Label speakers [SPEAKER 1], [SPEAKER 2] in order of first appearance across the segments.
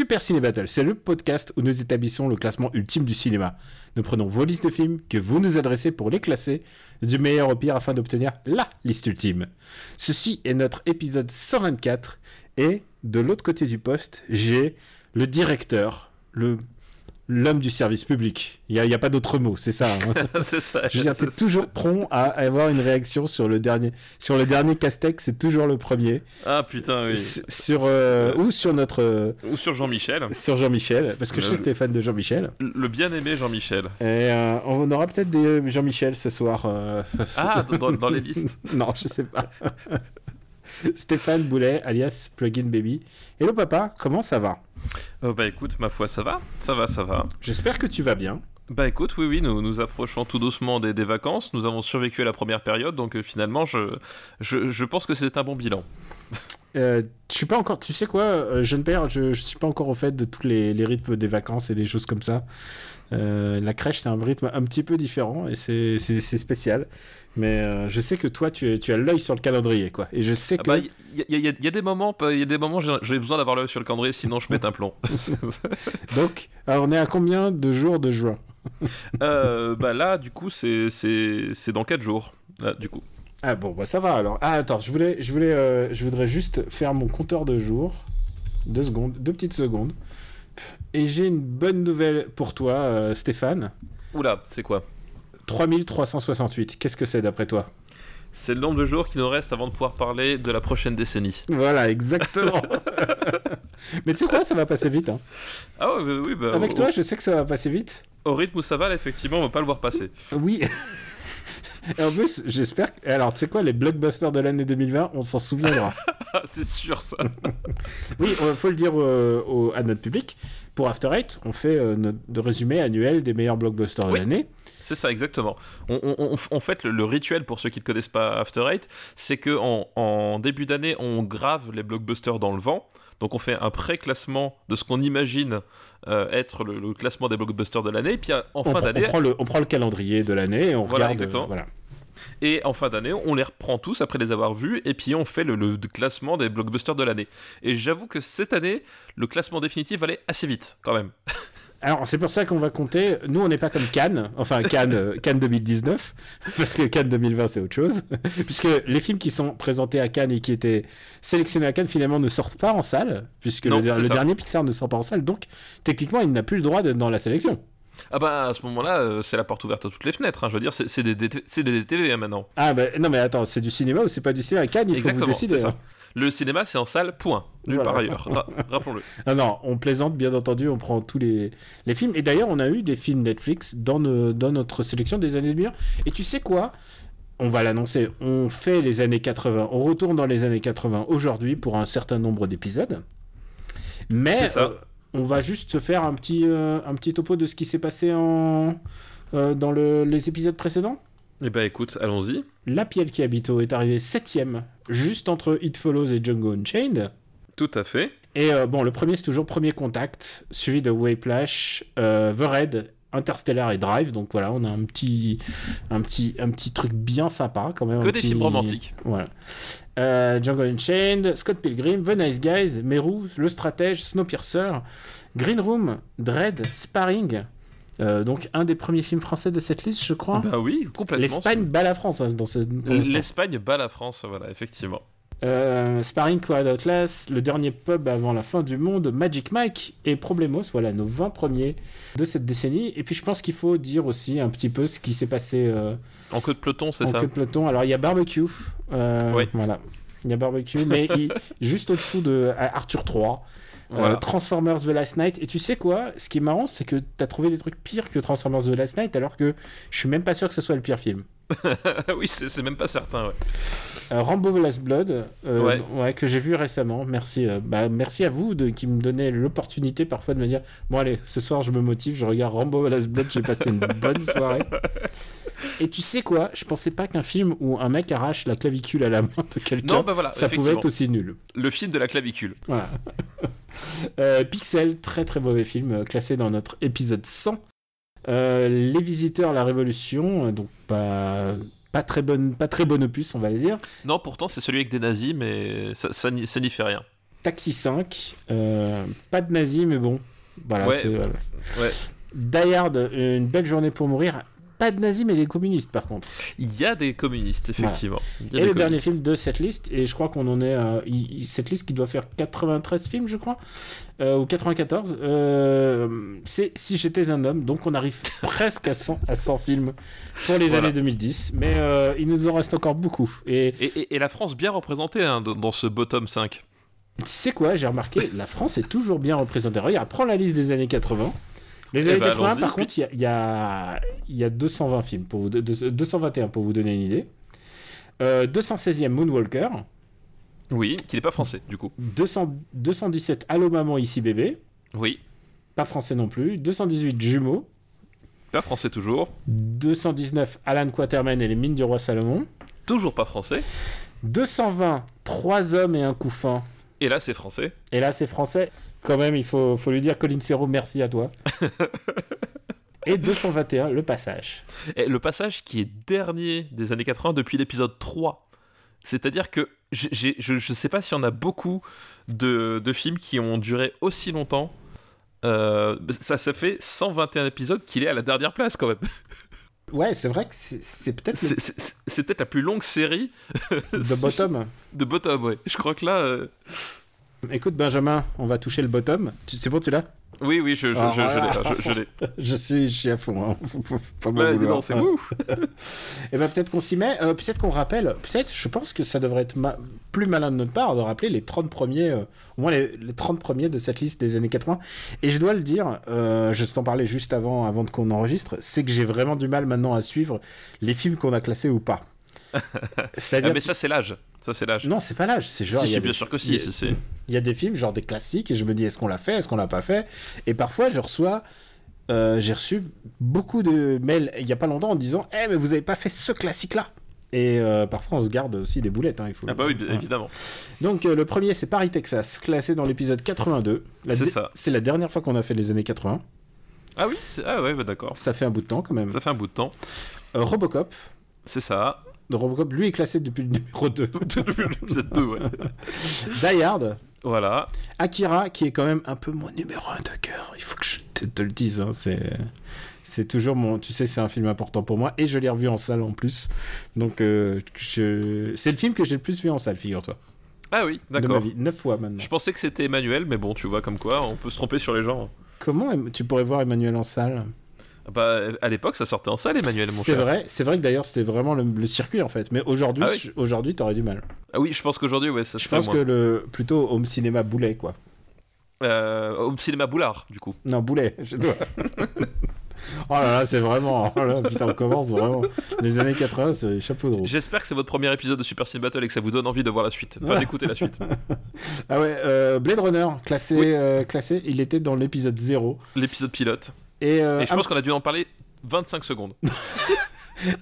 [SPEAKER 1] Super Ciné Battle, c'est le podcast où nous établissons le classement ultime du cinéma. Nous prenons vos listes de films que vous nous adressez pour les classer du meilleur au pire afin d'obtenir LA liste ultime. Ceci est notre épisode 124 et de l'autre côté du poste, j'ai le directeur, le l'homme du service public. Il n'y a, a, pas d'autre mot, c'est ça. Hein.
[SPEAKER 2] c'est ça.
[SPEAKER 1] Je veux dire, t'es toujours prompt à avoir une réaction sur le dernier, sur le dernier Castex, c'est toujours le premier.
[SPEAKER 2] Ah putain, oui.
[SPEAKER 1] S sur euh, ou sur notre euh,
[SPEAKER 2] ou sur Jean-Michel.
[SPEAKER 1] Sur Jean-Michel, parce que
[SPEAKER 2] le,
[SPEAKER 1] je sais que t'es fan de Jean-Michel.
[SPEAKER 2] Le bien-aimé Jean-Michel.
[SPEAKER 1] Et euh, on aura peut-être des Jean-Michel ce soir. euh.
[SPEAKER 2] Ah, dans, dans les listes.
[SPEAKER 1] non, je sais pas. Stéphane Boulet, alias Plugin Baby. Hello papa, comment ça va?
[SPEAKER 2] Oh, Bah écoute, ma foi, ça va, ça va, ça va.
[SPEAKER 1] J'espère que tu vas bien.
[SPEAKER 2] Bah écoute, oui, oui, nous nous approchons tout doucement des, des vacances. Nous avons survécu à la première période, donc euh, finalement, je, je, je, pense que c'est un bon bilan.
[SPEAKER 1] Euh, je suis pas encore, tu sais quoi, euh, jeune père, je, je suis pas encore au fait de tous les, les rythmes des vacances et des choses comme ça. Euh, la crèche, c'est un rythme un petit peu différent et c'est spécial. Mais euh, je sais que toi, tu, tu as l'œil sur le calendrier, quoi. Et je sais
[SPEAKER 2] ah
[SPEAKER 1] que.
[SPEAKER 2] Il bah, y, y, a des moments, il y a des moments, j'ai besoin d'avoir l'œil sur le calendrier, sinon je pète un plomb.
[SPEAKER 1] Donc, alors on est à combien de jours de juin?
[SPEAKER 2] Euh, Bah là, du coup, c'est dans 4 jours. Là, du coup.
[SPEAKER 1] Ah bon, bah ça va alors. Ah attends, je voulais, je voulais, euh, je voudrais juste faire mon compteur de jours. Deux secondes, deux petites secondes. Et j'ai une bonne nouvelle pour toi, Stéphane.
[SPEAKER 2] Oula, c'est quoi?
[SPEAKER 1] 3368. Qu'est-ce que c'est d'après toi?
[SPEAKER 2] C'est le nombre de jours qui nous reste avant de pouvoir parler de la prochaine décennie.
[SPEAKER 1] Voilà, exactement. Mais tu sais quoi, ça va passer vite. Hein.
[SPEAKER 2] Ah ouais, oui, bah,
[SPEAKER 1] Avec au, toi, je sais que ça va passer vite.
[SPEAKER 2] Au rythme où ça va, là, effectivement, on va pas le voir passer.
[SPEAKER 1] Oui. Et en plus, j'espère. Alors, tu sais quoi, les blockbusters de l'année 2020, on s'en souviendra.
[SPEAKER 2] c'est sûr, ça.
[SPEAKER 1] oui, il faut le dire euh, au, à notre public. Pour After Eight, on fait euh, notre résumé annuel des meilleurs blockbusters
[SPEAKER 2] oui.
[SPEAKER 1] de l'année.
[SPEAKER 2] C'est ça, exactement. On, on, on, en fait, le, le, rituel, pour ceux qui ne connaissent pas After Eight, c'est qu'en en début d'année, on grave les blockbusters dans le vent. Donc on fait un pré-classement de ce qu'on imagine euh, être le, le, classement des blockbusters de l'année. Et puis en fin d'année...
[SPEAKER 1] On, on, prend le calendrier de l'année et on
[SPEAKER 2] voilà,
[SPEAKER 1] regarde...
[SPEAKER 2] Exactement.
[SPEAKER 1] Euh, voilà.
[SPEAKER 2] Et en fin d'année, on les reprend tous après les avoir vus, et puis on fait le, le classement des blockbusters de l'année. Et j'avoue que cette année, le classement définitif allait assez vite, quand même.
[SPEAKER 1] Alors, c'est pour ça qu'on va compter. Nous, on n'est pas comme Cannes, enfin Cannes, euh, Cannes 2019, parce que Cannes 2020, c'est autre chose. puisque les films qui sont présentés à Cannes et qui étaient sélectionnés à Cannes, finalement, ne sortent pas en salle, puisque
[SPEAKER 2] non,
[SPEAKER 1] le, le dernier Pixar ne sort pas en salle. Donc, techniquement, il n'a plus le droit d'être dans la sélection.
[SPEAKER 2] Ah bah à ce moment-là, euh, c'est la porte ouverte à toutes les fenêtres. Hein. Je veux dire, c'est des, des, des TV hein, maintenant.
[SPEAKER 1] Ah bah non mais attends, c'est du cinéma ou c'est pas du cinéma? Cannes Il
[SPEAKER 2] Exactement,
[SPEAKER 1] faut vous décider.
[SPEAKER 2] Hein. Le cinéma, c'est en salle, point. Nulle voilà. par ailleurs. Ra Rappelons-le.
[SPEAKER 1] Ah non, on plaisante, bien entendu, on prend tous les, les films. Et d'ailleurs, on a eu des films Netflix dans, nos, dans notre sélection des années 2000. Et tu sais quoi? On va l'annoncer, on fait les années 80, on retourne dans les années 80 aujourd'hui pour un certain nombre d'épisodes. Mais euh, on va juste se faire un petit, euh, un petit topo de ce qui s'est passé en, euh, dans le, les épisodes précédents.
[SPEAKER 2] Eh ben écoute, allons-y.
[SPEAKER 1] La Piel qui habito est arrivé septième, juste entre It Follows et Django Unchained.
[SPEAKER 2] Tout à fait.
[SPEAKER 1] Et euh, bon, le premier c'est toujours Premier Contact, suivi de Whiplash, The Red, Interstellar et Drive. Donc voilà, on a un petit, un petit, un petit truc bien sympa quand même.
[SPEAKER 2] Que des
[SPEAKER 1] petit...
[SPEAKER 2] films romantiques.
[SPEAKER 1] Voilà. Euh, Django Unchained, Scott Pilgrim, The Nice Guys, Meru, Le Stratège, Snowpiercer, Green Room, Dread, Sparring. Euh, donc un des premiers films français de cette liste, je crois.
[SPEAKER 2] Bah oui, complètement.
[SPEAKER 1] L'Espagne bat la France hein, dans ce.
[SPEAKER 2] L'Espagne bat la France, voilà, effectivement.
[SPEAKER 1] Euh, Sparring, Quiet Outlast, Le Dernier Pub avant la fin du monde, Magic Mike et Problemos, voilà nos 20 premiers de cette décennie. Et puis je pense qu'il faut dire aussi un petit peu ce qui s'est passé. Euh,
[SPEAKER 2] en queue de peloton, c'est ça
[SPEAKER 1] En queue de peloton. Alors il y a Barbecue. Euh,
[SPEAKER 2] oui.
[SPEAKER 1] Voilà. Il y a Barbecue, mais il, juste au-dessous de Arthur 3. Voilà. Euh, Transformers The Last Night. Et tu sais quoi? Ce qui est marrant, c'est que tu as trouvé des trucs pires que Transformers The Last Night, alors que je suis même pas sûr que ce soit le pire film.
[SPEAKER 2] oui, c'est même pas certain, ouais.
[SPEAKER 1] Euh, Rambo Last Blood, euh,
[SPEAKER 2] Ouais.
[SPEAKER 1] ouais, que j'ai vu récemment. Merci, euh, bah, merci à vous de, qui me donnez l'opportunité parfois de me dire bon allez, ce soir je me motive, je regarde Rambo Last Blood, j'ai passé une bonne soirée. Et tu sais quoi Je pensais pas qu'un film où un mec arrache la clavicule à la main de quelqu'un,
[SPEAKER 2] bah voilà,
[SPEAKER 1] ça pouvait être aussi nul.
[SPEAKER 2] Le film de la clavicule.
[SPEAKER 1] Voilà. Euh, Pixel, très très mauvais film, classé dans notre épisode 100. Euh, Les Visiteurs, la Révolution, euh, donc pas, pas, très bonne, pas très bon opus, on va le dire.
[SPEAKER 2] Non, pourtant, c'est celui avec des nazis, mais ça, ça n'y ça n'y fait rien.
[SPEAKER 1] Taxi 5, euh, pas de nazis, mais bon. Voilà,
[SPEAKER 2] Ouais.
[SPEAKER 1] c'est. voilà.
[SPEAKER 2] Ouais.
[SPEAKER 1] Die Hard, une belle journée pour mourir. Pas de nazis, mais des communistes par contre.
[SPEAKER 2] Il y a des communistes, effectivement.
[SPEAKER 1] Et le dernier film de cette liste, et je crois qu'on en est à. cette liste qui doit faire 93 films, je crois, euh, ou 94, euh, c'est Si j'étais un homme, donc on arrive presque à 100, à 100 films pour les
[SPEAKER 2] Voilà.
[SPEAKER 1] années 2010, mais euh, il nous en reste encore beaucoup. Et
[SPEAKER 2] Et, et- et la France bien représentée hein, dans dans ce bottom 5.
[SPEAKER 1] tu sais quoi, j'ai remarqué, la France est toujours bien représentée. Regarde, prends la liste des années 80. Les
[SPEAKER 2] Eh
[SPEAKER 1] années
[SPEAKER 2] ben,
[SPEAKER 1] 80,
[SPEAKER 2] allons-y,
[SPEAKER 1] par contre, il y a, il y, a, il y a 220 films, pour vous, de- de- 221 pour vous donner une idée. Euh, 216e Moonwalker,
[SPEAKER 2] Oui, qui n'est pas français, du coup.
[SPEAKER 1] 200 217 Allô maman ici bébé,
[SPEAKER 2] Oui,
[SPEAKER 1] pas français non plus, 218 Jumeaux,
[SPEAKER 2] pas français toujours.
[SPEAKER 1] 219 Alan Quaterman et les mines du roi Salomon,
[SPEAKER 2] Toujours pas français.
[SPEAKER 1] 220 Trois hommes et un couffin,
[SPEAKER 2] Et là, c'est français.
[SPEAKER 1] et là c'est français, quand même il faut, faut lui dire Colin Serrault merci à toi. et 221 Le Passage.
[SPEAKER 2] Et le passage qui est dernier des années 80 depuis l'épisode 3. C'est-à-dire que je ne sais pas s'il y en a beaucoup de, de films qui ont duré aussi longtemps. Euh, ça, ça fait 121 épisodes qu'il est à la dernière place quand même.
[SPEAKER 1] Ouais, c'est vrai que c'est peut-être le
[SPEAKER 2] C'est- peut-être la plus longue série
[SPEAKER 1] The Bottom.
[SPEAKER 2] de bottom, ouais. Je crois que là, euh,
[SPEAKER 1] Écoute Benjamin, on va toucher le bottom. C'est bon, tu l'as?
[SPEAKER 2] Oui, oui, je, je,
[SPEAKER 1] Ah,
[SPEAKER 2] je- je l'ai, je-
[SPEAKER 1] suis, je suis à fond. Hein. Faut, faut- faut pas
[SPEAKER 2] Ouais,
[SPEAKER 1] vouloir.
[SPEAKER 2] donc, c'est ouf.
[SPEAKER 1] Et ben peut-être qu'on s'y met, euh, peut-être qu'on rappelle, peut-être, je pense que ça devrait être ma- plus malin de notre part de rappeler les 30 premiers, euh, au moins les, les 30 premiers de cette liste des années 80. Et je dois le dire, euh, je t'en parlais juste avant, avant qu'on enregistre, c'est que j'ai vraiment du mal maintenant à suivre les films qu'on a classés ou pas.
[SPEAKER 2] Ah,
[SPEAKER 1] C'est-à-dire,
[SPEAKER 2] mais ça, c'est l'âge. Ça, c'est l'âge.
[SPEAKER 1] non, c'est pas l'âge, c'est genre.
[SPEAKER 2] si,
[SPEAKER 1] des-
[SPEAKER 2] bien sûr que si.
[SPEAKER 1] Il y a des films, genre des classiques, et je me dis est-ce qu'on l'a fait, est-ce qu'on l'a pas fait? Et parfois, je reçois. euh, j'ai reçu beaucoup de mails il y a pas longtemps en disant Eh, mais vous avez pas fait ce classique-là Et euh, parfois, on se garde aussi des boulettes. hein, il faut...
[SPEAKER 2] Ah bah oui,
[SPEAKER 1] Voilà.
[SPEAKER 2] évidemment.
[SPEAKER 1] Donc, euh, le premier, c'est Paris, Texas, classé dans l'épisode 82. La
[SPEAKER 2] C'est ça.
[SPEAKER 1] C'est la dernière fois qu'on a fait les années 80.
[SPEAKER 2] Ah oui, ah ouais, bah d'accord.
[SPEAKER 1] Ça fait un bout de temps quand même.
[SPEAKER 2] Ça fait un bout de temps.
[SPEAKER 1] Euh, Robocop.
[SPEAKER 2] C'est ça.
[SPEAKER 1] Robocop, lui, est classé depuis le numéro 2.
[SPEAKER 2] Depuis l'épisode 2, ouais.
[SPEAKER 1] Die Hard.
[SPEAKER 2] Voilà.
[SPEAKER 1] Akira, qui est quand même un peu mon numéro 1 de cœur, il faut que je te, te le dise. hein, c'est, c'est toujours mon. Tu sais, c'est un film important pour moi et je l'ai revu en salle en plus. Donc, euh, je, c'est le film que j'ai le plus vu en salle, figure-toi.
[SPEAKER 2] Ah oui, d'accord.
[SPEAKER 1] Neuf fois maintenant.
[SPEAKER 2] Je pensais que c'était Emmanuel, mais bon, tu vois, comme quoi, on peut se tromper sur les gens.
[SPEAKER 1] Comment tu pourrais voir Emmanuel en salle?
[SPEAKER 2] Bah, à l'époque, ça sortait en salle, Emmanuel,
[SPEAKER 1] C'est vrai, c'est vrai que d'ailleurs c'était vraiment le, le circuit en fait. Mais aujourd'hui,
[SPEAKER 2] Ah oui.
[SPEAKER 1] aujourd'hui, t'aurais du mal.
[SPEAKER 2] Ah oui, je pense qu'aujourd'hui, ouais, ça se
[SPEAKER 1] Je pense
[SPEAKER 2] moins.
[SPEAKER 1] que le plutôt home cinéma boulet quoi.
[SPEAKER 2] Euh, au cinéma Boulard, du coup.
[SPEAKER 1] Non, boulet, je dois. oh là là, c'est vraiment. Oh là, putain, on commence vraiment. Les années 80, c'est chapeau de roue.
[SPEAKER 2] J'espère que c'est votre premier épisode de Super Cine Battle et que ça vous donne envie de voir la suite. Enfin, d'écouter la suite.
[SPEAKER 1] Ah ouais, euh, Blade Runner, classé,
[SPEAKER 2] Oui.
[SPEAKER 1] euh, classé, il était dans l'épisode 0.
[SPEAKER 2] L'épisode pilote.
[SPEAKER 1] Et, euh,
[SPEAKER 2] Et je pense qu'on a dû en parler 25 secondes.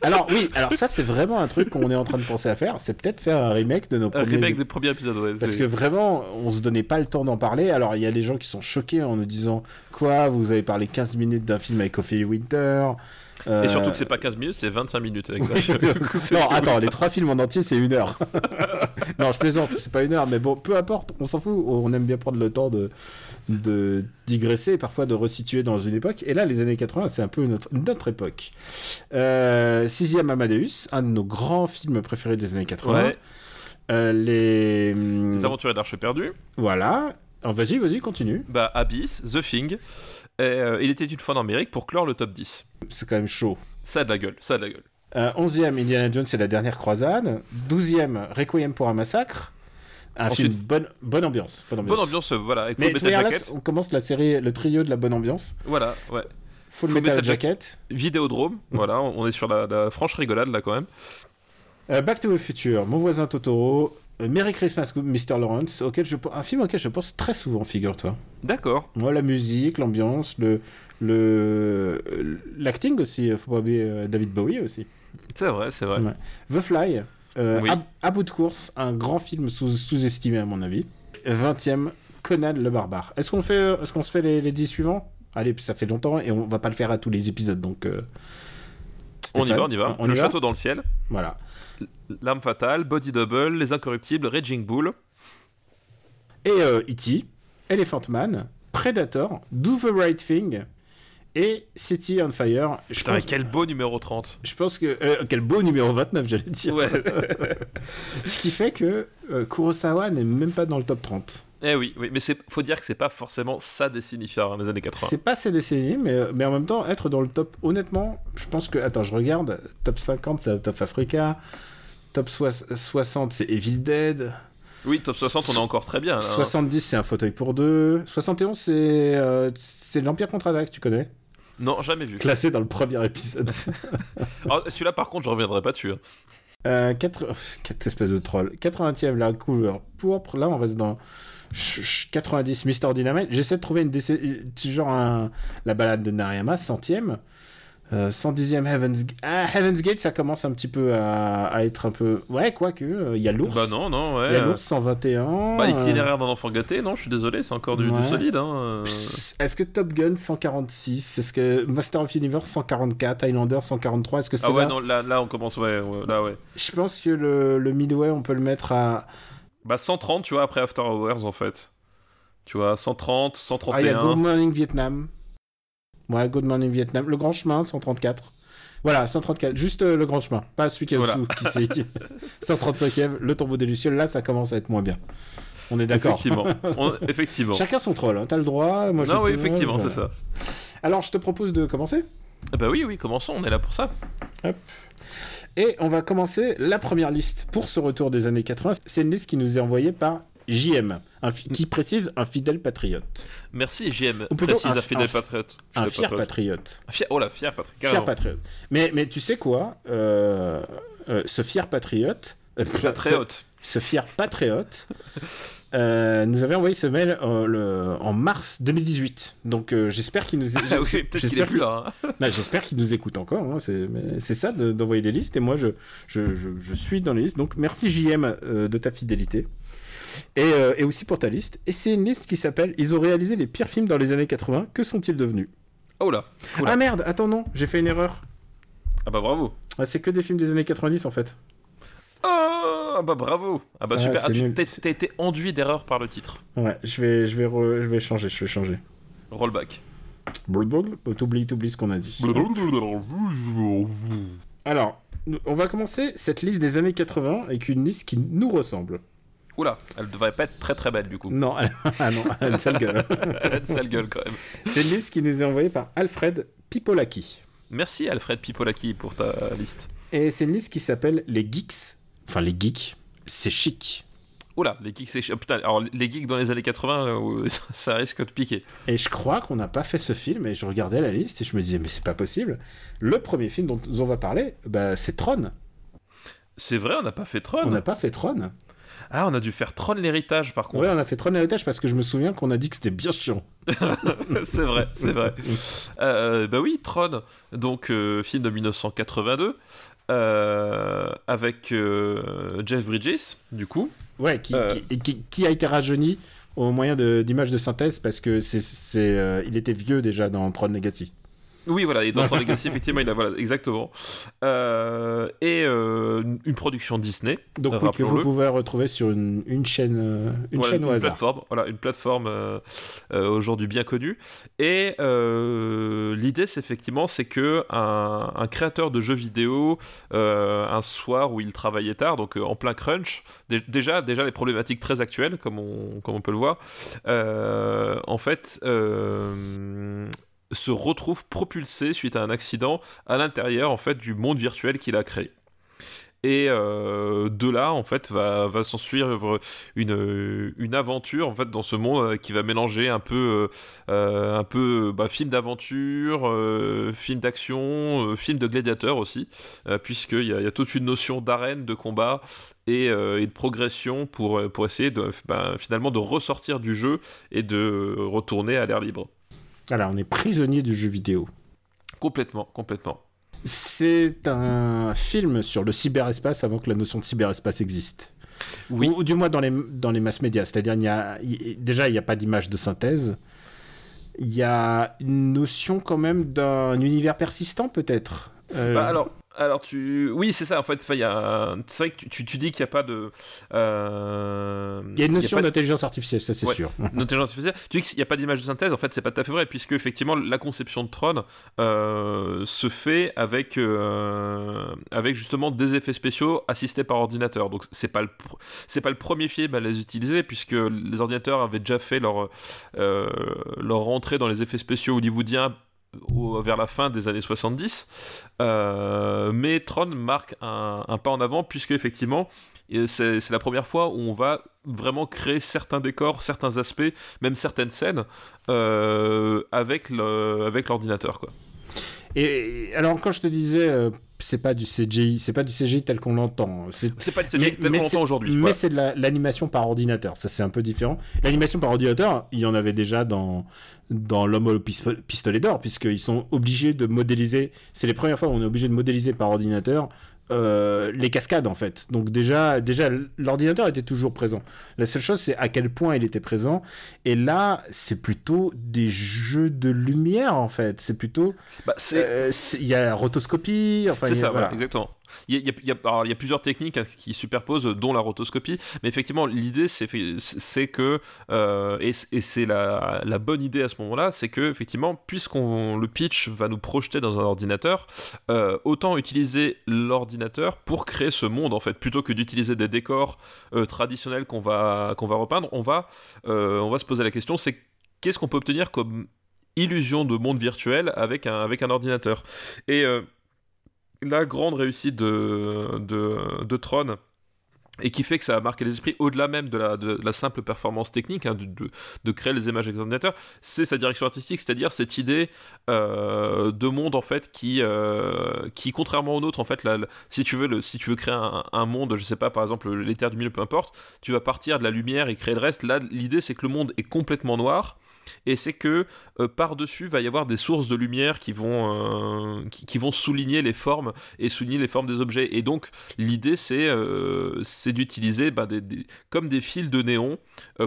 [SPEAKER 1] Alors oui, alors ça c'est vraiment un truc qu'on est en train de penser à faire, c'est peut-être faire un remake de nos
[SPEAKER 2] Un
[SPEAKER 1] premiers...
[SPEAKER 2] remake des premiers épisodes, ouais.
[SPEAKER 1] Parce que vraiment, on se donnait pas le temps d'en parler. Alors, il y a des gens qui sont choqués en nous disant Quoi Vous avez parlé 15 minutes d'un film avec Ophélie Winter Euh,
[SPEAKER 2] Et surtout que c'est pas 15 minutes, c'est 25 minutes avec
[SPEAKER 1] non, attends, les trois films en entier, c'est une heure. non, je plaisante, c'est pas une heure, mais bon, peu importe, on s'en fout. On aime bien prendre le temps de, de digresser, parfois de resituer dans une époque. Et là, les années 80, c'est un peu notre, notre époque. Euh, Sixième Amadeus, un de nos grands films préférés des années 80.
[SPEAKER 2] Ouais.
[SPEAKER 1] Euh, les...
[SPEAKER 2] Les aventures d'Arche perdue.
[SPEAKER 1] Voilà. Alors, vas-y, vas-y, continue.
[SPEAKER 2] Bah, Abyss, The Thing. Et, euh, il était une fois en Amérique pour clore le top 10.
[SPEAKER 1] C'est quand même chaud.
[SPEAKER 2] Ça a de la gueule, ça a de la gueule.
[SPEAKER 1] Euh, 11e, Indiana Jones et la dernière croisade. 12e, Requiem pour un massacre. Un
[SPEAKER 2] Ensuite-
[SPEAKER 1] film bonne, bonne ambiance. Bonne ambiance.
[SPEAKER 2] Bonne ambiance, euh, voilà, avec
[SPEAKER 1] Mais
[SPEAKER 2] Full Metal Jacket.
[SPEAKER 1] on commence la série, le trio de la bonne ambiance.
[SPEAKER 2] Voilà, ouais.
[SPEAKER 1] Full,
[SPEAKER 2] Full
[SPEAKER 1] Metal,
[SPEAKER 2] Metal
[SPEAKER 1] Jacket.
[SPEAKER 2] Vidéodrome, voilà, on est sur la, la franche rigolade là quand même.
[SPEAKER 1] Euh, Back to the Future, Mon voisin Totoro. euh, Merry Christmas, Mr. Lawrence, auquel je, un film auquel je pense très souvent, figure-toi.
[SPEAKER 2] D'accord.
[SPEAKER 1] Moi, la musique, l'ambiance, le, le, l'acting aussi. Faut pas oublier euh, David Bowie aussi.
[SPEAKER 2] C'est vrai, c'est vrai.
[SPEAKER 1] Ouais. The Fly, euh,
[SPEAKER 2] Oui.
[SPEAKER 1] à, à bout de course, un grand film sous, sous-estimé à mon avis. 20e, Conan le barbare. Est-ce qu'on fait, est-ce qu'on se fait les, les 10 suivants? Allez, ça fait longtemps et on va pas le faire à tous les épisodes, donc. euh,
[SPEAKER 2] On y va, on y va.
[SPEAKER 1] on
[SPEAKER 2] le
[SPEAKER 1] y va
[SPEAKER 2] château dans le ciel,
[SPEAKER 1] Voilà.
[SPEAKER 2] l'arme fatale, Body Double, les incorruptibles, Raging Bull.
[SPEAKER 1] Et euh, E.T., Elephant Man, Predator, Do the Right Thing et City on Fire. Je
[SPEAKER 2] Putain,
[SPEAKER 1] pense,
[SPEAKER 2] quel beau numéro 30.
[SPEAKER 1] je pense que. euh, quel beau numéro 29, j'allais dire.
[SPEAKER 2] Ouais.
[SPEAKER 1] Ce qui fait que euh, Kurosawa n'est même pas dans le top 30.
[SPEAKER 2] eh oui, oui, mais c'est faut dire que c'est pas forcément sa décennie phare hein, les années 80.
[SPEAKER 1] C'est pas ces décennies, mais, mais en même temps, être dans le top, honnêtement, je pense que. Attends, je regarde. Top 50, c'est Top Africa. Top soix- 60, c'est Evil Dead.
[SPEAKER 2] Oui, top 60, on est encore très bien. là, hein.
[SPEAKER 1] 70, c'est Un fauteuil pour deux. 71, c'est euh, c'est l'Empire contre-attaque, tu connais?
[SPEAKER 2] Non, jamais vu.
[SPEAKER 1] Classé dans le premier épisode.
[SPEAKER 2] Alors, Celui-là, par contre, je reviendrai pas dessus. hein.
[SPEAKER 1] Euh, 4... 4 espèces de trolls. 80e, la couleur pourpre. Là, on reste dans ch- ch- 90, Mr. Dynamite. J'essaie de trouver une décennie. Genre un... la balade de Nariyama, centième. Euh, 110e Heaven's... Ah, Heaven's Gate, ça commence un petit peu à, à être un peu. Ouais, quoique. euh, Il y a l'ours.
[SPEAKER 2] Bah non, non, ouais.
[SPEAKER 1] Il y a
[SPEAKER 2] euh,
[SPEAKER 1] l'ours 121.
[SPEAKER 2] Bah,
[SPEAKER 1] euh,
[SPEAKER 2] itinéraire d'un enfant gâté, non, je suis désolé, c'est encore du, solide. Hein. euh.
[SPEAKER 1] Est-ce que Top Gun 146 Est-ce que Master of Universe 144 Highlander 143 Est-ce que c'est
[SPEAKER 2] Ah ouais,
[SPEAKER 1] là
[SPEAKER 2] non, là, là, on commence, ouais, ouais, là, ouais.
[SPEAKER 1] Je pense que le, le Midway, on peut le mettre à.
[SPEAKER 2] Bah 130, tu vois, après After Hours, en fait. Tu vois, 130,
[SPEAKER 1] Ah, il y a
[SPEAKER 2] 131.
[SPEAKER 1] Good Morning Vietnam. Ouais, Good Morning Vietnam. Le Grand Chemin, 134. Voilà, 134. Juste euh, le Grand Chemin. Pas celui qui est
[SPEAKER 2] Voilà.
[SPEAKER 1] au-dessous. Qui c'est qui- 135e, le tombeau des Lucioles. Là, ça commence à être moins bien. On est d'accord.
[SPEAKER 2] Effectivement. On- effectivement.
[SPEAKER 1] Chacun son troll. Hein. T'as le droit. Moi,
[SPEAKER 2] non, oui, effectivement,
[SPEAKER 1] voilà.
[SPEAKER 2] c'est ça.
[SPEAKER 1] Alors, je te propose de commencer.
[SPEAKER 2] Ah Bah oui, oui, commençons, on est là pour ça.
[SPEAKER 1] Et on va commencer la première liste pour ce retour des années 80. C'est une liste qui nous est envoyée par JM, un qui précise un fidèle patriote.
[SPEAKER 2] Merci, JM.
[SPEAKER 1] Ou plutôt
[SPEAKER 2] Précise
[SPEAKER 1] un- un-
[SPEAKER 2] Patriote.
[SPEAKER 1] Un fier
[SPEAKER 2] Patriote.
[SPEAKER 1] patriote.
[SPEAKER 2] Un fier- Oh là, fier Patrick.
[SPEAKER 1] Fier patriote. Mais, mais tu sais quoi Euh, euh, Ce fier patriote. euh,
[SPEAKER 2] Patriote.
[SPEAKER 1] Ce, ce fier patriote euh, nous avait envoyé ce mail le- en mars 2018. Donc j'espère qu'il nous.
[SPEAKER 2] Ah oui, peut-être qu'il est plus là. hein.
[SPEAKER 1] Non, J'espère qu'il nous écoute encore. hein, C'est mais c'est ça de- d'envoyer des listes. Et moi, je, je, je, je suis dans les listes. Donc, merci JM de ta fidélité. Et, euh, et aussi pour ta liste. Et c'est une liste qui s'appelle Ils ont réalisé les pires films dans les années 80. Que sont-ils devenus?
[SPEAKER 2] Oh là. Oula.
[SPEAKER 1] Ah merde, attends, non, j'ai fait une erreur.
[SPEAKER 2] Ah bah bravo.
[SPEAKER 1] Ah, c'est que des films des années 90 en fait.
[SPEAKER 2] Oh ah bah bravo. Ah bah
[SPEAKER 1] Ah,
[SPEAKER 2] super. Ah, tu t'as été enduit d'erreur par le titre.
[SPEAKER 1] Ouais, je vais, je vais, re- je vais changer, je vais changer.
[SPEAKER 2] Rollback.
[SPEAKER 1] Oh, T'oublies, t'oublies ce qu'on a dit. Alors, on va commencer cette liste des années 80 avec une liste qui nous ressemble.
[SPEAKER 2] Oula, elle devrait pas être très très belle du coup.
[SPEAKER 1] Non, ah non, elle a une sale gueule.
[SPEAKER 2] Elle a une sale gueule quand même.
[SPEAKER 1] C'est une liste qui nous est envoyée par Alfred Pipolaki.
[SPEAKER 2] Merci Alfred Pipolaki pour ta liste.
[SPEAKER 1] Et c'est une liste qui s'appelle Les Geeks. Enfin, les geeks, c'est chic.
[SPEAKER 2] Oula, les geeks, c'est... oh, putain, alors les geeks dans les années 80, euh, ça risque de piquer.
[SPEAKER 1] Et je crois qu'on n'a pas fait ce film, et je regardais la liste et je me disais, mais c'est pas possible. Le premier film dont on va parler, bah, c'est Tron.
[SPEAKER 2] C'est vrai, on n'a pas fait Tron.
[SPEAKER 1] On n'a pas fait Tron.
[SPEAKER 2] Ah, on a dû faire Tron l'héritage par contre.
[SPEAKER 1] Ouais, on a fait Tron héritage parce que je me souviens qu'on a dit que c'était bien chiant.
[SPEAKER 2] c'est vrai, c'est vrai. Euh, bah oui, Tron, donc euh, film de 1982, euh, avec euh, Jeff Bridges, du coup.
[SPEAKER 1] Ouais, qui, qui, qui- qui a été rajeuni au moyen d'images de, synthèse parce que c'est, il était vieux déjà dans Tron Legacy.
[SPEAKER 2] Oui, voilà, et dans Tron Legacy, effectivement, il a, voilà, exactement. Euh, et euh, une production Disney.
[SPEAKER 1] Donc oui, que vous pouvez retrouver sur une, une chaîne, euh, une
[SPEAKER 2] Voilà,
[SPEAKER 1] chaîne au
[SPEAKER 2] une
[SPEAKER 1] hasard.
[SPEAKER 2] plateforme, voilà, une plateforme aujourd'hui bien connue. Et l'idée, c'est effectivement, c'est que un, un créateur de jeux vidéo, un soir où il travaillait tard, donc en plein crunch, dé- déjà, déjà les problématiques très actuelles, comme on, comme on peut le voir, en fait. Euh, se retrouve propulsé suite à un accident à l'intérieur en fait du monde virtuel qu'il a créé. Et euh, de là, en fait, va, va s'en suivre une, aventure en fait dans ce monde euh, qui va mélanger un peu, un peu bah, film d'aventure, film d'action, film de gladiateur aussi, puisqu'il y, y a toute une notion d'arène, de combat et, de progression pour, pour essayer bah, finalement de ressortir du jeu et de retourner à l'air libre.
[SPEAKER 1] Alors, on est prisonnier du jeu vidéo.
[SPEAKER 2] Complètement, complètement.
[SPEAKER 1] C'est un film sur le cyberespace avant que la notion de cyberespace existe.
[SPEAKER 2] Oui.
[SPEAKER 1] Ou, du moins dans les, dans les masses médias. C'est-à-dire, il y a, déjà, il n'y a pas d'image de synthèse. Il y a une notion quand même d'un univers persistant, peut-être.
[SPEAKER 2] Euh... Bah alors, alors tu, oui, c'est ça. En fait, y a, c'est vrai que tu, tu, dis qu'il n'y a pas de.
[SPEAKER 1] Euh... Il y a une notion d'intelligence artificielle, ça c'est
[SPEAKER 2] ouais,
[SPEAKER 1] sûr.
[SPEAKER 2] D'intelligence artificielle. Tu dis qu'il n'y a pas d'image de synthèse. En fait, c'est pas tout à fait vrai, puisque effectivement, la conception de Tron euh, se fait avec euh, avec justement des effets spéciaux assistés par ordinateur. Donc c'est pas le c'est pas le premier film à les utiliser, puisque les ordinateurs avaient déjà fait leur leur entrée dans les effets spéciaux hollywoodiens vers la fin des années 70. Euh, mais Tron marque un, pas en avant, puisque effectivement, c'est la première fois où on va vraiment créer certains décors, certains aspects, même certaines scènes euh, avec l'ordinateur.
[SPEAKER 1] Et alors quand je te disais, euh, c'est pas du CGI, c'est pas du CGI tel qu'on l'entend.
[SPEAKER 2] C'est pas du CGI tel qu'on l'entend aujourd'hui.
[SPEAKER 1] Mais c'est de l'animation la, par ordinateur. Ça c'est un peu différent. L'animation par ordinateur, il y en avait déjà dans dans l'homme au pistolet d'or, puisqu'ils sont obligés de modéliser. C'est les premières fois où on est obligé de modéliser par ordinateur euh, les cascades en fait. Donc déjà, déjà l'ordinateur était toujours présent. La seule chose, c'est à quel point il était présent. Et là, c'est plutôt des jeux de lumière en fait. C'est plutôt,
[SPEAKER 2] bah,
[SPEAKER 1] euh, il y a rotoscopie. Enfin,
[SPEAKER 2] c'est ça,
[SPEAKER 1] voilà.
[SPEAKER 2] exactement. Il y, a, plusieurs techniques qui superposent, dont la rotoscopie, mais effectivement, l'idée, c'est que, euh, et, c'est la, bonne idée à ce moment-là, c'est que, effectivement, puisqu'on le pitch va nous projeter dans un ordinateur, euh, autant utiliser l'ordinateur pour créer ce monde, en fait, plutôt que d'utiliser des décors euh, traditionnels qu'on va, qu'on va repeindre, on va, on va se poser la question, c'est qu'est-ce qu'on peut obtenir comme illusion de monde virtuel avec un, avec un ordinateur? Et la grande réussite de, de, Tron et qui fait que ça a marqué les esprits au-delà même de la, de la, simple performance technique, hein, de, créer les images avec l'ordinateur, c'est sa direction artistique, c'est-à-dire cette idée euh, de monde en fait qui, euh, contrairement au nôtre en fait, si tu veux créer un, monde, je sais pas par exemple terres du milieu, peu importe, tu vas partir de la lumière et créer le reste. Là, l'idée c'est que le monde est complètement noir et c'est que euh, par-dessus va y avoir des sources de lumière qui vont, euh, qui, vont souligner les formes et souligner les formes des objets. Et donc l'idée c'est euh, d'utiliser bah, comme des fils de néon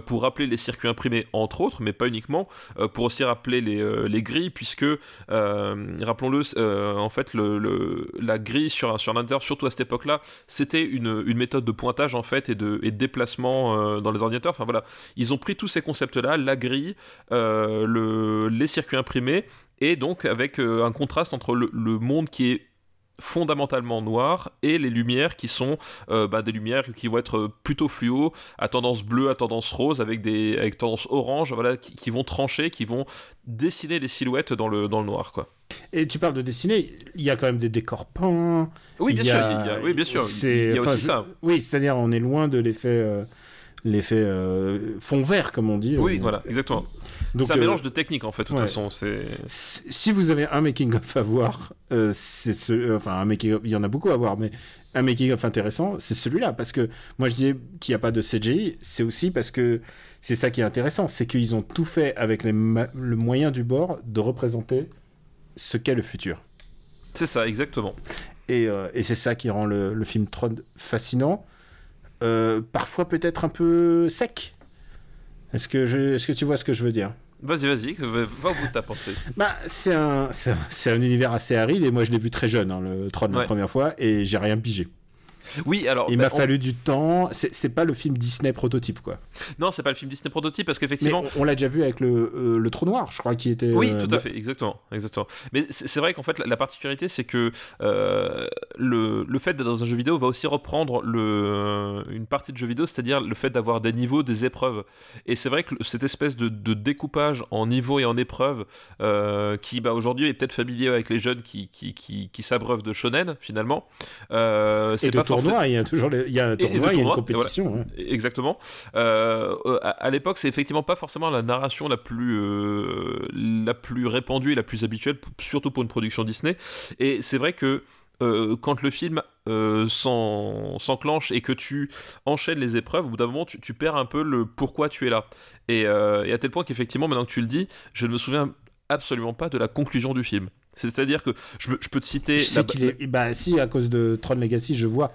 [SPEAKER 2] pour rappeler les circuits imprimés entre autres, mais pas uniquement, pour aussi rappeler les, les grilles, puisque rappelons-le, en fait la grille sur, sur un ordinateur, surtout à cette époque-là, c'était une, une, méthode de pointage en fait et de, et de déplacement dans les ordinateurs. Enfin voilà, ils ont pris tous ces concepts-là, la grille, le, les circuits imprimés, et donc avec euh, un contraste entre le, le, monde qui est fondamentalement noir et les lumières qui sont euh, bah, des lumières qui vont être plutôt fluo à tendance bleue à tendance rose avec des avec tendance orange voilà qui, qui, vont trancher qui vont dessiner les silhouettes dans le dans le noir quoi.
[SPEAKER 1] Et tu parles de dessiner il y a quand même des décors peints.
[SPEAKER 2] Oui bien sûr a... il y a, oui bien sûr il y a aussi
[SPEAKER 1] je...
[SPEAKER 2] ça.
[SPEAKER 1] oui c'est à dire on est loin de l'effet euh, l'effet euh, fond vert comme on dit
[SPEAKER 2] oui voilà exactement c'est un euh, mélange de techniques en fait, de toute ouais. façon.
[SPEAKER 1] Si vous avez un making-of à voir, euh, c'est ce... enfin un making il y en a beaucoup à voir, mais un making-of intéressant, c'est celui-là. Parce que moi je disais qu'il n'y a pas de CGI, c'est aussi parce que c'est ça qui est intéressant, c'est qu'ils ont tout fait avec les le moyen du bord de représenter ce qu'est le futur.
[SPEAKER 2] C'est ça, exactement.
[SPEAKER 1] Et, et c'est ça qui rend le, le film Tron fascinant. Euh, parfois peut-être un peu sec. Est-ce que, je, est-ce que tu vois ce que je veux dire?
[SPEAKER 2] Vas-y, vas-y, va au bout de ta pensée.
[SPEAKER 1] Bah, c'est un, c'est, un, un univers assez aride et moi je l'ai vu très jeune, hein, le Tron ouais. la première fois, et j'ai rien pigé.
[SPEAKER 2] Oui, alors.
[SPEAKER 1] Il bah, m'a on... fallu du temps. C'est, pas le film Disney prototype, quoi.
[SPEAKER 2] Non, c'est pas le film Disney prototype parce qu'effectivement.
[SPEAKER 1] On, on l'a déjà vu avec le, euh, le Trou Noir, je crois, qui était.
[SPEAKER 2] Oui, euh, tout à fait, exactement. exactement. Mais c'est, vrai qu'en fait, la, la, particularité, c'est que euh, le, le fait d'être dans un jeu vidéo va aussi reprendre le, une partie de jeu vidéo, c'est-à-dire le fait d'avoir des niveaux, des épreuves. Et c'est vrai que cette espèce de, de découpage en niveaux et en épreuves euh, qui, bah, aujourd'hui, est peut-être familier avec les jeunes qui, qui, qui, qui s'abreuvent de shonen, finalement. C'est pas
[SPEAKER 1] tour tournoi, il y a toujours les- il y a un tournoi, il y a une compétition. ouais.
[SPEAKER 2] Exactement. Euh, euh, à, à l'époque, c'est effectivement pas forcément la narration la plus, euh, la plus répandue et la plus habituelle, surtout pour une production Disney. Et c'est vrai que euh, quand le film euh, s'en- s'enclenche et que tu enchaînes les épreuves, au bout d'un moment, tu, tu perds un peu le pourquoi tu es là. Et, euh, et à tel point qu'effectivement, maintenant que tu le dis, je ne me souviens absolument pas de la conclusion du film. C'est-à-dire que je, peux te citer.
[SPEAKER 1] Je sais
[SPEAKER 2] la-
[SPEAKER 1] qu'il est. Bah, si, à cause de Tron Legacy, je vois.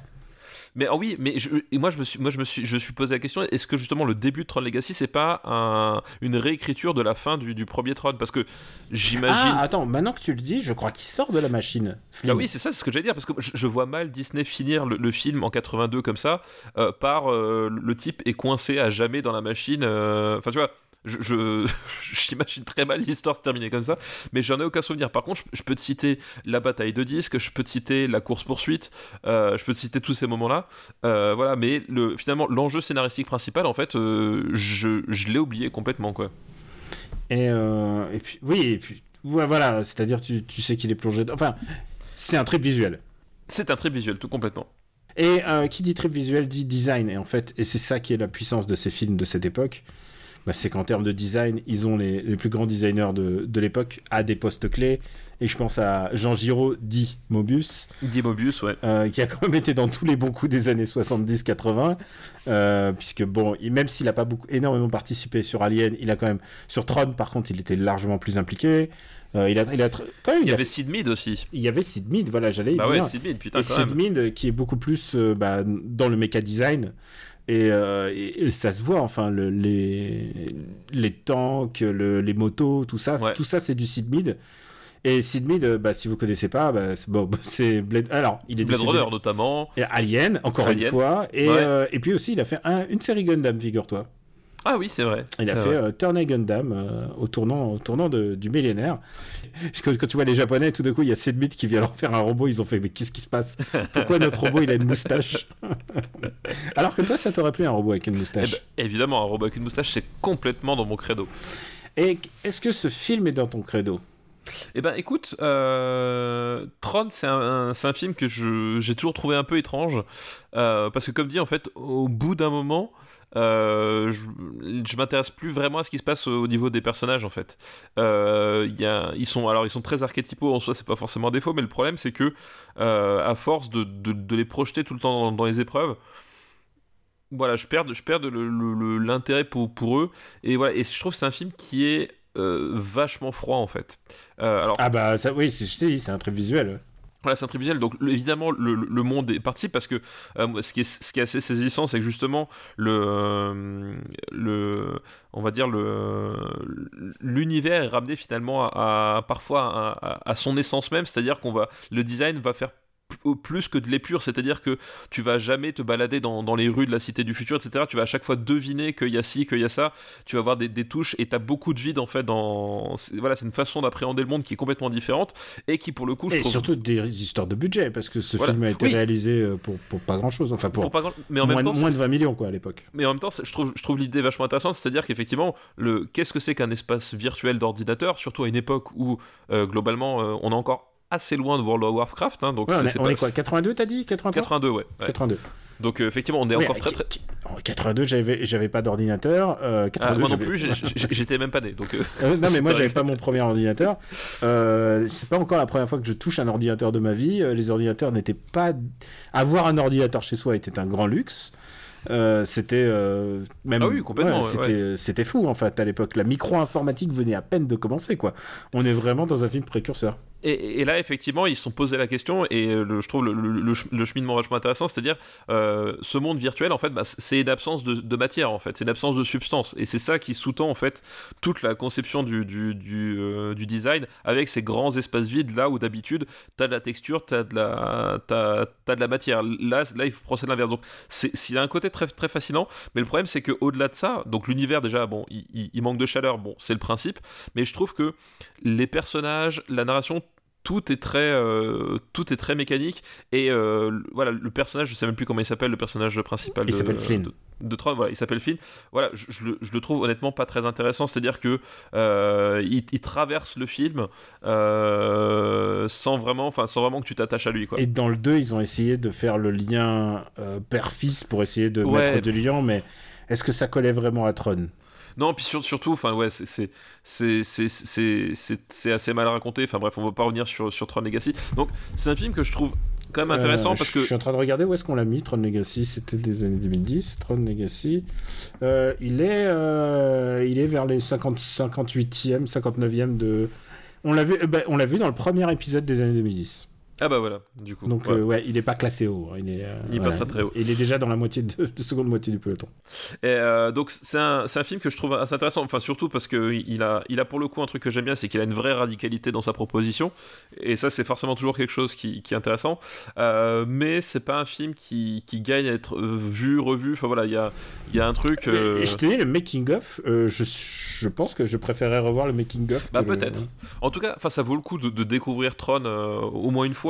[SPEAKER 2] Mais ah oui, mais je, et moi je me suis, moi je me suis, je suis posé la question est-ce que justement le début de Tron Legacy c'est pas un- une réécriture de la fin du, du premier Tron? Parce que j'imagine.
[SPEAKER 1] Ah, attends, maintenant que tu le dis, je crois qu'il sort de la machine. Flynn.
[SPEAKER 2] Ah oui, c'est ça, c'est ce que j'allais dire, parce que je, je vois mal Disney finir le, le film en 82 comme ça, euh, par euh, le type est coincé à jamais dans la machine. euh, Enfin, tu vois, je, j'imagine très mal l'histoire se terminer comme ça, mais j'en ai aucun souvenir. Par contre, je, je peux te citer la bataille de disques, je peux te citer la course-poursuite, euh, je peux te citer tous ces moments-là. Euh, voilà, mais le, finalement, l'enjeu scénaristique principal, en fait, euh, je, je l'ai oublié complètement, quoi.
[SPEAKER 1] Et, et puis, oui, et puis, ouais, voilà, c'est-à-dire, tu, tu sais qu'il est plongé. dans- Enfin, c'est un trip visuel.
[SPEAKER 2] C'est un trip visuel, tout complètement.
[SPEAKER 1] Et euh, qui dit trip visuel dit design. Et en fait, et c'est ça qui est la puissance de ces films de cette époque, bah, c'est qu'en termes de design, ils ont les, les plus grands designers de, de l'époque à des postes clés. Et je pense à Jean Giraud, dit Mobius,
[SPEAKER 2] Guy Mobius, ouais.
[SPEAKER 1] euh, qui a quand même été dans tous les bons coups des années 70-80. euh, puisque, bon, il- même s'il n'a pas beaucoup, énormément participé sur Alien, il a quand même. Sur Tron, par contre, il était largement plus impliqué. Euh, il a, il a quand même,
[SPEAKER 2] Il y
[SPEAKER 1] a
[SPEAKER 2] avait Sid Mead aussi.
[SPEAKER 1] il y avait Sid Mead, voilà, j'allais y
[SPEAKER 2] Bah ouais,
[SPEAKER 1] venir.
[SPEAKER 2] Sid Mead, putain,
[SPEAKER 1] Et
[SPEAKER 2] quand
[SPEAKER 1] Sid
[SPEAKER 2] même.
[SPEAKER 1] Mead, qui est beaucoup plus bah, dans le méca design. Et, euh, et- et ça se voit, enfin, le- les, les tanks, le- les motos, tout ça,
[SPEAKER 2] Ouais.
[SPEAKER 1] tout ça, c'est du Sid Mead. Et Sid Mead, euh, bah, si vous connaissez pas, bah, c'est bon, c'est Blade. Alors, il est
[SPEAKER 2] Blade
[SPEAKER 1] décédé-
[SPEAKER 2] Runner notamment.
[SPEAKER 1] et Alien, encore
[SPEAKER 2] Alien.
[SPEAKER 1] une fois. Et,
[SPEAKER 2] Ouais.
[SPEAKER 1] euh, et puis aussi, il a fait un- une série Gundam, figure-toi.
[SPEAKER 2] Ah oui, c'est vrai.
[SPEAKER 1] Il a fait euh, Turner Gundam euh, au tournant, au tournant de- du millénaire. Quand, quand tu vois les Japonais, tout d'un coup, il y a Mead qui vient leur faire un robot. Ils ont fait, mais qu'est-ce qui se passe? Pourquoi notre robot, il a une moustache? Alors que toi, ça t'aurait plu un robot avec une
[SPEAKER 2] Eh
[SPEAKER 1] moustache.
[SPEAKER 2] ben, évidemment, un robot avec une moustache, c'est complètement dans mon credo.
[SPEAKER 1] Et est-ce que ce film est dans ton credo?
[SPEAKER 2] Eh ben, écoute, euh, Tron, c'est un, un- c'est un film que j'ai toujours trouvé un peu étrange. euh, parce que, comme dit, en fait, au bout d'un moment, euh, je, m'intéresse plus vraiment à ce qui se passe au niveau des personnages, en fait. Euh, ils, sont, alors, ils sont très archétypaux en soi, c'est pas forcément un défaut, mais le problème, c'est que, euh, à force de, les projeter tout le temps dans, les épreuves, voilà, je perds, je perds l'intérêt pour, eux. Et voilà, et je trouve que c'est un film qui est vachement froid en fait.
[SPEAKER 1] Ah bah ça, oui, c'est- c'est un truc visuel.
[SPEAKER 2] Voilà, visuel, donc évidemment le, le monde est parti parce que euh, ce, qui est, ce qui est assez saisissant, c'est que justement le, euh, le, on va dire le, l'univers est ramené finalement à, parfois à, à- son essence même, c'est-à-dire qu'on va, le design va faire plus que de l'épure, c'est-à-dire que tu vas jamais te balader dans, dans les rues de la cité du futur, etc. Tu vas à chaque fois deviner qu'il y a ci, qu'il y a ça. Tu vas avoir des, des touches et tu as beaucoup de vide en fait. Dans... Voilà, c'est une façon d'appréhender le monde qui est complètement différente et qui pour le coup, je
[SPEAKER 1] Et
[SPEAKER 2] trouve.
[SPEAKER 1] surtout des histoires de budget, parce que ce
[SPEAKER 2] Voilà.
[SPEAKER 1] film a été
[SPEAKER 2] Oui.
[SPEAKER 1] réalisé euh, pour, pour pas grand-chose. Enfin, pour,
[SPEAKER 2] pour pas grand- Mais en
[SPEAKER 1] moins,
[SPEAKER 2] même temps,
[SPEAKER 1] moins de 20 millions, quoi, à l'époque.
[SPEAKER 2] Mais en même temps, je trouve, je trouve l'idée vachement intéressante, c'est-à-dire qu'effectivement, le qu'est-ce que c'est qu'un espace virtuel d'ordinateur, surtout à une époque où euh, globalement euh, on est encore assez loin de World of Warcraft, hein, donc
[SPEAKER 1] Ouais, on, est,
[SPEAKER 2] c'est
[SPEAKER 1] on
[SPEAKER 2] pas-
[SPEAKER 1] est quoi 82, t'as dit 83
[SPEAKER 2] 82, ouais. ouais.
[SPEAKER 1] 82.
[SPEAKER 2] Donc euh, effectivement, on est encore très très.
[SPEAKER 1] En 82, j'avais, j'avais pas d'ordinateur. euh,
[SPEAKER 2] Ah,
[SPEAKER 1] 82,
[SPEAKER 2] moi non plus, j'étais même pas né, donc. euh,
[SPEAKER 1] non, mais moi, j'avais pas mon premier ordinateur. C'est pas encore la première fois que je touche un ordinateur de ma vie. Les ordinateurs n'étaient pas. Avoir un ordinateur chez soi était un grand luxe. C'était même
[SPEAKER 2] Ah oui, complètement, ouais,
[SPEAKER 1] c'était c'était fou en fait à l'époque la micro-informatique venait à peine de commencer quoi on est vraiment dans un film précurseur
[SPEAKER 2] Et, là, effectivement, ils se sont posé la question, et euh, je trouve le, le- le ch- le cheminement vachement intéressant, c'est-à-dire euh, ce monde virtuel, en fait, bah, c'est une absence de, matière, en fait, c'est une absence de substance, et c'est ça qui sous-tend en fait toute la conception euh, du design, avec ces grands espaces vides là où d'habitude t'as de la texture, t'as de t'as de la matière. Là, là, il faut procéder l'inverse. Donc, il a un côté très, très fascinant, mais le problème c'est que au-delà de ça, donc l'univers déjà, bon, il, il- il manque de chaleur, bon, c'est le principe, mais je trouve que les personnages, la narration tout est très euh, tout est très mécanique. Et euh, le- voilà le personnage je sais même plus comment il s'appelle le personnage principal
[SPEAKER 1] Il
[SPEAKER 2] de,
[SPEAKER 1] s'appelle Flynn.
[SPEAKER 2] de, de Tron voilà il s'appelle Flynn. Voilà je, je le, je le trouve honnêtement pas très intéressant. C'est à dire que euh, il, il traverse le film sans vraiment enfin sans vraiment que tu t'attaches à lui quoi.
[SPEAKER 1] Et dans le 2, ils ont essayé de faire le lien père-fils pour essayer de
[SPEAKER 2] Ouais.
[SPEAKER 1] mettre du lien, mais est-ce que ça collait vraiment à Tron?
[SPEAKER 2] Non, puis sur- surtout, enfin ouais, c'est assez mal raconté. Enfin bref, on va pas revenir sur sur Tron Legacy. Donc c'est un film que je trouve quand même intéressant
[SPEAKER 1] Euh,
[SPEAKER 2] parce
[SPEAKER 1] je-
[SPEAKER 2] que
[SPEAKER 1] Je suis en train de regarder où est-ce qu'on l'a mis, Tron Legacy. C'était des années 2010. Tron Legacy. Euh, il, est, euh, il est vers les 50, 58e, 59e de. On l'a vu, bah, on l'a vu dans le premier épisode des années 2010.
[SPEAKER 2] Ah bah voilà, du coup.
[SPEAKER 1] Donc
[SPEAKER 2] ouais.
[SPEAKER 1] euh, ouais, il est pas classé haut. hein, Il est, euh,
[SPEAKER 2] Il est pas très, très haut.
[SPEAKER 1] Il est déjà dans la moitié de, de seconde moitié du peloton.
[SPEAKER 2] Et euh, donc c'est un, c'est un film que je trouve assez intéressant, enfin surtout parce que il a, il a pour le coup un truc que j'aime bien, c'est qu'il a une vraie radicalité dans sa proposition, et ça c'est forcément toujours quelque chose qui, qui est intéressant, mais c'est pas un film qui, qui gagne à être vu, revu, enfin voilà, il y a, il y a un truc...
[SPEAKER 1] Et je te dis, le making-of, euh, je, je pense que je préférais revoir le making-of.
[SPEAKER 2] Bah
[SPEAKER 1] que le-
[SPEAKER 2] peut-être. En tout cas, enfin, ça vaut le coup de, de découvrir Tron au moins une fois,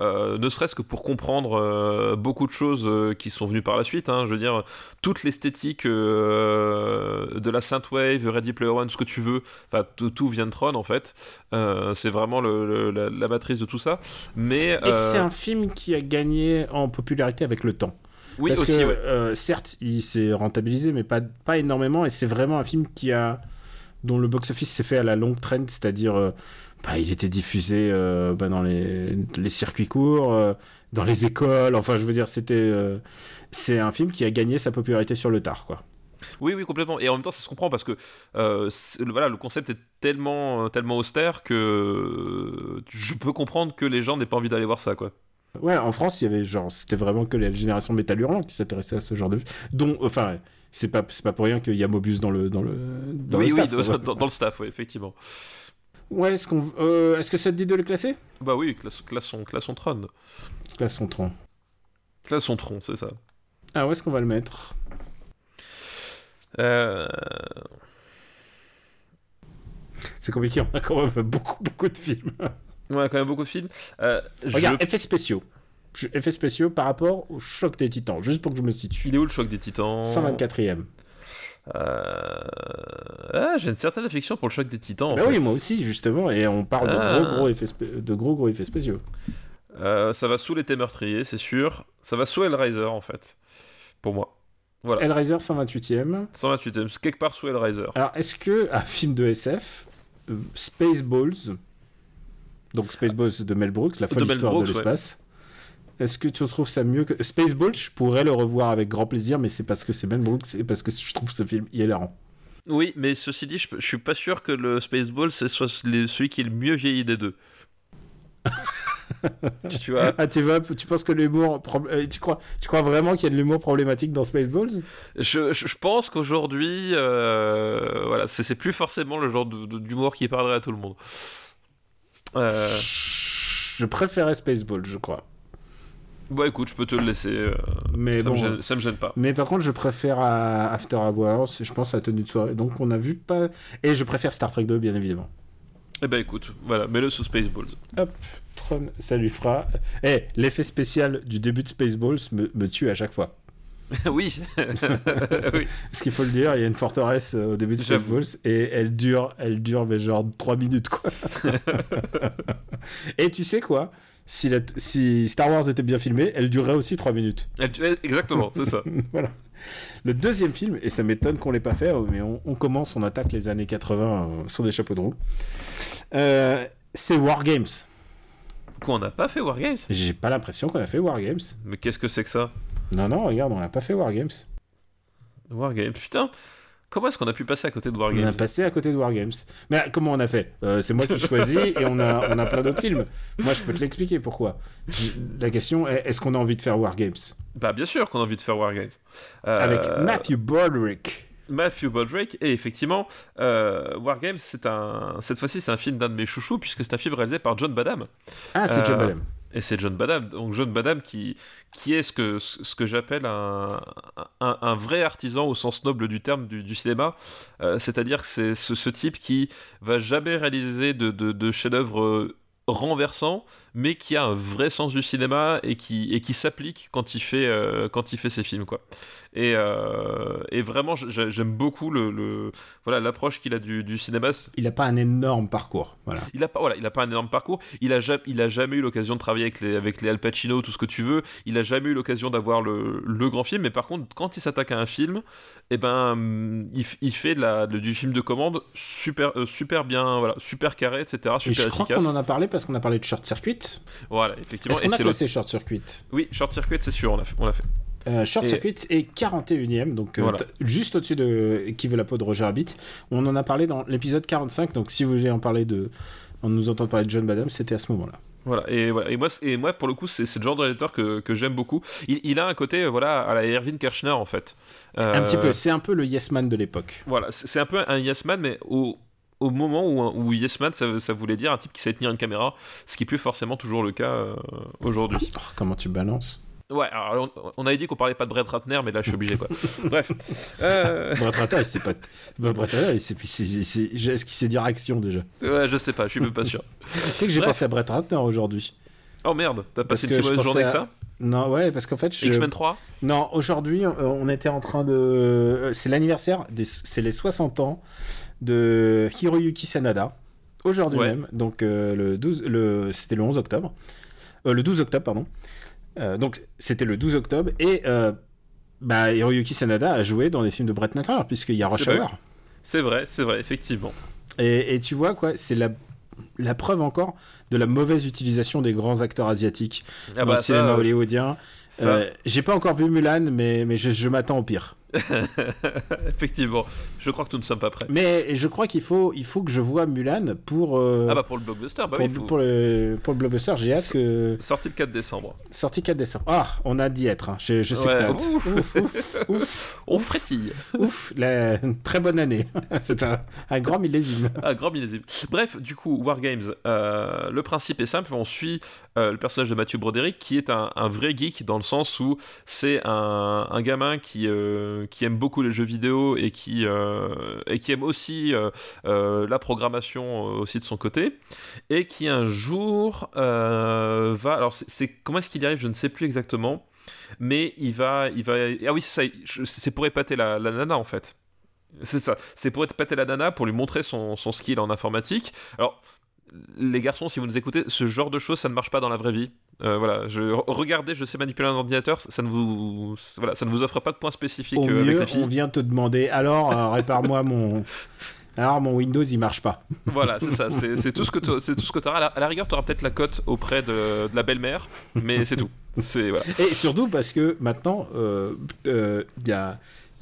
[SPEAKER 2] euh, ne serait-ce que pour comprendre euh, beaucoup de choses euh, qui sont venues par la suite. hein. je veux dire, toute l'esthétique de la Synthwave, Ready Player One, ce que tu veux, enfin, tout, vient de Tron en fait. C'est vraiment le- le- la, la matrice de tout ça. Mais,
[SPEAKER 1] Et c'est un film qui a gagné en popularité avec le temps.
[SPEAKER 2] oui
[SPEAKER 1] Parce
[SPEAKER 2] aussi,
[SPEAKER 1] que,
[SPEAKER 2] ouais.
[SPEAKER 1] certes, il s'est rentabilisé, mais pas, pas énormément. Et c'est vraiment un film qui a, dont le box-office s'est fait à la longue traîne, c'est-à-dire, euh, bah, il était diffusé euh, bah, dans les, circuits courts, euh, dans les écoles. Enfin, je veux dire, c'était, euh, c'est un film qui a gagné sa popularité sur le tard, quoi.
[SPEAKER 2] Oui, oui, complètement. Et en même temps, ça se comprend parce que voilà, le concept est tellement, tellement austère que je peux comprendre que les gens n'aient pas envie d'aller voir ça, quoi.
[SPEAKER 1] Ouais, en France, il y avait genre, c'était vraiment que la génération Métal Hurlant qui s'intéressait à ce genre de, dont, enfin, c'est pas, c'est pas pour rien qu'il y a Mobius dans le, dans le, dans
[SPEAKER 2] oui,
[SPEAKER 1] le staff,
[SPEAKER 2] oui, dans, dans le staff, oui, effectivement.
[SPEAKER 1] Ouais, est-ce qu'on, euh, est-ce que ça te dit de le classer?
[SPEAKER 2] Bah oui, classe, classons, classons Tron.
[SPEAKER 1] Classons Tron.
[SPEAKER 2] Classons Tron, c'est ça.
[SPEAKER 1] Ah, où est-ce qu'on va le mettre?
[SPEAKER 2] Euh,
[SPEAKER 1] C'est compliqué, on a quand même beaucoup, beaucoup de films.
[SPEAKER 2] Ouais, quand même beaucoup de films. Euh,
[SPEAKER 1] Regarde,
[SPEAKER 2] je-
[SPEAKER 1] effets spéciaux. Je- Effets spéciaux par rapport au choc des titans, juste pour que je me situe.
[SPEAKER 2] Il est où le choc des titans?
[SPEAKER 1] 124ème.
[SPEAKER 2] Euh, Ah, j'ai une certaine affection pour le choc des titans. en fait.
[SPEAKER 1] oui, moi aussi, justement, et on parle de
[SPEAKER 2] Ah.
[SPEAKER 1] gros, gros effets, spé- de gros, gros effets spéciaux.
[SPEAKER 2] Euh, ça va sous l'été meurtrier, c'est sûr. Ça va sous Hellraiser, en fait. Pour moi. Voilà.
[SPEAKER 1] Hellraiser 128ème.
[SPEAKER 2] 128ème, c'est quelque part sous Hellraiser.
[SPEAKER 1] Alors, est-ce que un film de SF, euh, Spaceballs, donc Spaceballs de Mel Brooks, la folle
[SPEAKER 2] De
[SPEAKER 1] histoire
[SPEAKER 2] Brooks,
[SPEAKER 1] de l'espace, est-ce que tu trouves ça mieux que Spaceballs Je pourrais le revoir avec grand plaisir, mais c'est parce que c'est Mel Brooks et parce que je trouve ce film hilarant.
[SPEAKER 2] Oui, mais ceci dit, je, je suis pas sûr que le Spaceball, c'est soit celui qui est le mieux vieilli des deux. tu vois
[SPEAKER 1] Ah, tu vois, tu penses que l'humour, euh, tu crois, tu crois vraiment qu'il y a de l'humour problématique dans Spaceballs
[SPEAKER 2] Je, je- je pense qu'aujourd'hui, euh, voilà, c'est plus forcément le genre d'humour qui parlerait à tout le monde. Euh,
[SPEAKER 1] Je préférais Spaceballs, je crois.
[SPEAKER 2] bon, écoute, je peux te le laisser. euh,
[SPEAKER 1] Mais
[SPEAKER 2] ça,
[SPEAKER 1] bon.
[SPEAKER 2] me gêne, ça me gêne pas.
[SPEAKER 1] Mais par contre, je préfère à After Hours, je pense à Tenue de soirée. Donc on a vu pas. Et je préfère Star Trek 2, bien évidemment.
[SPEAKER 2] Eh ben écoute, voilà, mets-le sous Spaceballs.
[SPEAKER 1] Hop, Tron, ça lui fera. Eh, l'effet spécial du début de Spaceballs me, me tue à chaque fois.
[SPEAKER 2] oui, oui.
[SPEAKER 1] Ce qu'il faut le dire, il y a une forteresse euh, au début de. Spaceballs et elle dure, elle dure, mais genre 3 minutes quoi. et tu sais quoi? Si, la- si Star Wars était bien filmé, elle durerait aussi 3 minutes.
[SPEAKER 2] Exactement, c'est ça.
[SPEAKER 1] voilà. Le deuxième film, et ça m'étonne qu'on l'ait pas fait, euh, mais on, on commence, on attaque les années 80 euh, sur des chapeaux de roue. Euh, c'est War Games.
[SPEAKER 2] Quoi, on n'a pas fait Wargames
[SPEAKER 1] J'ai pas l'impression qu'on a fait War Games.
[SPEAKER 2] Mais qu'est-ce que c'est que ça?
[SPEAKER 1] Non, non, regarde, on n'a pas fait War Games.
[SPEAKER 2] Wargames, putain Comment est-ce qu'on a pu passer à côté de
[SPEAKER 1] On a
[SPEAKER 2] Wargames
[SPEAKER 1] passé à côté de War Games. Mais euh, comment on a fait? Euh, C'est moi qui choisis et on a, on a plein d'autres films. Moi, je peux te l'expliquer pourquoi. La question est est-ce qu'on a envie de faire War Games?
[SPEAKER 2] Bah bien sûr qu'on a envie de faire Wargames. Euh,
[SPEAKER 1] Avec Matthew Broderick.
[SPEAKER 2] Matthew Baldrick et effectivement euh, Wargames c'est un cette fois-ci c'est un film d'un de mes chouchous puisque c'est un film réalisé par John Badham
[SPEAKER 1] Ah, c'est
[SPEAKER 2] Euh,
[SPEAKER 1] John Badham.
[SPEAKER 2] Et c'est John Badham donc John Badham qui est ce que j'appelle un, vrai artisan au sens noble du terme du, cinéma. Euh, c'est-à-dire que c'est ce, ce type qui va jamais réaliser de, de, de chef-d'œuvre euh, renversant, mais qui a un vrai sens du cinéma et qui, et qui s'applique quand il fait euh, quand il fait ses films quoi. Et, euh, et vraiment j'ai- j'aime beaucoup le, le- voilà l'approche qu'il a du, du cinéma.
[SPEAKER 1] Il a pas un énorme parcours. Voilà.
[SPEAKER 2] Il a pas voilà il a pas un énorme parcours. Il a jamais il a jamais eu l'occasion de travailler avec les avec les Al Pacino tout ce que tu veux. Il a jamais eu l'occasion d'avoir le, le grand film. Mais par contre quand il s'attaque à un film, et ben hum, il, il fait de la de- du film de commande super euh, super bien voilà super carré etc
[SPEAKER 1] Et
[SPEAKER 2] super
[SPEAKER 1] je crois
[SPEAKER 2] efficace.
[SPEAKER 1] qu'on en a parlé parce qu'on a parlé de Short Circuit.
[SPEAKER 2] Voilà effectivement.
[SPEAKER 1] Est-ce qu'on a classé Short Circuit
[SPEAKER 2] oui short circuit c'est sûr on l'a fait on l'a fait.
[SPEAKER 1] Euh, Short
[SPEAKER 2] Et-
[SPEAKER 1] Circuit est 41ème, donc euh,
[SPEAKER 2] Voilà.
[SPEAKER 1] juste au-dessus de Qui veut la peau de Roger Rabbit. On en a parlé dans l'épisode 45, donc si vous voulez en parler de. On nous entend parler de John Badham, c'était à ce moment-là.
[SPEAKER 2] Voilà, et, voilà. et, moi, c'est- et moi, pour le coup, c'est le genre de réalisateur que, que j'aime beaucoup. Il, il a un côté, euh, voilà, à la Erwin Kirchner, en fait. Euh,
[SPEAKER 1] Un petit peu, c'est un peu le Yes Man de l'époque.
[SPEAKER 2] Voilà, c'est c'est un peu un Yes Man, mais au, au moment où, où Yes Man, ça, ça voulait dire un type qui sait tenir une caméra, ce qui est plus forcément toujours le cas euh, aujourd'hui.
[SPEAKER 1] Oh, comment tu balances
[SPEAKER 2] Ouais, alors on, on avait dit qu'on parlait pas de Brett Ratner, mais là, je suis obligé, quoi. Bref. Euh,
[SPEAKER 1] Brett Ratner, sait pas. Brett Ratner, c'est- c'est- c'est- Est-ce qu'il sait dire action déjà
[SPEAKER 2] ouais, je sais pas, je suis même pas sûr.
[SPEAKER 1] Tu sais que j'ai pensé à Brett Ratner aujourd'hui.
[SPEAKER 2] Oh merde, t'as passé une si mauvaise journée que
[SPEAKER 1] pensais
[SPEAKER 2] ça
[SPEAKER 1] Non, ouais, parce qu'en fait, je...
[SPEAKER 2] X-Men 3
[SPEAKER 1] Non, aujourd'hui, on était en train de. euh, C'est l'anniversaire, des... c'est les 60 ans de Hiroyuki Sanada. Aujourd'hui
[SPEAKER 2] Ouais.
[SPEAKER 1] même, donc euh, le 12, le... c'était le 11 octobre. Euh, le 12 octobre, pardon. Euh, donc c'était le 12 octobre et bah, Hiroyuki Sanada a joué dans les films de Brett Ratner, puisqu'il y a Rush. Hour.
[SPEAKER 2] C'est vrai, c'est vrai, effectivement.
[SPEAKER 1] Et, et tu vois, quoi, c'est la, la preuve encore de la mauvaise utilisation des grands acteurs asiatiques
[SPEAKER 2] Ah
[SPEAKER 1] dans
[SPEAKER 2] bah,
[SPEAKER 1] le cinéma hollywoodien. J'ai pas encore vu Mulan, mais, mais je, je m'attends au pire.
[SPEAKER 2] effectivement. Je crois que nous ne sommes pas prêts.
[SPEAKER 1] Mais je crois qu'il faut, il faut que je vois Mulan pour, euh,
[SPEAKER 2] Ah bah pour le blockbuster, bah
[SPEAKER 1] pour,
[SPEAKER 2] oui, faut...
[SPEAKER 1] pour le, pour le blockbuster. J'ai hâte que.
[SPEAKER 2] Sorti le 4 décembre.
[SPEAKER 1] Sortie 4 décembre. Ah, on a d'y être. hein. Je, je sais
[SPEAKER 2] Ouais,
[SPEAKER 1] que t'as hâte.
[SPEAKER 2] ouf.
[SPEAKER 1] Ouf, ouf, ouf,
[SPEAKER 2] On frétille.
[SPEAKER 1] ouf. La- une très bonne année. C'est un, un grand millésime.
[SPEAKER 2] Ah, grand millésime. Bref, du coup, Wargames, euh, le principe est simple. On suit euh, le personnage de Mathieu Broderick, qui est un, un vrai geek dans le sens où c'est un, un gamin qui, euh, qui aime beaucoup les jeux vidéo et qui, euh, et qui aime aussi euh, euh, la programmation aussi de son côté, et qui un jour va. Alors, c'est- comment est-ce qu'il y arrive Je ne sais plus exactement. Mais il va, il va. Ah oui, C'est pour épater la, la nana en fait. C'est ça. C'est pour épater la nana, pour lui montrer son, son skill en informatique. Alors, les garçons, si vous nous écoutez, ce genre de choses, ça ne marche pas dans la vraie vie. Euh, voilà, je, regardez, je sais manipuler un ordinateur, ça ne vous, voilà, ça ne vous offre pas de points spécifiques
[SPEAKER 1] Au
[SPEAKER 2] euh, avec
[SPEAKER 1] on vient te demander. Alors, euh, répare-moi mon. Alors, mon Windows, il marche pas.
[SPEAKER 2] Voilà, c'est ça. C'est tout ce que tu- c'est tout ce que auras. À la, à la rigueur, tu auras peut-être la cote auprès de, de la belle-mère, mais c'est tout. C'est voilà.
[SPEAKER 1] Et surtout parce que maintenant, euh, il y a,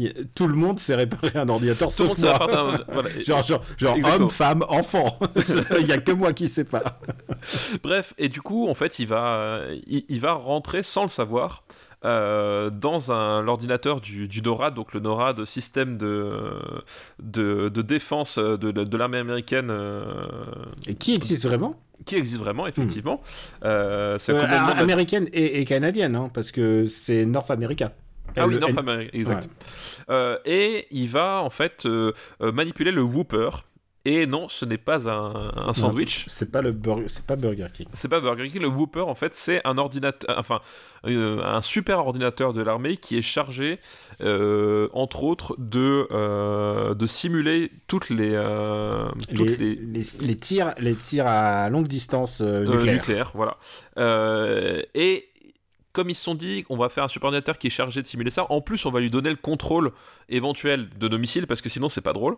[SPEAKER 1] y a- tout le monde s'est réparé un ordinateur,
[SPEAKER 2] Tout le
[SPEAKER 1] sauf moi.
[SPEAKER 2] un- voilà.
[SPEAKER 1] Genre, genre, genre homme, femme, enfant. Il y a que moi qui sais pas.
[SPEAKER 2] Bref, et du coup, en fait, il va, il, il va rentrer sans le savoir euh, dans un l'ordinateur du, du NORAD, donc le NORAD, système de, de, de défense de, de, de l'armée américaine euh,
[SPEAKER 1] Et qui existe vraiment?
[SPEAKER 2] qui existe vraiment, effectivement. Euh, c'est
[SPEAKER 1] Euh,
[SPEAKER 2] la-
[SPEAKER 1] Américaine et, et canadienne, hein, parce que c'est North America.
[SPEAKER 2] Ah oui, North America, exact. Euh, et il va en fait euh, euh, manipuler le Whooper. Et non, ce n'est pas un, un sandwich.
[SPEAKER 1] C'est pas le burger, c'est pas Burger King.
[SPEAKER 2] C'est pas Burger King. Le Whooper, en fait, c'est un ordinateur, enfin, euh, un super ordinateur de l'armée qui est chargé, euh, entre autres, de, euh, de simuler toutes les, euh, toutes
[SPEAKER 1] Les,
[SPEAKER 2] les,
[SPEAKER 1] les, les tirs, les tirs à longue distance euh,
[SPEAKER 2] euh,
[SPEAKER 1] nucléaires,
[SPEAKER 2] voilà. Et comme ils se sont dit qu'on va faire un super ordinateur qui est chargé de simuler ça, en plus on va lui donner le contrôle éventuel de nos missiles parce que sinon c'est pas drôle.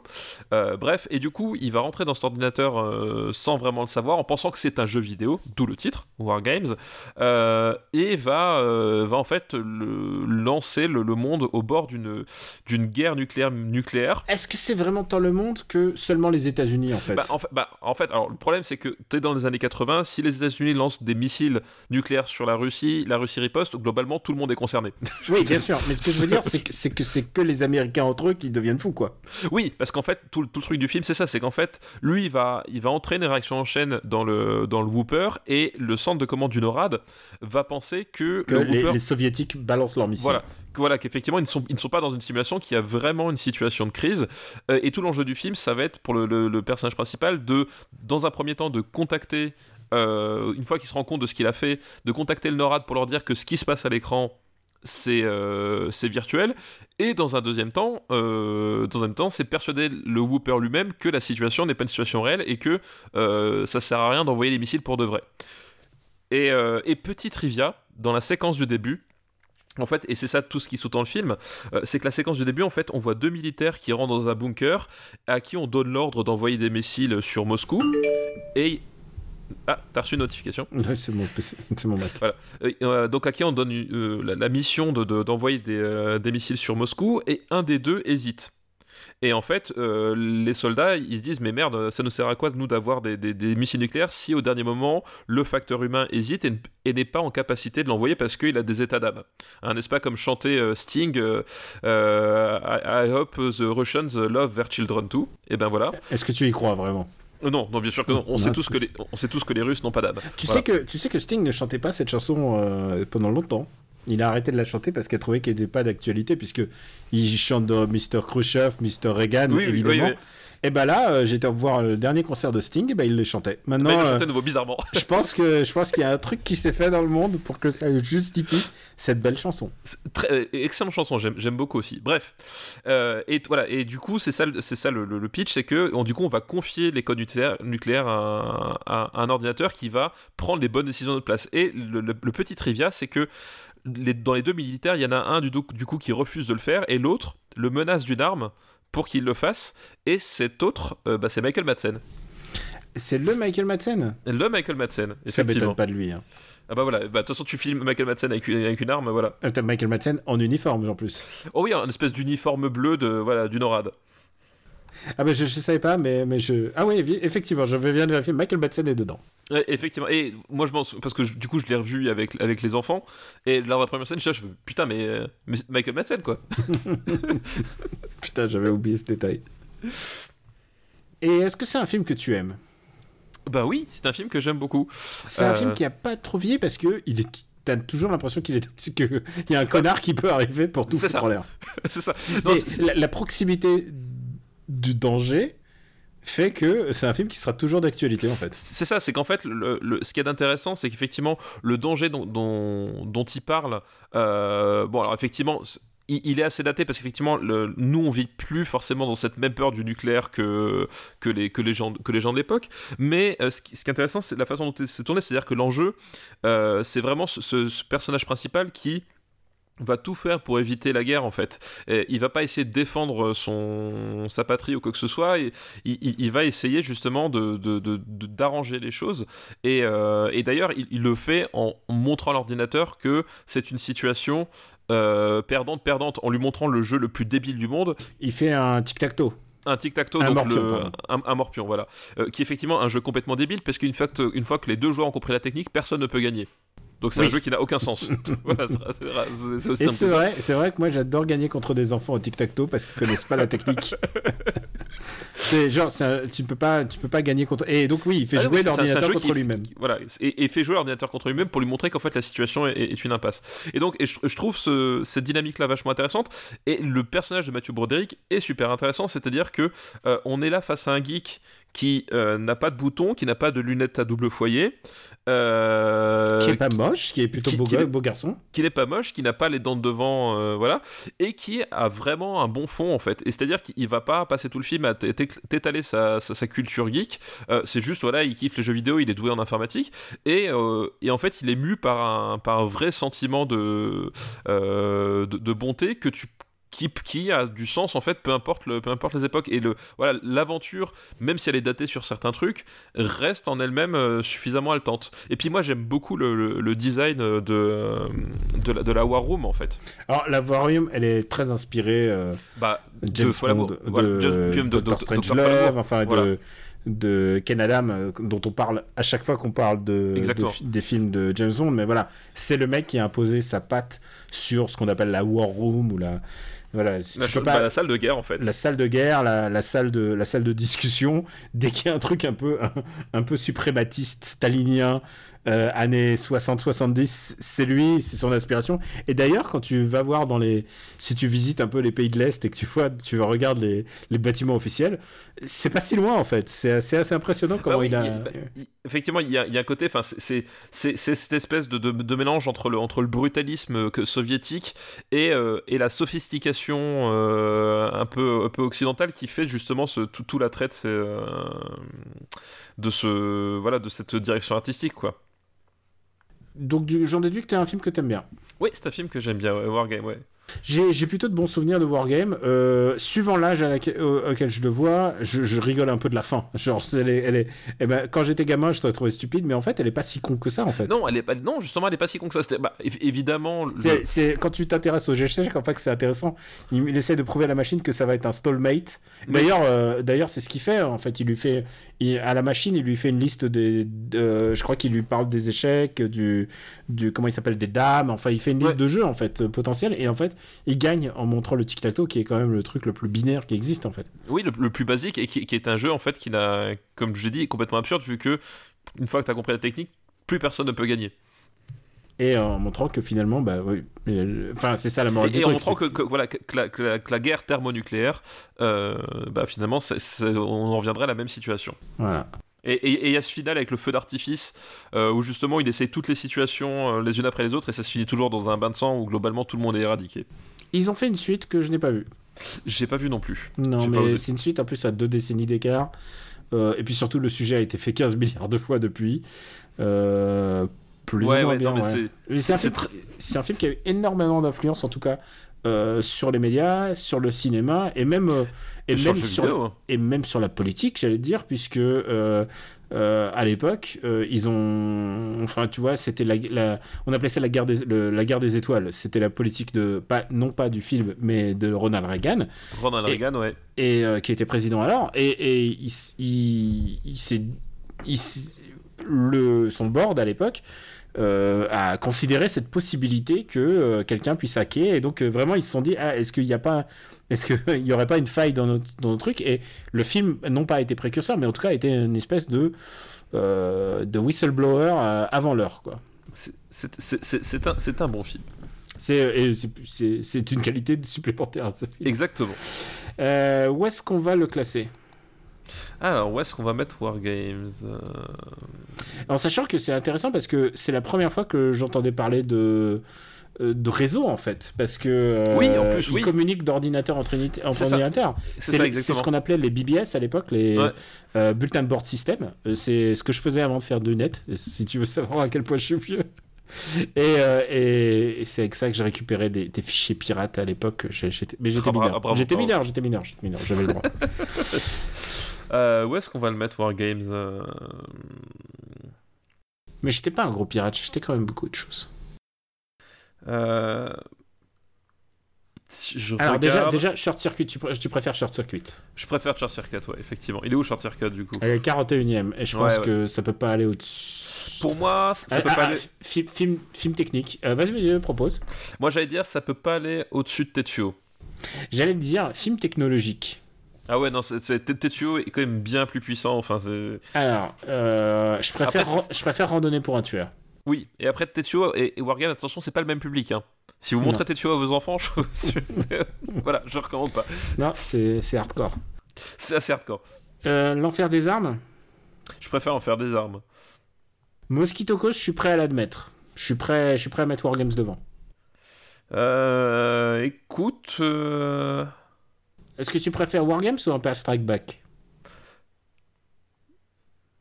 [SPEAKER 2] Euh, bref, et du coup il va rentrer dans cet ordinateur euh, sans vraiment le savoir, en pensant que c'est un jeu vidéo, d'où le titre, Wargames, euh, et va, euh, va en fait le- lancer le, le monde au bord d'une guerre nucléaire nucléaire.
[SPEAKER 1] Est-ce que c'est vraiment dans le monde que seulement les États-Unis en fait?
[SPEAKER 2] Bah, en fait, bah, en fait, alors le problème c'est que tu es dans les années 80, si les États-Unis lancent des missiles nucléaires sur la Russie, la Russie riposte, globalement tout le monde est concerné.
[SPEAKER 1] Oui, bien sûr. Mais ce que je veux dire, c'est que c'est que c'est que les Américains entre eux qui deviennent fous, quoi.
[SPEAKER 2] oui, parce qu'en fait, tout, le- tout le truc du film c'est ça, c'est qu'en fait, lui il va, il va entraîner une réaction en chaîne dans le, dans le Whooper et le centre de commande du NORAD va penser que,
[SPEAKER 1] Que
[SPEAKER 2] le
[SPEAKER 1] les, soviétiques balancent leurs missiles.
[SPEAKER 2] Voilà, que- voilà qu'effectivement ils ne, sont, ils ne sont pas dans une simulation qui a vraiment une situation de crise. Euh, et tout l'enjeu du film, ça va être pour le, le- le personnage principal de, dans un premier temps, de contacter euh, une fois qu'il se rend compte de ce qu'il a fait, de contacter le NORAD pour leur dire que ce qui se passe à l'écran, c'est euh, virtuel. Et dans un deuxième temps, euh, dans un temps, c'est persuader le Whooper lui-même que la situation n'est pas une situation réelle et que euh, ça sert à rien d'envoyer les missiles pour de vrai. Et, et petit trivia, dans la séquence du début, en fait, et c'est ça tout ce qui sous-tend le film, c'est que la séquence du début, en fait, on voit deux militaires qui rentrent dans un bunker à qui on donne l'ordre d'envoyer des missiles sur Moscou. Et. Ah, t'as reçu une notification
[SPEAKER 1] Ouais, c'est mon PC, c'est mon Mac.
[SPEAKER 2] Voilà. Euh, donc à qui on donne euh, la, la mission de- de- d'envoyer des, euh, des missiles sur Moscou et un des deux hésite. Et en fait, les soldats, ils se disent mais merde, ça nous sert à quoi de nous d'avoir des, des- des missiles nucléaires si au dernier moment le facteur humain hésite et, n'est pas en capacité de l'envoyer parce qu'il a des états d'âme. Hein, N'est-ce pas comme chanter Sting, I, I hope the Russians love their children too. Et ben voilà.
[SPEAKER 1] Est-ce que tu y crois vraiment?
[SPEAKER 2] Non, non, bien sûr que non. On
[SPEAKER 1] Non,
[SPEAKER 2] sait tous que les, on sait tous que les Russes n'ont pas d'âme.
[SPEAKER 1] tu
[SPEAKER 2] Voilà.
[SPEAKER 1] sais que tu sais que Sting ne chantait pas cette chanson euh, pendant longtemps. Il a arrêté de la chanter parce qu'il trouvait qu'elle n'était pas d'actualité puisque il chante de Mr Khrushchev, Mr Reagan
[SPEAKER 2] Oui, oui,
[SPEAKER 1] évidemment.
[SPEAKER 2] oui, oui.
[SPEAKER 1] Et bah là, euh, j'étais voir le dernier concert de Sting, et bah il le chantait. Maintenant,
[SPEAKER 2] il le
[SPEAKER 1] euh,
[SPEAKER 2] chantait de nouveau bizarrement.
[SPEAKER 1] je pense que je pense qu'il y a un truc qui s'est fait dans le monde pour que ça justifie cette belle chanson.
[SPEAKER 2] Très, euh, excellente chanson, j'aime, beaucoup aussi. Bref, Euh, et voilà, et du coup, c'est ça, le- c'est ça le, le- le pitch, c'est que on- du coup, on va confier les codes nucléaires, nucléaires à, un- à un ordinateur qui va prendre les bonnes décisions de notre place. Et le, petit trivia, c'est que les- dans les deux militaires, il y en a un du coup qui refuse de le faire, et l'autre le menace d'une arme pour qu'il le fasse. Et cet autre, euh, bah, c'est Michael Madsen.
[SPEAKER 1] C'est le Michael Madsen.
[SPEAKER 2] Le Michael Madsen,
[SPEAKER 1] Ça
[SPEAKER 2] effectivement.
[SPEAKER 1] m'étonne pas de lui. Hein.
[SPEAKER 2] Ah bah voilà, bah, de toute façon, tu filmes Michael Madsen avec, une- avec une arme, voilà.
[SPEAKER 1] Euh, Michael Madsen en uniforme en plus.
[SPEAKER 2] Oh oui, un espèce d'uniforme bleu de voilà du NORAD.
[SPEAKER 1] Ah bah je, je savais pas, mais, mais je... Ah oui, effectivement, je viens de vérifier, Michael Madsen est dedans.
[SPEAKER 2] Ouais, effectivement. Et moi, je m'en parce que je- du coup, je l'ai revu avec, avec les enfants. Et lors de la première scène, je suis putain, mais, mais Michael Madsen, quoi.
[SPEAKER 1] Putain, j'avais oublié ce détail. Et est-ce que c'est un film que tu aimes?
[SPEAKER 2] Bah oui, c'est un film que j'aime beaucoup.
[SPEAKER 1] C'est un
[SPEAKER 2] Euh.
[SPEAKER 1] film qui a pas trop vieilli parce que il est... t'as toujours l'impression qu'il est... y a un connard qui peut arriver pour tout foutre en l'air.
[SPEAKER 2] c'est ça. Non,
[SPEAKER 1] C'est- La, la proximité du danger fait que c'est un film qui sera toujours d'actualité en fait.
[SPEAKER 2] C'est ça, c'est qu'en fait, ce qui est intéressant, c'est qu'effectivement, le danger dont, il parle, euh, bon, alors effectivement, il, est assez daté parce qu'effectivement, nous, on vit plus forcément dans cette même peur du nucléaire que, que, les, que, les, gens, que les gens de l'époque. Mais euh, ce, qui, est intéressant, c'est la façon dont c'est tourné, c'est-à-dire que l'enjeu, euh, c'est vraiment ce personnage principal qui va tout faire pour éviter la guerre en fait. Et il va pas essayer de défendre son sa patrie ou quoi que ce soit. Et il, va essayer justement de d'arranger les choses. Et, euh, et d'ailleurs, il, il le fait en montrant à l'ordinateur que c'est une situation euh, perdante perdante, en lui montrant le jeu le plus débile du monde.
[SPEAKER 1] Il fait un tic-tac-toe.
[SPEAKER 2] Un tic-tac-toe,
[SPEAKER 1] Un morpion,
[SPEAKER 2] le- un, un morpion, voilà. Euh, qui est effectivement un jeu complètement débile, parce qu'une fois, que- une fois que les deux joueurs ont compris la technique, personne ne peut gagner. Donc c'est
[SPEAKER 1] Oui.
[SPEAKER 2] un jeu qui n'a aucun sens. voilà, c'est-
[SPEAKER 1] vrai, c'est vrai que moi j'adore gagner contre des enfants au tic-tac-toe parce qu'ils connaissent pas la technique. c'est genre, un- tu peux pas, tu peux pas gagner contre. Et donc oui, il fait
[SPEAKER 2] Ah
[SPEAKER 1] jouer l'ordinateur contre lui-même.
[SPEAKER 2] Voilà, et, et fait jouer l'ordinateur contre lui-même pour lui montrer qu'en fait la situation est, est une impasse. Et donc, et je, je trouve ce- cette dynamique-là vachement intéressante. Et le personnage de Mathieu Broderick est super intéressant, c'est-à-dire que euh, on est là face à un geek qui euh, n'a pas de bouton, qui n'a pas de lunettes à double foyer, euh,
[SPEAKER 1] Qui est pas moche, qui est plutôt
[SPEAKER 2] qui-
[SPEAKER 1] beau,
[SPEAKER 2] qui
[SPEAKER 1] gars-
[SPEAKER 2] est-
[SPEAKER 1] beau garçon.
[SPEAKER 2] qui n'est pas moche, qui n'a pas les dents de devant, euh, voilà, et qui a vraiment un bon fond en fait. Et c'est-à-dire qu'il va pas passer tout le film à t'étaler sa, sa, sa culture geek. C'est juste voilà, il kiffe les jeux vidéo, il est doué en informatique, et, et en fait il est mu par un, par un vrai sentiment de, de, de bonté que tu qui, qui a du sens en fait peu importe le peu importe les époques. Et le voilà l'aventure même si elle est datée sur certains trucs reste en elle-même euh, suffisamment haletante. Et puis moi j'aime beaucoup le, le- le design de euh, de la, de la War Room en fait.
[SPEAKER 1] Alors la Vorium, elle est très inspirée euh,
[SPEAKER 2] bah
[SPEAKER 1] James
[SPEAKER 2] de
[SPEAKER 1] Bond,
[SPEAKER 2] voilà,
[SPEAKER 1] de,
[SPEAKER 2] de- de-
[SPEAKER 1] enfin
[SPEAKER 2] Voilà.
[SPEAKER 1] de de Ken Adam euh, dont on parle à chaque fois qu'on parle de, de des films de James Bond. Mais voilà c'est le mec qui a imposé sa patte sur ce qu'on appelle la war room ou la voilà si
[SPEAKER 2] la,
[SPEAKER 1] tu peux
[SPEAKER 2] bah,
[SPEAKER 1] pas-
[SPEAKER 2] la salle de guerre en fait.
[SPEAKER 1] La salle de guerre, la, la salle de la salle de discussion, dès qu'il y a un truc un peu un, un peu suprématiste, stalinien, euh, années 60-70, c'est lui, c'est son inspiration. Et d'ailleurs, quand tu vas voir dans les. Si tu visites un peu les pays de l'Est et que tu vois, tu regardes les, les bâtiments officiels, c'est pas si loin en fait. C'est assez, assez impressionnant comment
[SPEAKER 2] Bah oui,
[SPEAKER 1] il a.
[SPEAKER 2] bah, effectivement, il y, a, il y a un côté, enfin, c'est- cette espèce de, de- de mélange entre le, entre le brutalisme euh, que, soviétique et, euh, et la sophistication euh, un, peu, un peu occidentale qui fait justement ce, tout, tout l'attrait de, de, ce, voilà, de cette direction artistique, quoi.
[SPEAKER 1] Donc j'en déduis que t'es un film que t'aimes bien.
[SPEAKER 2] Oui, c'est un film que j'aime bien, ouais, Wargame, ouais.
[SPEAKER 1] J'ai plutôt de bons souvenirs de Wargame. Euh, suivant l'âge au- auquel je le vois, je, je rigole un peu de la fin. Genre, elle est, elle est, eh ben, quand j'étais gamin, je l'aurais trouvé stupide, mais en fait, elle est pas si con que ça, en fait.
[SPEAKER 2] Non, elle est pas, non, justement, elle est pas si con que ça. Bah, év- évidemment, le-
[SPEAKER 1] C'est, quand tu t'intéresses aux échecs, en fait, c'est intéressant. Il, il essaie de prouver à la machine que ça va être un stallmate. D'ailleurs, euh, d'ailleurs, c'est ce qu'il fait. En fait, il lui fait, il- à la machine, il lui fait une liste des, de- je crois qu'il lui parle des échecs, du, du, comment il s'appelle, des dames. Enfin, il fait une liste
[SPEAKER 2] Ouais.
[SPEAKER 1] de jeux en fait euh, potentiels, et en fait, il gagne en montrant le tic-tac-toe, qui est quand même le truc le plus binaire qui existe en fait.
[SPEAKER 2] Oui, le, le plus basique et qui, qui est un jeu en fait qui n'a, comme je l'ai dit, est complètement absurde vu que une fois que tu as compris la technique, plus personne ne peut gagner.
[SPEAKER 1] Et en montrant que finalement, bah oui, euh, enfin, c'est ça la morale
[SPEAKER 2] Et,
[SPEAKER 1] du
[SPEAKER 2] et en
[SPEAKER 1] truc.
[SPEAKER 2] montrant
[SPEAKER 1] c'est-
[SPEAKER 2] que, que- voilà que, la, que la- que la guerre thermonucléaire, euh, bah finalement, on en reviendrait à la même situation.
[SPEAKER 1] Voilà.
[SPEAKER 2] Et il y a ce final avec le feu d'artifice euh, où justement il essaie toutes les situations euh, les unes après les autres et ça se finit toujours dans un bain de sang où globalement tout le monde est éradiqué.
[SPEAKER 1] Ils ont fait une suite que je n'ai pas vue.
[SPEAKER 2] J'ai pas vu non plus.
[SPEAKER 1] Non, mais c'est une suite en plus à deux décennies d'écart. Euh, et puis surtout, le sujet a été fait 15 milliards de fois depuis. Plus
[SPEAKER 2] Ouais,
[SPEAKER 1] ou moins
[SPEAKER 2] ouais,
[SPEAKER 1] bien. ouais. un,
[SPEAKER 2] c'est
[SPEAKER 1] un film qui a eu énormément d'influence, en tout cas, euh, sur les médias, sur le cinéma, et même, euh, et
[SPEAKER 2] sur
[SPEAKER 1] même, sur,
[SPEAKER 2] vidéo, hein.
[SPEAKER 1] et même sur la politique, j'allais dire, puisque euh, à l'époque, ils ont. Enfin, tu vois, c'était la, la- On appelait ça la guerre des, le- la guerre des étoiles. C'était la politique de. Pas, non pas du film, mais de Ronald Reagan
[SPEAKER 2] Ronald
[SPEAKER 1] Et-
[SPEAKER 2] Reagan, ouais.
[SPEAKER 1] et qui était président alors, et, et il, il, le, son board à l'époque euh, a considéré cette possibilité que euh, quelqu'un puisse hacker, et donc euh, vraiment ils se sont dit, ah, est-ce qu'il n'y a pas, est-ce qu'il y aurait pas une faille dans notre, dans notre truc? Et le film, non pas été précurseur, mais en tout cas a été une espèce de de whistleblower avant l'heure, quoi.
[SPEAKER 2] C'est- un, un bon film.
[SPEAKER 1] C'est, une qualité supplémentaire à ce film.
[SPEAKER 2] Exactement.
[SPEAKER 1] Où est-ce qu'on va le classer?
[SPEAKER 2] Alors, où est-ce qu'on va mettre Wargames euh,
[SPEAKER 1] En sachant que c'est intéressant parce que c'est la première fois que j'entendais parler de euh, de réseau en fait parce que euh,
[SPEAKER 2] Oui, en plus,
[SPEAKER 1] ils
[SPEAKER 2] oui.
[SPEAKER 1] communiquent d'ordinateur entre, ordinateurs.
[SPEAKER 2] C'est
[SPEAKER 1] ce qu'on appelait les BBS à l'époque, les
[SPEAKER 2] Ouais.
[SPEAKER 1] euh, bulletin board system. Euh, C'est ce que je faisais avant de faire du net. Si tu veux savoir à quel point je suis vieux. Et, euh, et- et c'est avec ça que j'ai récupéré des, des fichiers pirates à l'époque. Mais j'étais
[SPEAKER 2] Ah, bravo.
[SPEAKER 1] mineur, j'étais mineur, j'étais mineur, j'avais le droit.
[SPEAKER 2] euh, Où est-ce qu'on va le mettre Wargames euh,
[SPEAKER 1] Mais j'étais pas un gros pirate, j'étais quand même beaucoup de choses.
[SPEAKER 2] euh, Je
[SPEAKER 1] Alors déjà,
[SPEAKER 2] regarde-
[SPEAKER 1] déjà Short Circuit, tu, pr- tu préfères Short Circuit?
[SPEAKER 2] Je préfère Short Circuit, ouais, effectivement. Il est où Short Circuit du coup?
[SPEAKER 1] Elle est 41ème, et je
[SPEAKER 2] Ouais,
[SPEAKER 1] pense
[SPEAKER 2] ouais.
[SPEAKER 1] que ça peut pas aller au-dessus.
[SPEAKER 2] Pour moi, ça
[SPEAKER 1] Ah,
[SPEAKER 2] peut
[SPEAKER 1] ah,
[SPEAKER 2] pas
[SPEAKER 1] ah,
[SPEAKER 2] aller.
[SPEAKER 1] fi- film, film technique. Euh, Vas-y, vas-y, propose.
[SPEAKER 2] Moi, j'allais dire, ça peut pas aller au-dessus de Tetsuo.
[SPEAKER 1] J'allais dire film technologique.
[SPEAKER 2] Ah ouais, non, Tetsuo est quand même bien plus puissant. Enfin, c'est.
[SPEAKER 1] Alors, euh, je, préfère,
[SPEAKER 2] Après,
[SPEAKER 1] je préfère randonner pour un tueur.
[SPEAKER 2] Oui, et après Tetsuo et, et Wargame, attention, c'est pas le même public. Hein. Si vous
[SPEAKER 1] Non.
[SPEAKER 2] montrez Tetsuo à vos enfants, je... voilà, je recommande pas.
[SPEAKER 1] Non, c'est hardcore.
[SPEAKER 2] C'est assez hardcore.
[SPEAKER 1] Euh, L'enfer des armes?
[SPEAKER 2] Je préfère en faire des armes.
[SPEAKER 1] Mosquito Coast, je suis prêt à l'admettre. Je suis prêt, je suis prêt à mettre Wargames devant.
[SPEAKER 2] Euh, écoute, euh,
[SPEAKER 1] Est-ce que tu préfères Wargames ou Empire Strike Back?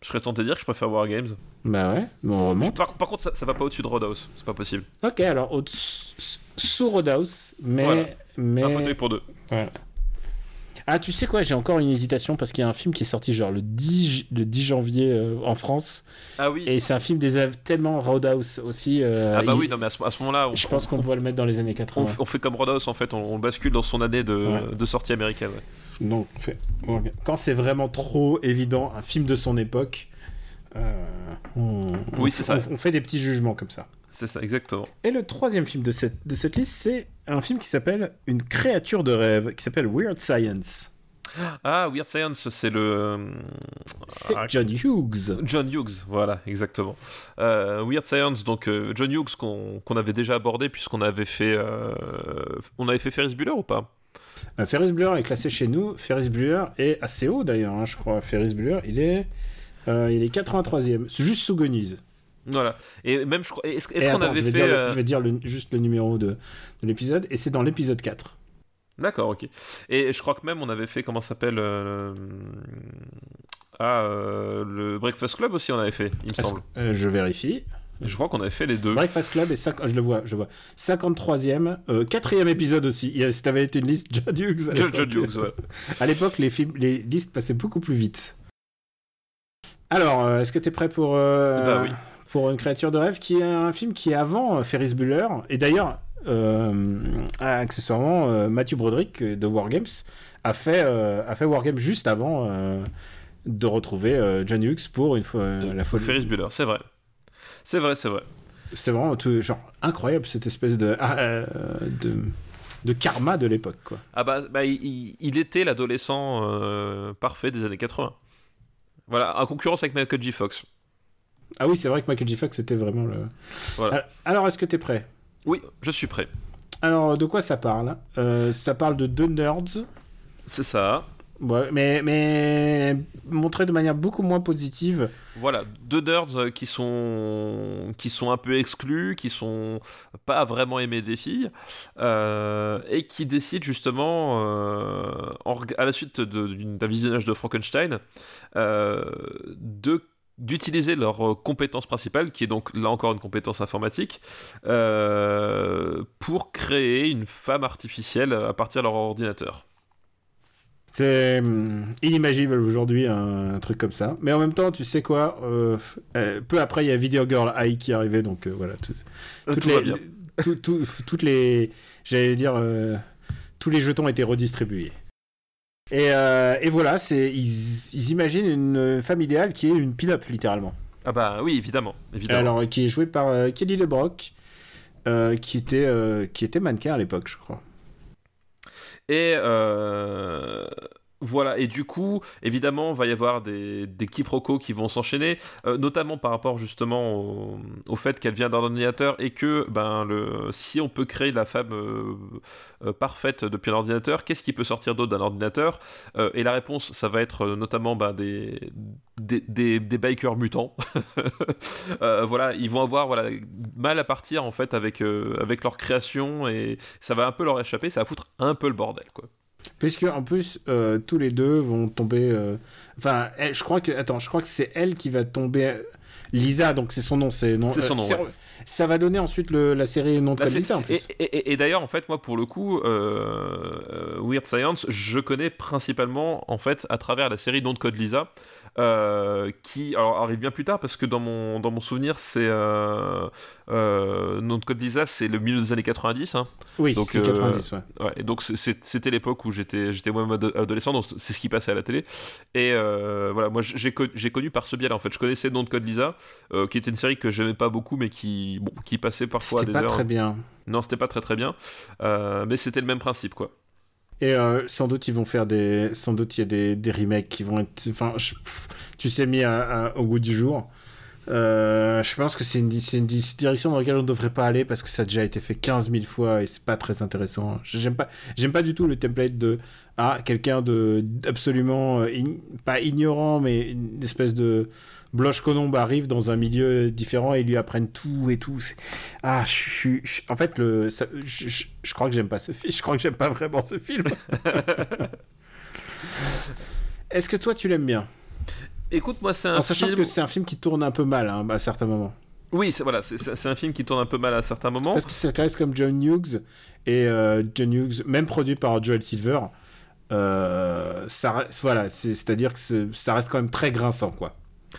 [SPEAKER 2] Je serais tenté de dire que je préfère Wargames.
[SPEAKER 1] Bah ouais, mais on remonte.
[SPEAKER 2] Par, par contre, ça, ça va pas au-dessus de Roadhouse, c'est pas possible.
[SPEAKER 1] Ok, alors au sous Roadhouse, mais.
[SPEAKER 2] Voilà.
[SPEAKER 1] mais...
[SPEAKER 2] Un fauteuil pour deux.
[SPEAKER 1] Ah, tu sais quoi, j'ai encore une hésitation parce qu'il y a un film qui est sorti genre le 10, le 10 janvier euh, en France.
[SPEAKER 2] Ah oui.
[SPEAKER 1] Et c'est un film des tellement Roadhouse aussi. euh,
[SPEAKER 2] ah bah
[SPEAKER 1] il-
[SPEAKER 2] oui, non mais à ce, moment-là, on,
[SPEAKER 1] Je pense qu'on
[SPEAKER 2] on,
[SPEAKER 1] doit le mettre dans les années
[SPEAKER 2] on,
[SPEAKER 1] 80.
[SPEAKER 2] on fait comme Roadhouse en fait, on, on le bascule dans son année de,
[SPEAKER 1] Ouais.
[SPEAKER 2] de sortie américaine. ouais.
[SPEAKER 1] Donc, fait- quand c'est vraiment trop évident, un film de son époque, euh, on, on-
[SPEAKER 2] Oui, c'est ça.
[SPEAKER 1] On, on fait des petits jugements comme ça.
[SPEAKER 2] C'est ça, exactement.
[SPEAKER 1] Et le troisième film de cette, de cette liste, c'est un film qui s'appelle Une créature de rêve, qui s'appelle Weird Science.
[SPEAKER 2] Ah, Weird Science, c'est le.
[SPEAKER 1] C'est
[SPEAKER 2] Ah,
[SPEAKER 1] John Hughes.
[SPEAKER 2] John Hughes, voilà, exactement. Euh, Weird Science, donc euh, John Hughes qu'on qu'on avait déjà abordé puisqu'on avait fait, euh, on avait fait Ferris Bueller ou pas?
[SPEAKER 1] Euh, Ferris Bueller est classé chez nous. Ferris Bueller est assez haut d'ailleurs, hein, je crois. Ferris Bueller, il est, euh, il est 83e, C'est juste sous Gonize.
[SPEAKER 2] Voilà. Et même, je crois, est-ce
[SPEAKER 1] Et
[SPEAKER 2] qu'on avait
[SPEAKER 1] je vais
[SPEAKER 2] fait
[SPEAKER 1] dire, le-
[SPEAKER 2] euh,
[SPEAKER 1] je vais dire le- juste le numéro de, de l'épisode, et c'est dans l'épisode 4.
[SPEAKER 2] D'accord, ok. Et je crois que même on avait fait comment ça s'appelle euh, ah euh, le Breakfast Club aussi on avait fait, il me semble.
[SPEAKER 1] euh, je vérifie.
[SPEAKER 2] Je crois qu'on avait fait les deux.
[SPEAKER 1] Breakfast Club est 5... je le vois, je vois. 53e, euh, 4e épisode aussi. Il y a- Si t'avais été une liste John Hughes.
[SPEAKER 2] Hughes, ouais.
[SPEAKER 1] À l'époque, les films, les listes passaient beaucoup plus vite. Alors, euh, est-ce que t'es prêt pour euh,
[SPEAKER 2] Bah oui.
[SPEAKER 1] Pour une créature de rêve qui est un film qui est avant euh, Ferris Bueller et d'ailleurs euh, accessoirement euh, Matthew Broderick de Wargames a fait a fait Wargames juste avant de retrouver John Hughes pour une fois la folie.
[SPEAKER 2] Ferris Bueller, c'est vrai. C'est vrai, c'est vrai.
[SPEAKER 1] C'est vraiment tout, genre incroyable cette espèce de ah, de, de karma de l'époque quoi.
[SPEAKER 2] Ah bah, bah, il- était l'adolescent euh, parfait des années 80. Voilà, en concurrence avec Michael J. Fox.
[SPEAKER 1] Ah oui, c'est vrai que Michael J. Fox c'était vraiment le.
[SPEAKER 2] Voilà.
[SPEAKER 1] Alors, est-ce que t'es prêt?
[SPEAKER 2] Oui, je suis prêt.
[SPEAKER 1] Alors, de quoi ça parle? Euh, Ça parle de deux nerds,
[SPEAKER 2] C'est ça.
[SPEAKER 1] ouais, mais, mais montré de manière beaucoup moins positive.
[SPEAKER 2] Voilà, deux nerds euh, qui sont qui sont un peu exclus, qui sont pas vraiment aimés des filles, euh, et qui décident justement, euh, en à la suite d'un visionnage de Frankenstein, euh, de d'utiliser leur euh, compétence principale, qui est donc là encore une compétence informatique, euh, pour créer une femme artificielle à partir de leur ordinateur.
[SPEAKER 1] C'est hum, inimaginable aujourd'hui, un, un truc comme ça. Mais en même temps, tu sais quoi euh, euh, Peu après, il y a Video Girl AI qui est arrivé, donc voilà. tout- toutes
[SPEAKER 2] tout
[SPEAKER 1] les, tout- toutes les, j'allais dire, tous les jetons étaient redistribués. Et, euh, et voilà, c'est ils, ils imaginent une femme idéale qui est une pin-up littéralement.
[SPEAKER 2] Ah bah oui, évidemment, évidemment.
[SPEAKER 1] Alors, qui est jouée par euh, Kelly LeBrock, euh, qui était qui était mannequin à l'époque, je crois.
[SPEAKER 2] Et euh, voilà, et du coup, évidemment, va y avoir des, quiproquos qui vont s'enchaîner, euh, notamment par rapport justement au, fait qu'elle vient d'un ordinateur et que ben, si on peut créer la femme euh, euh, parfaite depuis un ordinateur, qu'est-ce qui peut sortir d'autre d'un ordinateur Et la réponse, ça va être notamment ben, des, bikers mutants. Voilà, ils vont avoir voilà, mal à partir en fait avec, avec leur création et ça va un peu leur échapper, ça va foutre un peu le bordel quoi.
[SPEAKER 1] Puisque en plus euh, tous les deux vont tomber. euh, Enfin, je crois que attends, je crois que c'est elle qui va tomber. Lisa, donc c'est son nom, c'est non.
[SPEAKER 2] C'est son nom, ouais.
[SPEAKER 1] Ça va donner ensuite le- la série nom de Lisa en
[SPEAKER 2] et
[SPEAKER 1] plus.
[SPEAKER 2] et- et- et d'ailleurs, en fait, moi, pour le coup, euh, euh, Weird Science, je connais principalement, en fait, à travers la série Nom de Code Lisa, euh, qui alors, arrive bien plus tard, parce que dans mon, dans mon souvenir, c'est... Euh, euh, Code Lisa, c'est le milieu des années 90, hein.
[SPEAKER 1] Oui,
[SPEAKER 2] donc, euh,
[SPEAKER 1] 90, ouais.
[SPEAKER 2] Ouais, et donc c'était l'époque où j'étais j'étais moi-même ado- adolescent, donc c'est ce qui passait à la télé. Et euh, voilà, moi j'ai co- j'ai connu par ce biais-là en fait. Je connaissais Nom de Code Lisa, qui était une série que j'aimais pas beaucoup, mais qui bon, qui passait parfois à
[SPEAKER 1] C'était
[SPEAKER 2] des
[SPEAKER 1] pas
[SPEAKER 2] heures.
[SPEAKER 1] très bien.
[SPEAKER 2] Non, c'était pas très très bien, mais c'était le même principe quoi.
[SPEAKER 1] Et euh, sans doute ils vont faire des, sans doute il y a des, des remakes qui vont être, enfin, tu sais mis au goût du jour. Euh, je pense que c'est une, une di- direction dans laquelle on ne devrait pas aller parce que ça a déjà été fait 15 000 fois et c'est pas très intéressant. J'aime pas, pas du tout le template de ah quelqu'un de absolument euh, pas ignorant mais une espèce de Bloche Colombe arrive dans un milieu différent et ils lui apprennent tout et tout. Ah, je suis. je- En fait, le, ça- je, crois que j'aime pas ce film. Je crois que j'aime pas vraiment ce film. Est-ce que toi tu l'aimes bien?
[SPEAKER 2] Écoute, moi c'est un
[SPEAKER 1] En sachant
[SPEAKER 2] film.
[SPEAKER 1] que c'est un film qui tourne un peu mal hein, à certains moments.
[SPEAKER 2] Oui, c'est voilà, c'est- un film qui tourne un peu mal à certains moments.
[SPEAKER 1] Parce que ça reste comme John Hughes et euh, John Hughes, même produit par Joel Silver. euh, ça, voilà, c'est- c'est-à-dire que ça reste quand même très grinçant, quoi.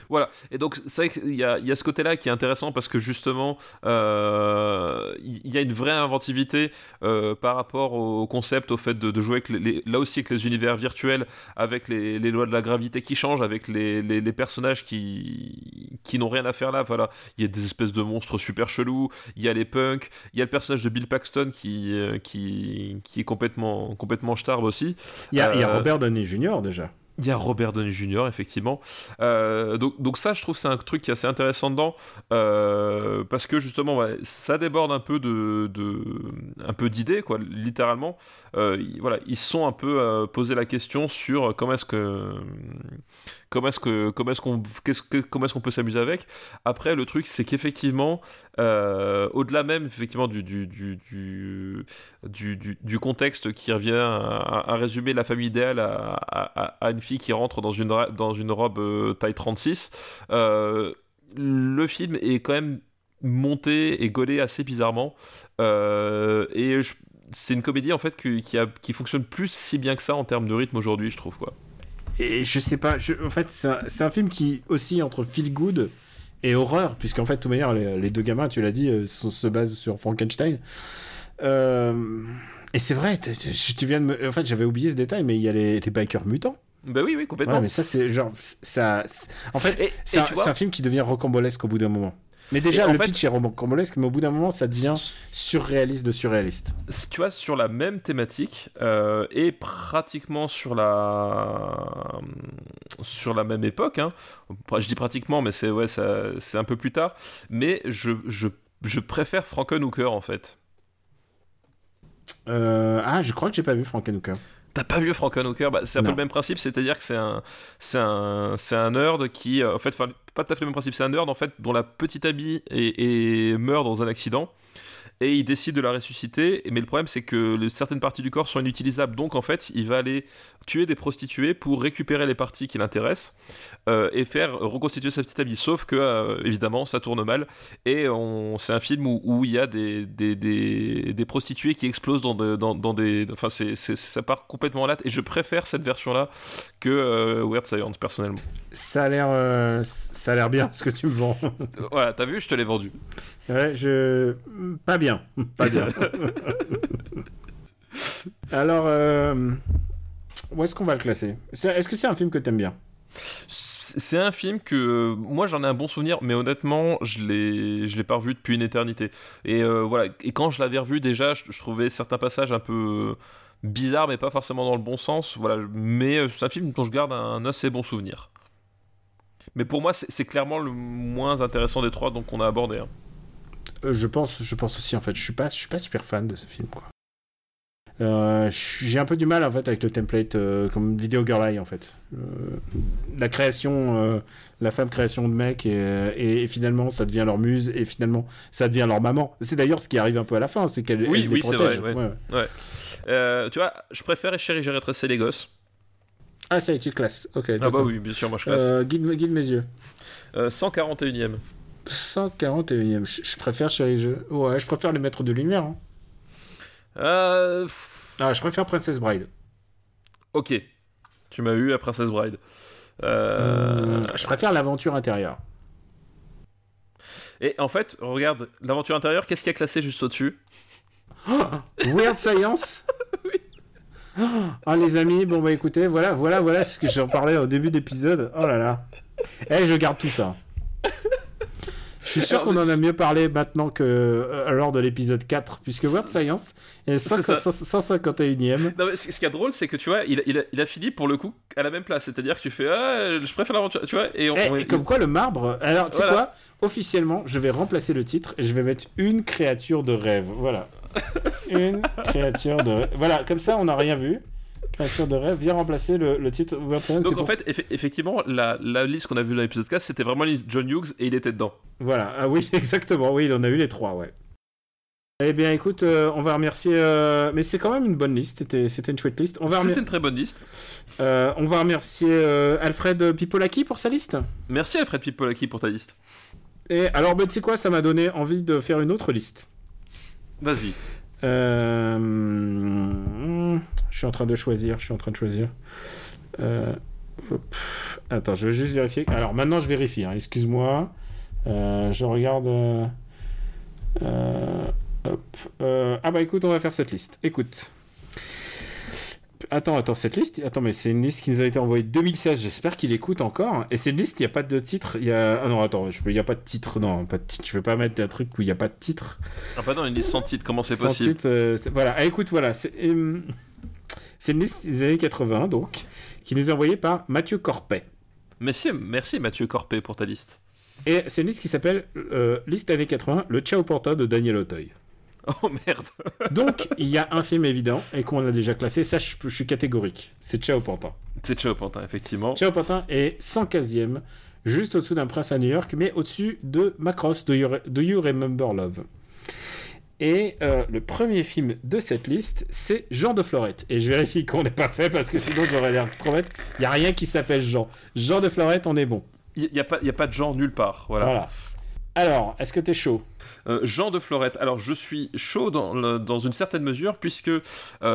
[SPEAKER 2] Voilà, et donc c'est vrai qu'il y a, il y a ce côté-là qui est intéressant parce que justement, euh, il y a une vraie inventivité euh, par rapport au concept, au fait de, de jouer avec les, les- là aussi avec les univers virtuels, avec les, les lois de la gravité qui changent, avec les, personnages qui, qui n'ont rien à faire là. Voilà, il y a des espèces de monstres super chelous, il y a les punks, il y a le personnage de Bill Paxton qui, euh, qui, qui est complètement, complètement starbe aussi.
[SPEAKER 1] Il y y a Robert Downey Jr. déjà.
[SPEAKER 2] Il y a Robert Downey Jr. effectivement. Euh, donc, ça, je trouve c'est un truc qui est assez intéressant dedans euh, parce que justement, ça déborde un peu d'idées quoi, littéralement. Euh, voilà, ils sont un peu posé la question sur comment est-ce que comment est-ce que comment est-ce qu'on comment est-ce qu'on peut s'amuser avec? Après, le truc, c'est qu'effectivement, euh, au-delà même effectivement du du, du, du, du, contexte qui revient à, résumer la famille idéale à, à- une fille qui rentre dans une, dans une robe euh, taille 36, euh, le film est quand même monté et gaulé assez bizarrement. Et c'est une comédie en fait qui, qui fonctionne plus si bien que ça en termes de rythme aujourd'hui, je trouve. Quoi.
[SPEAKER 1] Et je sais pas, je- en fait, c'est un, film qui aussi entre feel good et horreur, puisqu'en fait, de toute manière, les, les deux gamins, tu l'as dit, euh, sont- se basent sur Frankenstein. Euh, et c'est vrai, t- t- tu viens de me... En fait, j'avais oublié ce détail, mais il y a les, les bikers mutants.
[SPEAKER 2] Bah oui, oui, complètement.
[SPEAKER 1] Ouais, mais ça, c'est genre. Ça, en fait, c'est un, un film qui devient rocambolesque au bout d'un moment. Mais déjà,
[SPEAKER 2] Et
[SPEAKER 1] le
[SPEAKER 2] fait-
[SPEAKER 1] pitch est rocambolesque, mais au bout d'un moment, ça devient surréaliste de surréaliste.
[SPEAKER 2] tu vois, sur la même thématique euh, et pratiquement sur la sur la même époque. Hein. Je dis pratiquement, mais c'est ouais, c'est un peu plus tard. Mais je, je, je préfère Frankenhooker en fait.
[SPEAKER 1] Euh, Ah, je crois que j'ai pas vu Frankenhooker.
[SPEAKER 2] T'as pas vu Frankenhooker bah, C'est un peu le même principe, c'est-à-dire que c'est un, c'est un, c'est un nerd qui, euh, en fait, pas tout à fait le même principe, c'est un nerd en fait dont la petite amie est, est- meurt dans un accident et il décide de la ressusciter. Mais le problème, c'est que certaines parties du corps sont inutilisables, donc en fait, il va aller tuer des prostituées pour récupérer les parties qui l'intéressent euh, et faire reconstituer sa petite amie. Sauf que, euh, évidemment, ça tourne mal et c'est un film où, où il y a des, des, des, des prostituées qui explosent dans, de- dans, dans des, enfin, c'est, ça part complètement en latte et je préfère cette version-là que euh, Weird Science personnellement.
[SPEAKER 1] Ça a l'air, ça a l'air bien ce que tu me vends.
[SPEAKER 2] voilà, t'as vu, je te l'ai vendu.
[SPEAKER 1] Ouais, je. Pas bien. Pas bien. Alors, euh, où est-ce qu'on va le classer? Est-ce que c'est un film que t'aimes bien?
[SPEAKER 2] C'est un film que euh, moi j'en ai un bon souvenir, mais honnêtement je l'ai je l'ai pas revu depuis une éternité. Et euh, voilà, et quand je l'avais revu déjà, je, je trouvais certains passages un peu bizarres, mais pas forcément dans le bon sens. Voilà, mais euh, c'est un film dont je garde un assez bon souvenir. Mais pour moi, c'est clairement le moins intéressant des trois donc qu'on a abordé. hein.
[SPEAKER 1] Euh, Je pense, je pense aussi en fait. Je suis pas, je suis pas super fan de ce film quoi. Euh, J'ai un peu du mal en fait avec le template euh, comme Video Girl Eye en fait. Euh, la création, la femme création de mec et, et, et finalement ça devient leur muse et finalement ça devient leur maman. C'est d'ailleurs ce qui arrive un peu à la fin, c'est qu'elle
[SPEAKER 2] Oui,
[SPEAKER 1] elle les
[SPEAKER 2] oui, c'est
[SPEAKER 1] protège.
[SPEAKER 2] vrai, ouais.
[SPEAKER 1] Ouais, ouais.
[SPEAKER 2] Tu vois, je préfère Chérie, j'ai rétréci les gosses.
[SPEAKER 1] Ah ça tu classes. Ok.
[SPEAKER 2] Ah bah oui, bien sûr, moi je classe.
[SPEAKER 1] Guide, guide mes yeux.
[SPEAKER 2] Euh, 141ème.
[SPEAKER 1] 141ème. Je, je préfère Chérie Je. Ouais, je préfère les maîtres de lumière. hein.
[SPEAKER 2] Euh,
[SPEAKER 1] Ah, je préfère Princess Bride.
[SPEAKER 2] ok, tu m'as eu à Princess Bride. Euh,
[SPEAKER 1] Euh, je préfère l'aventure intérieure.
[SPEAKER 2] Et en fait, regarde, l'aventure intérieure, qu'est-ce qui a classé juste au-dessus?
[SPEAKER 1] Weird Science? Ah les amis, bon bah écoutez, voilà, voilà, voilà ce que j'en parlais au début d'épisode. Oh là là. Eh, je garde tout ça. Je suis sûr qu'on en a mieux parlé maintenant que euh, lors de l'épisode 4, puisque Weird Science est
[SPEAKER 2] C'est ça.
[SPEAKER 1] 151ème.
[SPEAKER 2] Non, mais ce qui est drôle, c'est que tu vois, il a, il, a, il a fini pour le coup à la même place. C'est-à-dire que tu fais Ah, je préfère l'aventure, tu vois, et on.
[SPEAKER 1] Eh,
[SPEAKER 2] on-
[SPEAKER 1] et comme quoi le marbre. Alors, tu sais
[SPEAKER 2] Voilà.
[SPEAKER 1] quoi Officiellement, je vais remplacer le titre et je vais mettre une créature de rêve. Voilà. une créature de rêve. Voilà, comme ça, on n'a rien vu. Créature de rêve, viens remplacer le, le titre. Weird Science,
[SPEAKER 2] Donc en fait, effe- effectivement, la, la liste qu'on a vue dans l'épisode 4, c'était vraiment la liste John Hughes et il était dedans.
[SPEAKER 1] Voilà, ah oui, exactement, oui, il en a eu les trois, ouais. Eh bien, écoute, euh, on va remercier. euh, Mais c'est quand même une bonne liste, c'était c'était une chouette liste. On va, remer-
[SPEAKER 2] C'était une très bonne liste.
[SPEAKER 1] euh, on va remercier Alfred Pipolaki pour sa liste.
[SPEAKER 2] Merci Alfred Pipolaki pour ta liste.
[SPEAKER 1] Et alors, ben, tu sais quoi, ça m'a donné envie de faire une autre liste.
[SPEAKER 2] Vas-y.
[SPEAKER 1] Euh, Je suis en train de choisir, je suis en train de choisir. Euh. Attends, je vais juste vérifier. Alors maintenant, je vérifie. hein, Excuse-moi. Euh, je regarde. ah bah écoute, on va faire cette liste. Écoute. Attends, attends, cette liste. Attends, mais c'est une liste qui nous a été envoyée 2016. J'espère qu'il écoute encore. Et c'est une liste, il n'y a pas de titre. Il y a... Ah non, attends, je peux... il n'y a pas de titre. Non, pas de titre. Je vais pas mettre un truc où il n'y a pas de titre.
[SPEAKER 2] Ah, bah non, une liste sans titre, comment c'est
[SPEAKER 1] Sans
[SPEAKER 2] possible
[SPEAKER 1] titre, euh, voilà. Ah, écoute, voilà. C'est euh, c'est une liste des années 80, donc, qui nous est envoyée par Mathieu Corpet.
[SPEAKER 2] Merci, merci Mathieu Corpé pour ta liste.
[SPEAKER 1] Et c'est une liste qui s'appelle euh, Liste années 80, le Ciao Porta de Daniel Auteuil.
[SPEAKER 2] Oh merde.
[SPEAKER 1] Donc, il y a un film évident et qu'on a déjà classé. Ça, je, je suis catégorique. C'est Ciao Porta.
[SPEAKER 2] C'est Ciao Pantin, effectivement.
[SPEAKER 1] Ciao Porta est 115e, juste au-dessous d'un prince à New York, mais au-dessus de Macross, Do You, Re- Do You Remember Love? Et euh, le premier film de cette liste, c'est Jean de Florette. Et je vérifie qu'on n'est pas fait parce que sinon j'aurais l'air trop bête. Il n'y a rien qui s'appelle Jean. Jean de Florette, on est bon.
[SPEAKER 2] Il n'y a, pas- y a pas de genre nulle part. Voilà.
[SPEAKER 1] Voilà. Alors, est-ce que t'es chaud?
[SPEAKER 2] Euh, Jean de Florette. Alors, je suis chaud dans, le- dans une certaine mesure, puisque euh,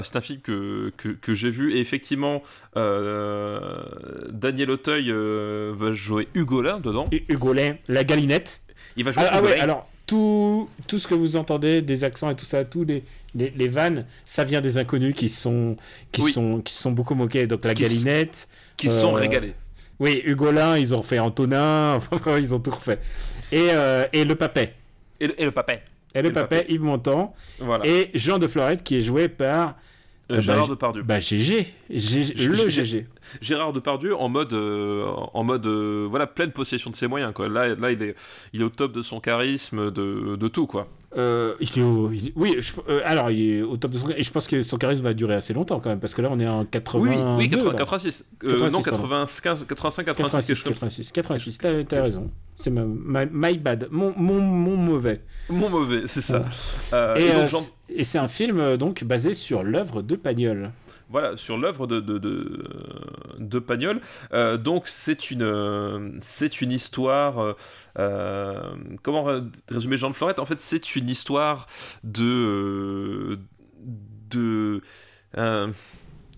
[SPEAKER 2] c'est un film que, que, que j'ai vu, et effectivement, euh, Daniel Auteuil va jouer Hugolin dedans.
[SPEAKER 1] Hu- Hugolin, la galinette.
[SPEAKER 2] Il va jouer
[SPEAKER 1] Ah, ah ouais, alors tout, tout ce que vous entendez, des accents et tout ça, tous les, les, les vannes, ça vient des inconnus qui sont, qui
[SPEAKER 2] Oui.
[SPEAKER 1] sont, qui sont beaucoup moqués. Donc la
[SPEAKER 2] Qui
[SPEAKER 1] galinette.
[SPEAKER 2] qui sont régalés.
[SPEAKER 1] Oui, Hugolin, ils ont fait Antonin, ils ont tout refait. Et, euh, et le papet.
[SPEAKER 2] Et le, et le papet.
[SPEAKER 1] Et le papet,
[SPEAKER 2] papet.
[SPEAKER 1] Yves Montand.
[SPEAKER 2] Voilà.
[SPEAKER 1] Et Jean de Florette qui est joué par
[SPEAKER 2] Euh,
[SPEAKER 1] bah,
[SPEAKER 2] Gérard
[SPEAKER 1] j-
[SPEAKER 2] Depardieu.
[SPEAKER 1] bah, GG. G-
[SPEAKER 2] G-
[SPEAKER 1] le GG.
[SPEAKER 2] Gérard Depardieu en mode, euh, en mode euh, voilà, pleine possession de ses moyens. Quoi. Là, là il, est, il est au top de son charisme, de, de tout. quoi.
[SPEAKER 1] Euh, il est au- il oui, je- euh, alors il est au top de son et je pense que son charisme va durer assez longtemps quand même parce que là on est en 80
[SPEAKER 2] Oui, oui, 80 86. Euh,
[SPEAKER 1] 86,
[SPEAKER 2] non,
[SPEAKER 1] pardon.
[SPEAKER 2] 95, 85, 86,
[SPEAKER 1] 86,
[SPEAKER 2] quelque chose comme ça.
[SPEAKER 1] 86, 86, t'as, t'as raison. C'est my, my bad, mon, mon, mon mauvais.
[SPEAKER 2] Mon mauvais, c'est ça. Euh,
[SPEAKER 1] et, euh, c'est- et c'est un film euh, donc basé sur l'œuvre de Pagnol.
[SPEAKER 2] Voilà, sur l'œuvre de, de, de, de Pagnol. Euh, donc, c'est une, euh, c'est une histoire. euh, euh, comment résumer Jean de Florette? En fait, c'est une histoire de. euh, de euh,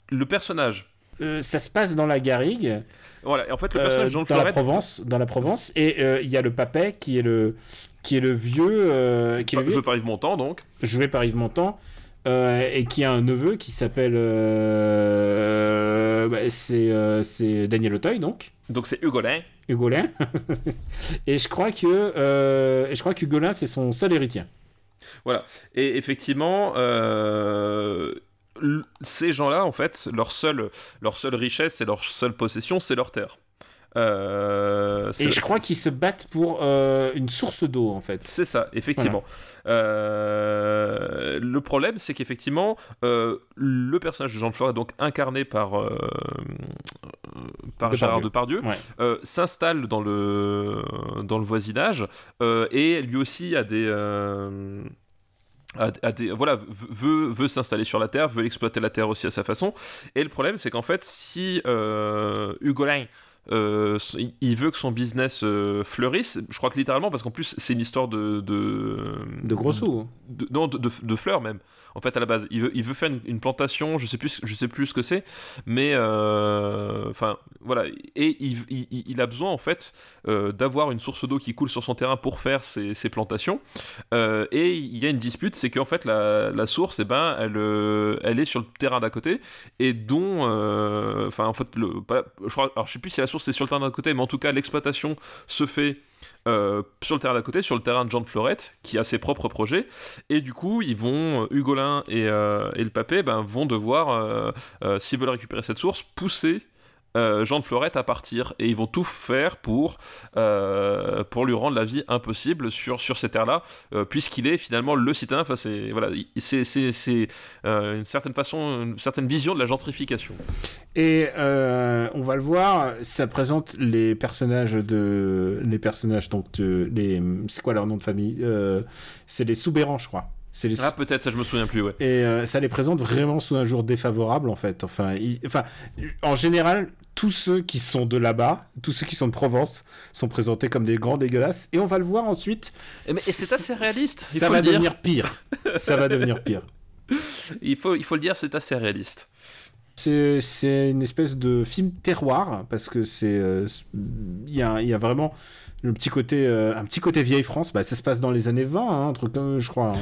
[SPEAKER 2] le personnage.
[SPEAKER 1] Euh, ça se passe dans la Garrigue,
[SPEAKER 2] Voilà, et en fait, le
[SPEAKER 1] euh,
[SPEAKER 2] personnage Jean de
[SPEAKER 1] dans la. Provence, dans la Provence, et euh, il y a le papet qui est le qui est le vieux, euh, qui est le vieux
[SPEAKER 2] Joué par Yves Montand, donc.
[SPEAKER 1] joué par Yves Montand, euh, et qui a un neveu qui s'appelle. euh, bah, c'est euh, c'est Daniel Auteuil, donc.
[SPEAKER 2] Donc, c'est Hugolin.
[SPEAKER 1] Hugolin. et je crois que et je crois que Hugolin c'est son seul héritier.
[SPEAKER 2] Voilà. Et effectivement, ces gens-là, en fait, leur seule, leur seule richesse et leur seule possession, c'est leur terre. Euh,
[SPEAKER 1] Et je crois qu'ils se battent pour euh, une source d'eau en fait.
[SPEAKER 2] C'est ça, effectivement. Euh, le problème, c'est qu'effectivement, le personnage de Jean de Flore donc incarné par, par
[SPEAKER 1] Depardieu.
[SPEAKER 2] Gérard Depardieu,
[SPEAKER 1] Ouais.
[SPEAKER 2] s'installe dans le, dans le voisinage et lui aussi a des. a- a des- voilà, veut, veut s'installer sur la terre, veut exploiter la terre aussi à sa façon. Et le problème, c'est qu'en fait, si Hugolin euh, il- veut que son business euh, fleurisse, je crois que littéralement, parce qu'en plus, c'est une histoire de. De,
[SPEAKER 1] De gros sous.
[SPEAKER 2] de- non, de fleurs même. En fait, à la base, il veut, faire une, plantation, je sais plus, sais plus ce que c'est, mais euh, enfin voilà. Et il, a besoin en fait euh, d'avoir une source d'eau qui coule sur son terrain pour faire ses, plantations. Euh, et il y a une dispute, c'est qu'en fait la, source, eh ben, elle, est sur le terrain d'à côté et dont, enfin en fait, je crois, alors je sais plus si la source est sur le terrain d'à côté, mais en tout cas l'exploitation se fait euh, sur le terrain d'à côté, sur le terrain de Jean de Florette, qui a ses propres projets. Et du coup, ils vont, euh, Hugolin et, euh, et le papé ben, vont devoir, s'ils veulent récupérer cette source, pousser euh, Jean de Florette à partir. Et ils vont tout faire pour, euh, pour lui rendre la vie impossible sur, sur ces terres-là, euh, puisqu'il est finalement le citadin. Enfin, c'est voilà, il- c'est, c'est, c'est, une certaine façon, une certaine vision de la gentrification.
[SPEAKER 1] Et on va le voir, ça présente les personnages de les personnages donc les c'est quoi leur nom de famille? C'est les Soubérans, je crois. C'est les
[SPEAKER 2] Ah, peut-être, ça je me souviens plus, ouais.
[SPEAKER 1] et euh, ça les présente vraiment sous un jour défavorable en fait. Enfin, il- enfin, en général, tous ceux qui sont de là-bas, tous ceux qui sont de Provence, sont présentés comme des grands dégueulasses. Et on va le voir ensuite.
[SPEAKER 2] Et, mais- et c'est assez réaliste, il
[SPEAKER 1] Ça va
[SPEAKER 2] dire.
[SPEAKER 1] devenir pire. ça va devenir pire.
[SPEAKER 2] Il faut, il faut le dire, c'est assez réaliste.
[SPEAKER 1] c'est une espèce de film terroir parce que c'est euh, il y a, y a vraiment le petit côté euh, un petit côté vieille France. Bah, ça se passe dans les années 20, hein, un truc comme je crois. hein.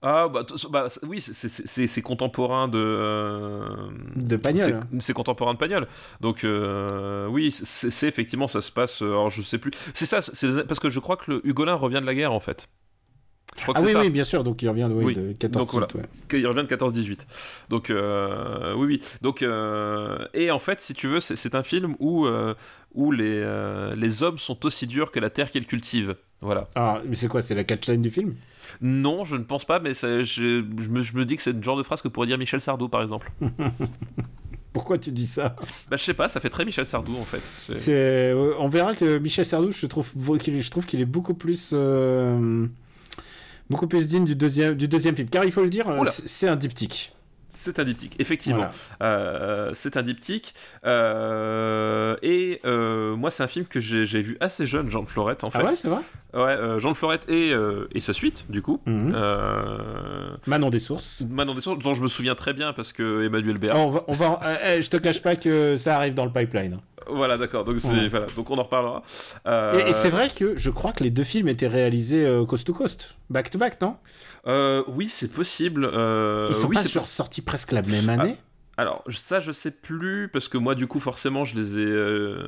[SPEAKER 2] Ah, bah, bah, oui, c'est- contemporain de. euh,
[SPEAKER 1] De Pagnol.
[SPEAKER 2] c'est- contemporain de Pagnol. Donc, euh, oui, c'est effectivement, ça se passe. euh, Alors, je sais plus. C'est ça, c'est parce que je crois que le Hugolin revient de la guerre, en fait. Je crois que
[SPEAKER 1] Ah oui,
[SPEAKER 2] ça.
[SPEAKER 1] oui, bien sûr. Donc il revient de, oui,
[SPEAKER 2] Oui.
[SPEAKER 1] de 14
[SPEAKER 2] Donc, voilà.
[SPEAKER 1] ouais.
[SPEAKER 2] revient de 14-18. Donc, euh, oui, oui. Donc, euh, et en fait, si tu veux, c'est- c'est un film où, euh, où les, les hommes sont aussi durs que la terre qu'ils cultivent. Voilà.
[SPEAKER 1] Ah, mais c'est quoi? C'est la catchline du film?
[SPEAKER 2] Non, je ne pense pas, mais je, je me, je me dis que c'est le genre de phrase que pourrait dire Michel Sardou, par exemple.
[SPEAKER 1] Pourquoi tu dis ça?
[SPEAKER 2] Bah, je sais pas, ça fait très Michel Sardou, en fait. C'est-
[SPEAKER 1] euh, on verra que Michel Sardou, je trouve, qu'il est- je trouve qu'il est beaucoup plus, euh, beaucoup plus digne du deuxième, du deuxième film. Car il faut le dire, c'est un diptyque.
[SPEAKER 2] C'est un diptyque, effectivement.
[SPEAKER 1] Voilà.
[SPEAKER 2] Euh, c'est un diptyque. Euh, et euh, moi, c'est un film que j'ai vu assez jeune, Jean de Florette, en fait.
[SPEAKER 1] Ah ouais, c'est vrai?
[SPEAKER 2] Ouais, Jean de Florette et, et sa suite, du coup.
[SPEAKER 1] Mhm. Manon des sources.
[SPEAKER 2] Manon des Sources, dont je me souviens très bien parce que Emmanuel Béard.
[SPEAKER 1] Oh, on va, on va, eh, je te cache pas que ça arrive dans le pipeline.
[SPEAKER 2] Voilà, d'accord. Donc,
[SPEAKER 1] Ouais.
[SPEAKER 2] voilà, donc on en reparlera.
[SPEAKER 1] Et, et c'est vrai que je crois que les deux films étaient réalisés coast to coast, back to back, non?
[SPEAKER 2] Oui, c'est possible.
[SPEAKER 1] Ils sont
[SPEAKER 2] oui,
[SPEAKER 1] pas
[SPEAKER 2] possi-
[SPEAKER 1] sortis presque la même année.
[SPEAKER 2] Alors, ça, je sais plus, parce que moi, du coup, forcément, je les ai, euh,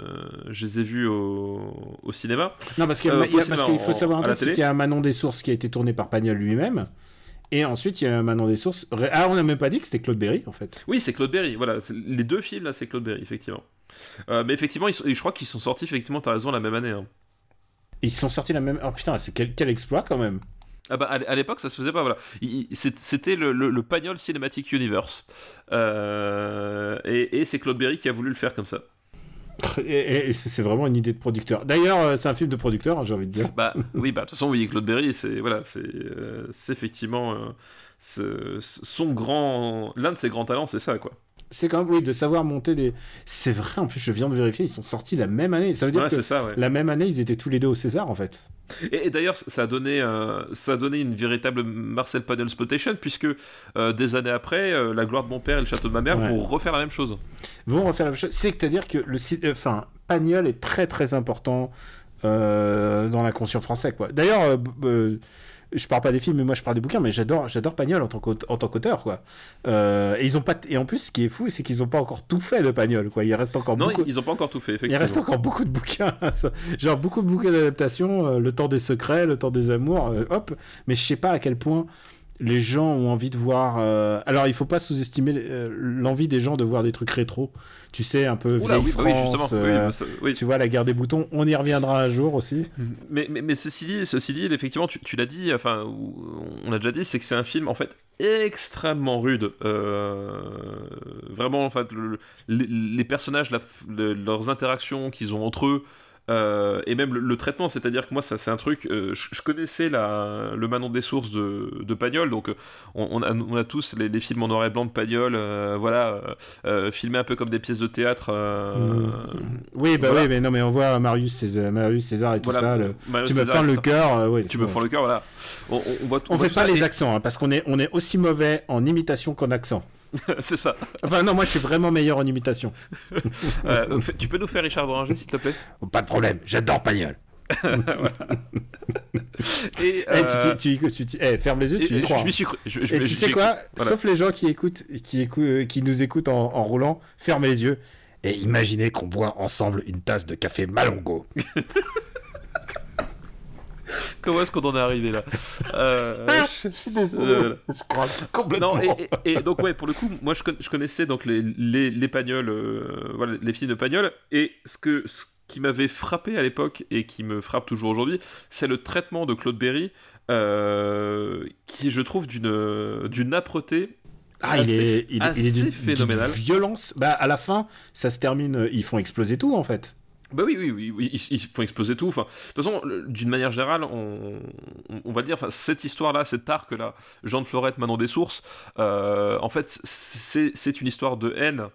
[SPEAKER 2] je les ai vus au, au cinéma.
[SPEAKER 1] Non, parce qu'il
[SPEAKER 2] Euh,
[SPEAKER 1] qu'il faut savoir un truc, c'est qu'il y a un Manon des Sources qui a été tourné par Pagnol lui-même. Et ensuite, il y a un Manon des Sources. Ah, on n'a même pas dit que c'était Claude Berry, en fait.
[SPEAKER 2] Oui, c'est Claude Berry. Voilà, les deux films, là, c'est Claude Berry, effectivement. Euh, mais effectivement, ils sont- je crois qu'ils sont sortis, effectivement, t'as raison, la même année. hein.
[SPEAKER 1] Ils sont sortis la même. Oh putain, c'est quel, quel exploit quand même.
[SPEAKER 2] Ah bah, à l'époque, ça se faisait pas, voilà. C'était le, le, le Pagnol Cinematic Universe. Euh, et et c'est Claude Berry qui a voulu le faire comme ça.
[SPEAKER 1] Et, et c'est vraiment une idée de producteur. D'ailleurs, euh, c'est un film de producteur, hein, j'ai envie de dire.
[SPEAKER 2] Bah oui, bah de toute façon, oui, Claude Berry, c'est voilà, c'est euh, effectivement euh, ce- son grand, l'un de ses grands talents, c'est ça, quoi.
[SPEAKER 1] C'est quand même, oui, de savoir monter des. C'est vrai, en plus, je viens de vérifier, ils sont sortis la même année. Ça veut dire
[SPEAKER 2] Ouais,
[SPEAKER 1] que
[SPEAKER 2] c'est ça, ouais.
[SPEAKER 1] la même année, ils étaient tous les deux au César, en fait.
[SPEAKER 2] Et, et d'ailleurs, ça a donné, euh, ça a donné une véritable Marcel Pagnol exploitation, puisque euh, des années après, euh, La gloire de mon père et Le château de ma mère
[SPEAKER 1] Ouais.
[SPEAKER 2] vont refaire la même chose.
[SPEAKER 1] vont refaire la même chose. C'est-à-dire que le euh, enfin, Pagnol est très très important dans l'inconscient français, quoi. D'ailleurs, je parle pas des films, mais moi je parle des bouquins, mais j'adore j'adore Pagnol en tant qu'aute- en tant qu'auteur, quoi. Euh, et ils ont pas et en plus, ce qui est fou, c'est qu'ils ont pas encore tout fait de Pagnol, quoi. Il reste encore
[SPEAKER 2] Non,
[SPEAKER 1] beaucoup.
[SPEAKER 2] ils, ils ont pas encore tout fait,
[SPEAKER 1] Il
[SPEAKER 2] effectivement.
[SPEAKER 1] reste encore beaucoup de bouquins, genre beaucoup de bouquins d'adaptation, euh, Le temps des secrets, Le temps des amours, euh, hop. Mais je sais pas à quel point les gens ont envie de voir. euh, Alors il faut pas sous-estimer euh, l'envie des gens de voir des trucs rétro. Tu sais, un peu
[SPEAKER 2] Oula,
[SPEAKER 1] vieille
[SPEAKER 2] oui, bah oui,
[SPEAKER 1] France.
[SPEAKER 2] oui,
[SPEAKER 1] euh,
[SPEAKER 2] ça- oui.
[SPEAKER 1] Tu vois, la guerre des boutons, on y reviendra un jour aussi.
[SPEAKER 2] Mais, mais, mais ceci dit, ceci dit, effectivement, tu, tu l'as dit, enfin, on a déjà dit, c'est que c'est un film en fait extrêmement rude. Euh, vraiment, en fait, le- les, les personnages, la le- leurs interactions qu'ils ont entre eux. Euh, et même le, le traitement, c'est-à-dire que moi, ça c'est un truc. euh, je, je connaissais la, le Manon des sources de, de Pagnol, donc euh, on, on a, on a tous les, les films en noir et blanc de Pagnol, euh, voilà, filmés un peu comme des pièces de théâtre. euh,
[SPEAKER 1] Mm. Oui, bah
[SPEAKER 2] Voilà.
[SPEAKER 1] oui, mais non, mais on voit Marius César, Marius César et tout
[SPEAKER 2] voilà,
[SPEAKER 1] ça. le- Tu me fends le cœur. ouais,
[SPEAKER 2] Tu me fends le cœur, voilà. On, on, voit,
[SPEAKER 1] On
[SPEAKER 2] voit
[SPEAKER 1] fait pas
[SPEAKER 2] ça,
[SPEAKER 1] les
[SPEAKER 2] et-
[SPEAKER 1] accents, hein, parce qu'on est, on est aussi mauvais en imitation qu'en accent.
[SPEAKER 2] c'est ça.
[SPEAKER 1] Enfin, non, moi je suis vraiment meilleur en imitation.
[SPEAKER 2] Euh, tu peux nous faire Richard Boranger, s'il te plaît?
[SPEAKER 1] Pas de problème, j'adore Pagnol.
[SPEAKER 2] Et,
[SPEAKER 1] Eh,
[SPEAKER 2] euh,
[SPEAKER 1] eh, ferme les yeux, tu y
[SPEAKER 2] et je,
[SPEAKER 1] crois.
[SPEAKER 2] je m'y suis cru. Je- je-
[SPEAKER 1] Et tu sais quoi?
[SPEAKER 2] voilà.
[SPEAKER 1] Sauf les gens qui écoutent, qui, écoutent, euh, qui nous écoutent en, en roulant, fermez les yeux. Et imaginez qu'on boit ensemble une tasse de café Malongo.
[SPEAKER 2] Comment est-ce qu'on en est arrivé là Euh, je suis désolé.
[SPEAKER 1] Je crois complètement.
[SPEAKER 2] Non, et, et- et donc, ouais, pour le coup, moi je, con- je connaissais donc les, les, les Pagnols, euh, voilà, les films de Pagnol, et ce, que, ce qui m'avait frappé à l'époque et qui me frappe toujours aujourd'hui, c'est le traitement de Claude Berry, euh, qui je trouve d'une d'une âpreté
[SPEAKER 1] Ah, il
[SPEAKER 2] assez-
[SPEAKER 1] est, il, il est
[SPEAKER 2] assez
[SPEAKER 1] d'une- violence. Bah, à la fin, ça se termine. euh, Ils font exploser tout en fait.
[SPEAKER 2] Bah oui, oui, oui, oui, ils, ils font exploser tout. De toute façon, d'une manière générale, on, va dire, cette histoire-là, cet arc-là, Jean de Florette, Manon des Sources, euh, en fait, c'est une histoire de haine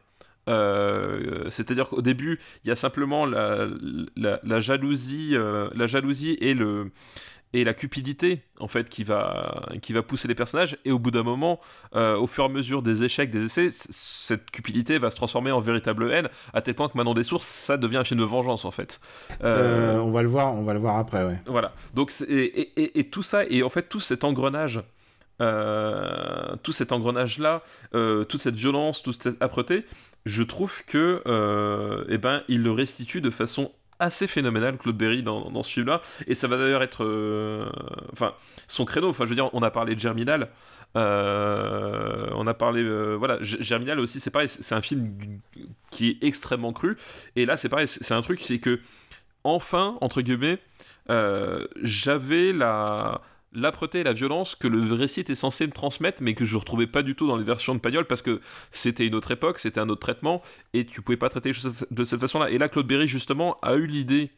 [SPEAKER 2] Euh, C'est-à-dire qu'au début, il y a simplement la, la, la jalousie, euh, la jalousie et le et la cupidité en fait qui va qui va pousser les personnages et au bout d'un moment euh, au fur et à mesure des échecs des essais cette cupidité va se transformer en véritable haine à tel point que Manon des sources ça devient un film de vengeance en fait
[SPEAKER 1] on va le voir, on va le voir après, ouais.
[SPEAKER 2] voilà. Donc et, et- et tout ça et en fait tout cet engrenage, euh, tout cet engrenage là, toute cette violence, toute cette âpreté, je trouve que euh, eh ben il le restitue de façon assez phénoménale Claude Berry dans, ce film-là. Et ça va d'ailleurs être euh, enfin son créneau. Enfin je veux dire on a parlé de Germinal euh, on a parlé voilà Germinal aussi c'est pareil c'est un film qui est extrêmement cru. Et là c'est pareil c'est un truc c'est que enfin entre guillemets j'avais la l'âpreté et la violence que le récit était censé me transmettre, mais que je retrouvais pas du tout dans les versions de Pagnol parce que c'était une autre époque, c'était un autre traitement, et tu pouvais pas traiter de cette façon-là. Et là, Claude Berry, justement, a eu l'idée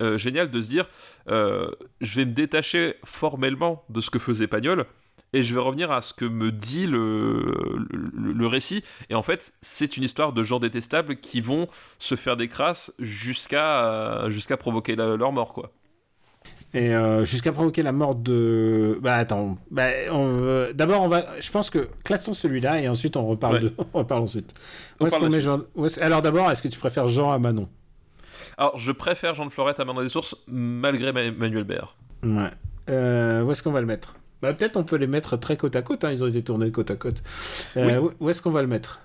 [SPEAKER 2] euh, géniale de se dire euh, je vais me détacher formellement de ce que faisait Pagnol. Et je vais revenir à ce que me dit le, récit. Et en fait, c'est une histoire de gens détestables qui vont se faire des crasses jusqu'à provoquer leur mort, quoi.
[SPEAKER 1] Et euh, jusqu'à provoquer la mort de. Bah attends. Bah, on, euh, D'abord, on va. Je pense que classons celui-là et ensuite on reparle
[SPEAKER 2] Ouais.
[SPEAKER 1] de. On reparle ensuite.
[SPEAKER 2] On parle
[SPEAKER 1] met. Jean... Alors d'abord, est-ce que tu préfères Jean à Manon?
[SPEAKER 2] Alors, je préfère Jean de Florette à Manon des Sources, malgré Ma- Manuel Baer.
[SPEAKER 1] Ouais. Euh, où est-ce qu'on va le mettre? Bah, Peut-être on peut les mettre très côte à côte. hein, Ils ont été tournés côte à côte. Où- Où est-ce qu'on va le mettre?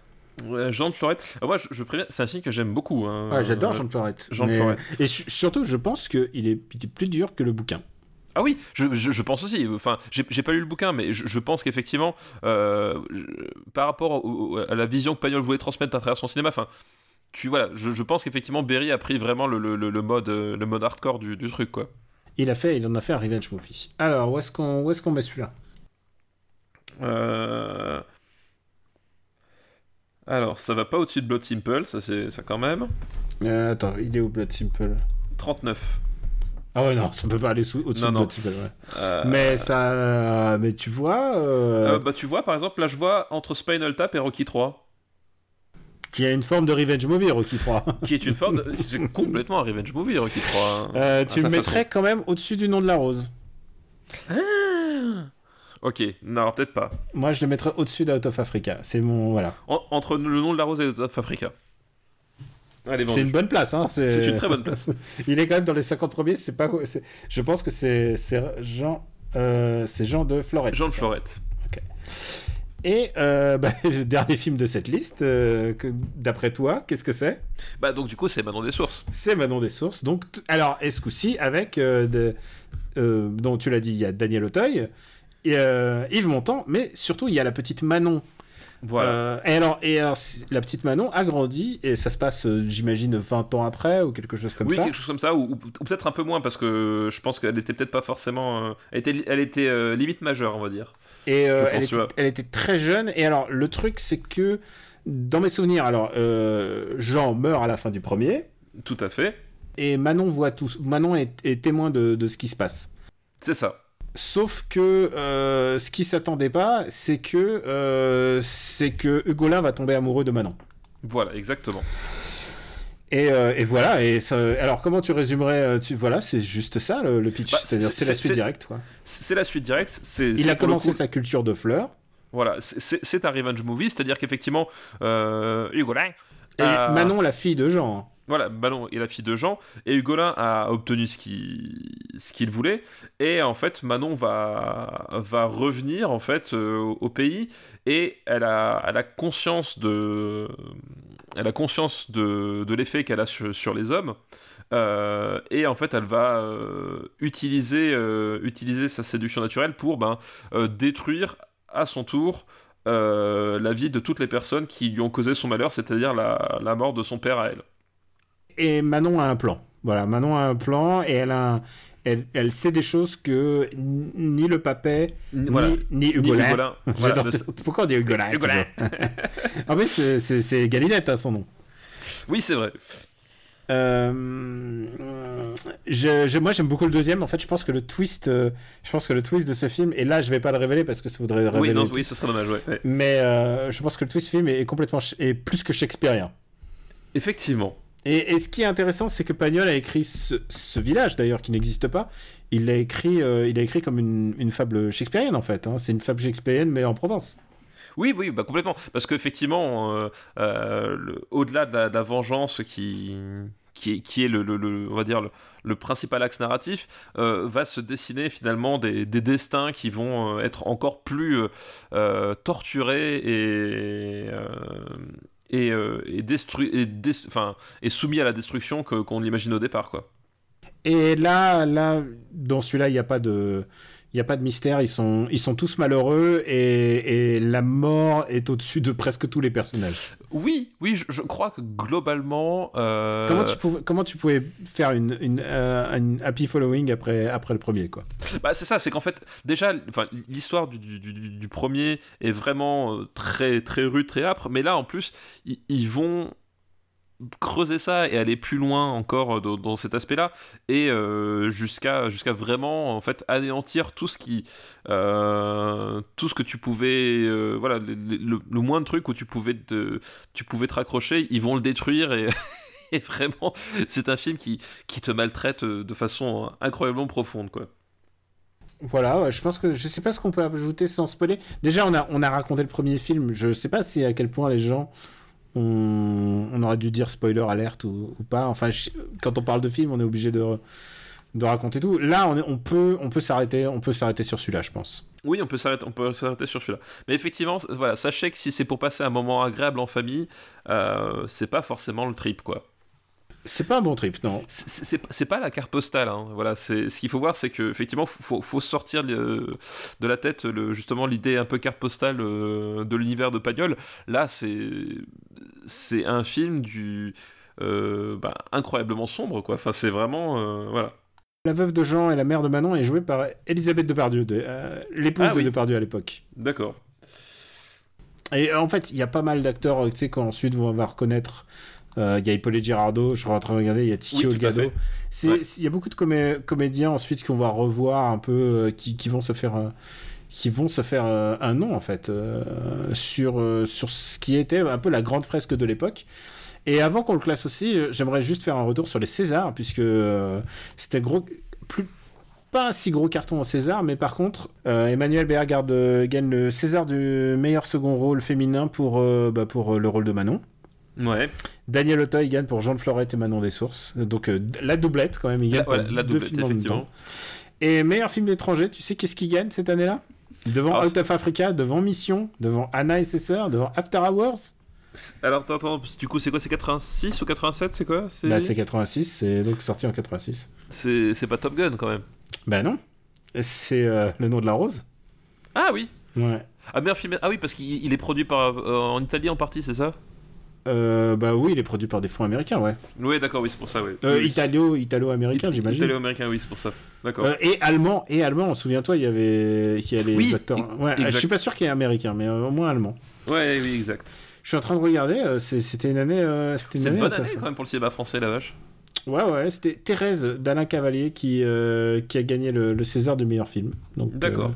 [SPEAKER 2] Ouais, Jean de Florette. Ah, moi, je, je préviens, c'est un film que j'aime beaucoup. hein.
[SPEAKER 1] Ouais, J'adore Jean de Florette.
[SPEAKER 2] Jean de
[SPEAKER 1] Mais-
[SPEAKER 2] Florette.
[SPEAKER 1] Et su- surtout, je pense qu'il est... il est plus dur que le bouquin.
[SPEAKER 2] Ah oui, je, je- je pense aussi. Enfin, j'ai pas lu le bouquin, mais je, je pense qu'effectivement, euh, par rapport au- à la vision que Pagnol voulait transmettre à travers son cinéma, enfin, tu voilà, je, je pense qu'effectivement Berry a pris vraiment le, le- le- le mode, le mode hardcore du, du truc, quoi.
[SPEAKER 1] Il a fait, il en a fait un revenge movie. Alors, où est-ce qu'on où est-ce qu'on met celui-là?
[SPEAKER 2] Euh, Alors, ça va pas au-dessus de Blood Simple, ça c'est ça quand même.
[SPEAKER 1] Euh, Attends, il est où Blood Simple?
[SPEAKER 2] 39.
[SPEAKER 1] Ah ouais, non, ça peut pas aller sous- au-dessus
[SPEAKER 2] Non,
[SPEAKER 1] de
[SPEAKER 2] non.
[SPEAKER 1] Blood Simple. ouais.
[SPEAKER 2] Euh,
[SPEAKER 1] Mais ça, mais tu vois, euh,
[SPEAKER 2] euh, bah tu vois, par exemple, là je vois entre Spinal Tap et Rocky 3.
[SPEAKER 1] qu'il y a une forme de revenge movie, Rocky 3.
[SPEAKER 2] qui est une forme de... c'est complètement un revenge movie Rocky 3 hein,
[SPEAKER 1] Euh, tu le mettrais
[SPEAKER 2] façon.
[SPEAKER 1] quand même au-dessus du nom de la rose.
[SPEAKER 2] Ok non peut-être pas
[SPEAKER 1] Moi, je le mettrais au-dessus d'Out of Africa. C'est mon voilà.
[SPEAKER 2] En- entre le nom de la rose et South Africa allez
[SPEAKER 1] C'est une bonne place, hein.
[SPEAKER 2] c'est une très bonne place
[SPEAKER 1] Il est quand même dans les 50 premiers. C'est pas. Je pense que c'est Jean. euh, c'est Jean de Florette.
[SPEAKER 2] Jean de Florette
[SPEAKER 1] Et euh, bah, le dernier film de cette liste, euh, d'après toi, qu'est-ce que c'est?
[SPEAKER 2] Bah donc du coup c'est Manon des sources
[SPEAKER 1] C'est Manon des Sources. Donc, alors, est-ce coup-ci, avec, de, dont tu l'as dit, il y a Daniel Auteuil, et, euh, Yves Montand, mais surtout, il y a la petite Manon.
[SPEAKER 2] voilà
[SPEAKER 1] Euh, et alors, et alors, c- la petite Manon a grandi, et ça se passe, euh, j'imagine, 20 ans après, ou quelque chose comme
[SPEAKER 2] oui
[SPEAKER 1] ça.
[SPEAKER 2] quelque chose comme ça ou, ou- ou peut-être un peu moins parce que je pense qu'elle était peut-être pas forcément euh, elle était, elle était limite majeure on va dire
[SPEAKER 1] Et elle, était,
[SPEAKER 2] ouais.
[SPEAKER 1] elle était très jeune. Et alors, le truc, c'est que, dans mes souvenirs, alors, Jean meurt à la fin du premier,
[SPEAKER 2] tout à fait
[SPEAKER 1] et Manon voit tout. Manon est, est témoin de, de ce qui se passe.
[SPEAKER 2] c'est ça
[SPEAKER 1] Sauf que euh, ce qui s'attendait pas, c'est que euh, c'est que Hugolin va tomber amoureux de Manon.
[SPEAKER 2] voilà exactement
[SPEAKER 1] Et, euh, et voilà. Et ça- alors comment tu résumerais euh, tu, Voilà, c'est juste ça le, le pitch.
[SPEAKER 2] Bah,
[SPEAKER 1] C'est-à-dire
[SPEAKER 2] c'est-
[SPEAKER 1] la suite directe. Quoi.
[SPEAKER 2] c'est la suite directe
[SPEAKER 1] Il a commencé
[SPEAKER 2] coup-
[SPEAKER 1] sa culture de fleurs.
[SPEAKER 2] voilà c'est- un revenge movie c'est à dire qu'effectivement euh, Hugolin
[SPEAKER 1] Et Manon, la fille de Jean.
[SPEAKER 2] Voilà, Manon est la fille de Jean, et Hugolin a obtenu ce qu'il voulait, et en fait Manon va, va revenir en fait euh, au- pays, et elle a, elle a conscience de elle a conscience de, de l'effet qu'elle a sur, les hommes, euh, et en fait elle va euh, utiliser, utiliser sa séduction naturelle pour ben, détruire à son tour la vie de toutes les personnes qui lui ont causé son malheur, c'est-à-dire la, la mort de son père à elle.
[SPEAKER 1] Et Manon a un plan. Voilà, Manon a un plan et elle a un- Elle, elle sait des choses que ni le papet,
[SPEAKER 2] Voilà.
[SPEAKER 1] ni, ni Hugolin.
[SPEAKER 2] Voilà,
[SPEAKER 1] Pourquoi on dit Hugolin En fait, c'est- c'est Galinette, hein, son nom.
[SPEAKER 2] Oui, c'est vrai.
[SPEAKER 1] Euh, je, je- moi j'aime beaucoup le deuxième. En fait, je pense que le twist, euh, je pense que le twist de ce film, et là je vais pas le révéler parce que ça voudrait révéler.
[SPEAKER 2] Oui, non, oui, ce serait dommage, ouais. ouais.
[SPEAKER 1] Mais euh, je pense que le twist film est, est complètement est plus que shakespearien.
[SPEAKER 2] Effectivement.
[SPEAKER 1] Et, ce qui est intéressant, c'est que Pagnol a écrit ce, village, d'ailleurs, qui n'existe pas. Il l'a écrit, euh, écrit comme une, fable shakespearienne, en fait. hein. C'est une fable shakespearienne, mais en Provence.
[SPEAKER 2] Oui, oui, bah complètement. Parce qu'effectivement, euh, euh, au-delà de la, vengeance qui, qui est, le, on va dire le, principal axe narratif, euh, va se dessiner finalement des, des destins qui vont être encore plus torturés et et, euh, soumis à la destruction qu'on l'imagine au départ, quoi.
[SPEAKER 1] Et là, là dans celui-là, il n'y a pas de. Il n'y a pas de mystère, ils sont, ils sont tous malheureux et, et la mort est au-dessus de presque tous les personnages.
[SPEAKER 2] Oui, oui, je, je crois que globalement. euh,
[SPEAKER 1] Comment, tu pouvais, comment tu pouvais faire une, une, euh, une happy following après, après le premier quoi?
[SPEAKER 2] Bah, c'est ça, c'est qu'en fait, déjà, l'histoire du, du, du- du premier est vraiment euh, très, très rude, très âpre, mais là, en plus, ils, ils vont creuser ça et aller plus loin encore euh, dans, cet aspect-là et euh, jusqu'à jusqu'à vraiment en fait anéantir tout ce qui euh, tout ce que tu pouvais voilà le, le, le moins de trucs où tu pouvais te tu pouvais te raccrocher ils vont le détruire et et vraiment c'est un film qui qui te maltraite de façon incroyablement profonde quoi
[SPEAKER 1] Voilà, je pense que je sais pas ce qu'on peut ajouter sans spoiler. Déjà, on a, on a raconté le premier film. Je sais pas si à quel point les gens on, aurait dû dire spoiler alerte ou, pas. Enfin, quand on parle de film, on est obligé de, raconter tout. Là, on, peut, on peut s'arrêter, on peut s'arrêter sur celui-là, je pense.
[SPEAKER 2] Oui, on peut s'arrêter, on peut s'arrêter sur celui-là. Mais effectivement, voilà, sachez que si c'est pour passer un moment agréable en famille, euh, c'est pas forcément le trip, quoi.
[SPEAKER 1] C'est pas un bon trip, non.
[SPEAKER 2] C'est- pas la carte postale, hein. Voilà, c'est ce qu'il faut voir, c'est que effectivement, faut, faut sortir le- de la tête le, justement l'idée un peu carte postale euh, de l'univers de Pagnol. Là, c'est c'est un film du euh, bah, incroyablement sombre, quoi. Enfin, c'est vraiment euh, voilà.
[SPEAKER 1] La veuve de Jean et la mère de Manon est jouée par Elisabeth Depardieu, de, euh, l'épouse
[SPEAKER 2] Ah
[SPEAKER 1] de
[SPEAKER 2] oui.
[SPEAKER 1] Depardieu à l'époque.
[SPEAKER 2] D'accord.
[SPEAKER 1] Et en fait, il y a pas mal d'acteurs, tu sais, qu'ensuite on va reconnaître. Euh, Il y a Hippolyte Girardot, je suis en train de regarder, il y a Tiki
[SPEAKER 2] Oui,
[SPEAKER 1] Olgado.
[SPEAKER 2] Ouais.
[SPEAKER 1] Il y a beaucoup de comé- comédiens ensuite qu'on va revoir un peu, euh, qui, qui vont se faire, euh, qui vont se faire euh, un nom en fait euh, sur, euh, sur ce qui était un peu la grande fresque de l'époque. Et avant qu'on le classe aussi, euh, j'aimerais juste faire un retour sur les Césars, puisque euh, c'était gros, plus, pas un si gros carton en César, mais par contre, euh, Emmanuel Béard euh, gagne le César du meilleur second rôle féminin pour, euh, bah, pour euh, le rôle de Manon.
[SPEAKER 2] Ouais.
[SPEAKER 1] Daniel Auteuil gagne pour Jean de Florette et Manon des Sources. Donc euh, la doublette quand même, il gagne
[SPEAKER 2] La, voilà, la
[SPEAKER 1] deux
[SPEAKER 2] doublette,
[SPEAKER 1] films en même
[SPEAKER 2] effectivement.
[SPEAKER 1] temps. Et meilleur film étranger, tu sais qu'est-ce qu'il gagne cette année-là? Devant
[SPEAKER 2] Alors,
[SPEAKER 1] Out of Africa, devant Mission, devant Anna et ses sœurs, devant After Hours.
[SPEAKER 2] Alors, attends, attends, du coup, c'est quoi C'est 86 ou 87 C'est quoi? C'est
[SPEAKER 1] Bah, c'est 86, c'est donc sorti en 86.
[SPEAKER 2] c'est pas Top Gun quand même.
[SPEAKER 1] Bah non, c'est euh, le nom de la rose.
[SPEAKER 2] Ah oui
[SPEAKER 1] Ouais.
[SPEAKER 2] Ah, meilleur film. Ah oui, parce qu'il il est produit par, euh, en Italie en partie, c'est ça?
[SPEAKER 1] Euh, bah oui, il est produit par des fonds américains, ouais.
[SPEAKER 2] Oui, d'accord, oui, c'est pour ça, oui.
[SPEAKER 1] Euh. Italo, italo-américain,
[SPEAKER 2] It-
[SPEAKER 1] j'imagine.
[SPEAKER 2] Italo-américain, oui, c'est pour ça. D'accord.
[SPEAKER 1] Euh, et allemand, et allemand, souviens-toi, il y avait, il y a les
[SPEAKER 2] Oui,
[SPEAKER 1] acteurs. Ouais,
[SPEAKER 2] exact.
[SPEAKER 1] je suis pas sûr qu'il y ait américain, mais euh, au moins allemand.
[SPEAKER 2] Ouais, oui, exact.
[SPEAKER 1] Je suis en train de regarder, euh, c'était une année. c'était
[SPEAKER 2] C'est une bonne année quand même pour le cinéma français, la vache.
[SPEAKER 1] Ouais, ouais, c'était Thérèse d'Alain Cavalier qui, qui a gagné le, le César du meilleur film.
[SPEAKER 2] D'accord.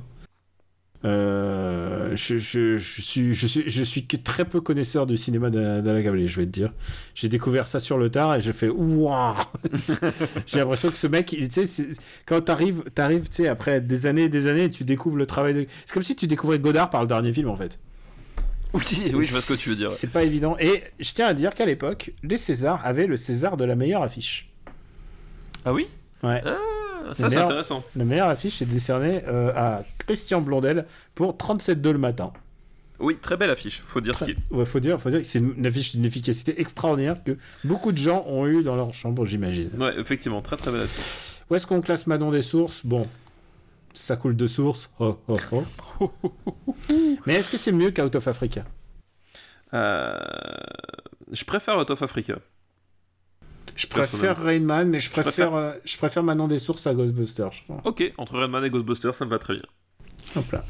[SPEAKER 1] Euh, je, je, je suis, je, suis, je suis que très peu connaisseur du cinéma d'A- d'Alain Cavalier, je vais te dire. J'ai découvert ça sur le tard et j'ai fait Waouh J'ai l'impression que ce mec, il- quand t'arrives, t'arrives, après des années et des années, tu découvres le travail de. C'est comme si tu découvrais Godard par le dernier film en fait.
[SPEAKER 2] Oui, oui, je vois ce que tu veux dire.
[SPEAKER 1] C'est pas évident. Et je tiens à dire qu'à l'époque, les Césars avaient le César de la meilleure affiche.
[SPEAKER 2] Ah oui?
[SPEAKER 1] Ouais.
[SPEAKER 2] Ah, ça, c'est intéressant.
[SPEAKER 1] La meilleure affiche est décernée euh, à Christian Blondel pour 37,2 le matin.
[SPEAKER 2] Oui, très belle affiche, faut dire ce qui.
[SPEAKER 1] Ouais, faut dire, faut dire que c'est une affiche d'une efficacité extraordinaire que beaucoup de gens ont eu dans leur chambre, j'imagine.
[SPEAKER 2] Ouais, effectivement, très très belle affiche.
[SPEAKER 1] Où est-ce qu'on classe Manon des sources? Bon, ça coule de sources. Oh, oh, oh. Mais est-ce que c'est mieux qu'Out of Africa?
[SPEAKER 2] Euh, Je préfère Out of Africa.
[SPEAKER 1] Je préfère Rain Man, mais je préfère,
[SPEAKER 2] préfère-
[SPEAKER 1] euh, je préfère Manon des sources à Ghostbusters. je crois.
[SPEAKER 2] Ok, entre Redman et Ghostbusters, ça me va très bien.
[SPEAKER 1] Hop là.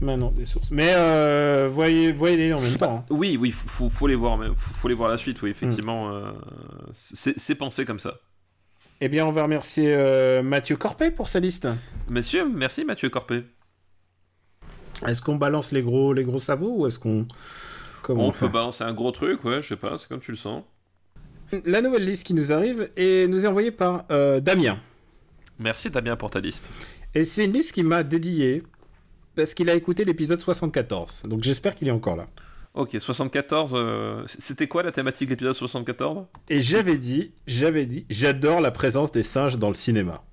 [SPEAKER 1] Manon des sources. Mais euh, voyez, voyez-les en même temps. hein.
[SPEAKER 2] Oui, oui, faut, les voir, mais faut, faut les voir la suite, oui, effectivement.
[SPEAKER 1] Mm.
[SPEAKER 2] euh, c'est pensé comme ça.
[SPEAKER 1] Eh bien, on va remercier euh, Mathieu Corpet pour sa liste.
[SPEAKER 2] Messieurs, merci Mathieu Corpé.
[SPEAKER 1] Est-ce qu'on balance les gros, les gros sabots ou est-ce qu'on Comment
[SPEAKER 2] on
[SPEAKER 1] on
[SPEAKER 2] peut balancer un gros truc, ouais, je sais pas, c'est comme tu le sens.
[SPEAKER 1] La nouvelle liste qui nous arrive et nous est envoyée par euh, Damien.
[SPEAKER 2] Merci Damien pour ta liste.
[SPEAKER 1] Et c'est une liste qui m'a dédiée parce qu'il a écouté l'épisode 74. Donc j'espère qu'il est encore là.
[SPEAKER 2] Ok, 74, euh, c'était quoi la thématique de l'épisode 74
[SPEAKER 1] Et j'avais dit, j'avais dit, j'adore la présence des singes dans le cinéma.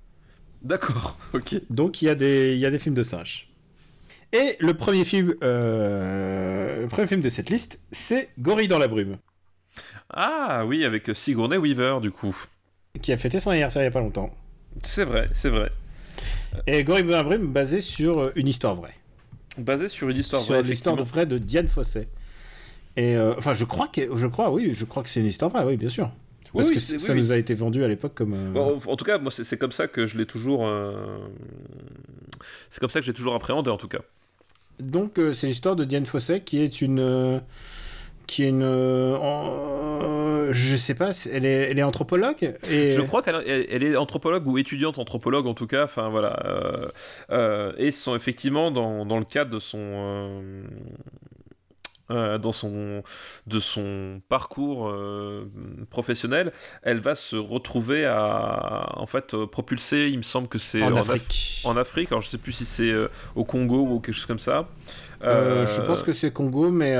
[SPEAKER 2] D'accord, ok.
[SPEAKER 1] Donc il y, a des- il y a des films de singes. Et le premier film, euh, le premier film de cette liste, c'est Gorille dans la brume,
[SPEAKER 2] Ah oui, avec Sigourney Weaver du coup.
[SPEAKER 1] qui a fêté son anniversaire il y a pas longtemps.
[SPEAKER 2] C'est vrai, c'est vrai.
[SPEAKER 1] Et la brume basé sur euh, une histoire vraie.
[SPEAKER 2] Basé sur une histoire
[SPEAKER 1] sur
[SPEAKER 2] vraie,
[SPEAKER 1] l'histoire
[SPEAKER 2] effectivement.
[SPEAKER 1] vraie de Diane Fossé. Et euh, enfin, je crois que, je crois, oui, je crois que c'est une histoire vraie, oui, bien sûr. Parce
[SPEAKER 2] Oui,
[SPEAKER 1] que ça
[SPEAKER 2] oui,
[SPEAKER 1] nous a été vendu à l'époque comme. euh,
[SPEAKER 2] Bon, en tout cas, moi, c'est comme ça que je l'ai toujours. euh, C'est comme ça que j'ai toujours appréhendé, en tout cas.
[SPEAKER 1] Donc, c'est l'histoire de Diane Fossé qui est une. Euh, qui est une. euh, en- je sais pas, elle est, elle est anthropologue.
[SPEAKER 2] Je crois qu'elle elle- est anthropologue ou étudiante anthropologue, en tout cas. Enfin, voilà. euh, euh, et sont effectivement dans, dans le cadre de son. Euh, dans son de son parcours euh, professionnel, elle va se retrouver à en fait euh, propulser. Il me semble que c'est
[SPEAKER 1] en
[SPEAKER 2] Af-
[SPEAKER 1] Afrique.
[SPEAKER 2] en Afrique. Alors je sais plus si c'est au Congo ou quelque chose comme ça.
[SPEAKER 1] Je pense que c'est Congo, mais,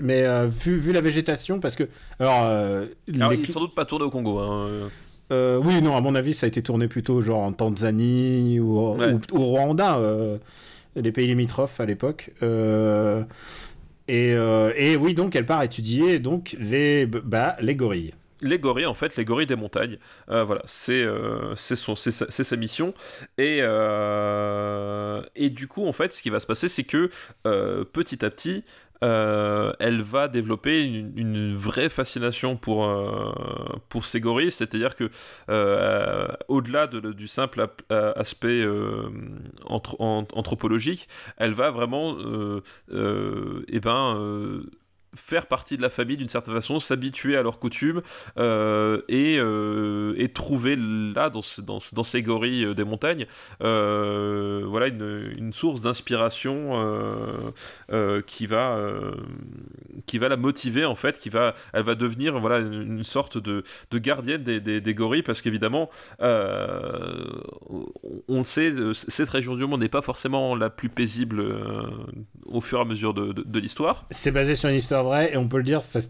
[SPEAKER 1] mais, vu, vu la végétation, parce que. Alors,
[SPEAKER 2] alors,
[SPEAKER 1] les
[SPEAKER 2] il sans doute pas tourné au Congo. hein.
[SPEAKER 1] Euh, oui, non, à mon avis, ça a été tourné plutôt genre en Tanzanie ou,
[SPEAKER 2] Ouais.
[SPEAKER 1] ou- ou au Rwanda, euh, les pays limitrophes à l'époque. Euh, et, euh, et oui, donc elle part étudier donc les, bah, les gorilles.
[SPEAKER 2] Les gorilles, en fait, les gorilles des montagnes. Euh, voilà, c'est euh, sa, sa mission. Et, et du coup, en fait, ce qui va se passer, c'est que petit à petit, euh, elle va développer une, vraie fascination pour, euh, pour. C'est-à-dire que, euh, au-delà de- du simple euh, aspect anthro- an- anthropologique, elle va vraiment eh ben, faire partie de la famille d'une certaine façon, s'habituer à leurs coutumes euh, et, euh, et trouver là, dans, dans, dans ces gorilles euh, des montagnes, voilà une, une source d'inspiration qui, va, qui va la motiver en fait, qui va, elle va devenir voilà, une, sorte de, de gardienne des, des, gorilles parce qu'évidemment, on, le sait, cette région du monde n'est pas forcément la plus paisible au fur et à mesure de- de l'histoire.
[SPEAKER 1] C'est basé sur une histoire et on peut le dire, ça,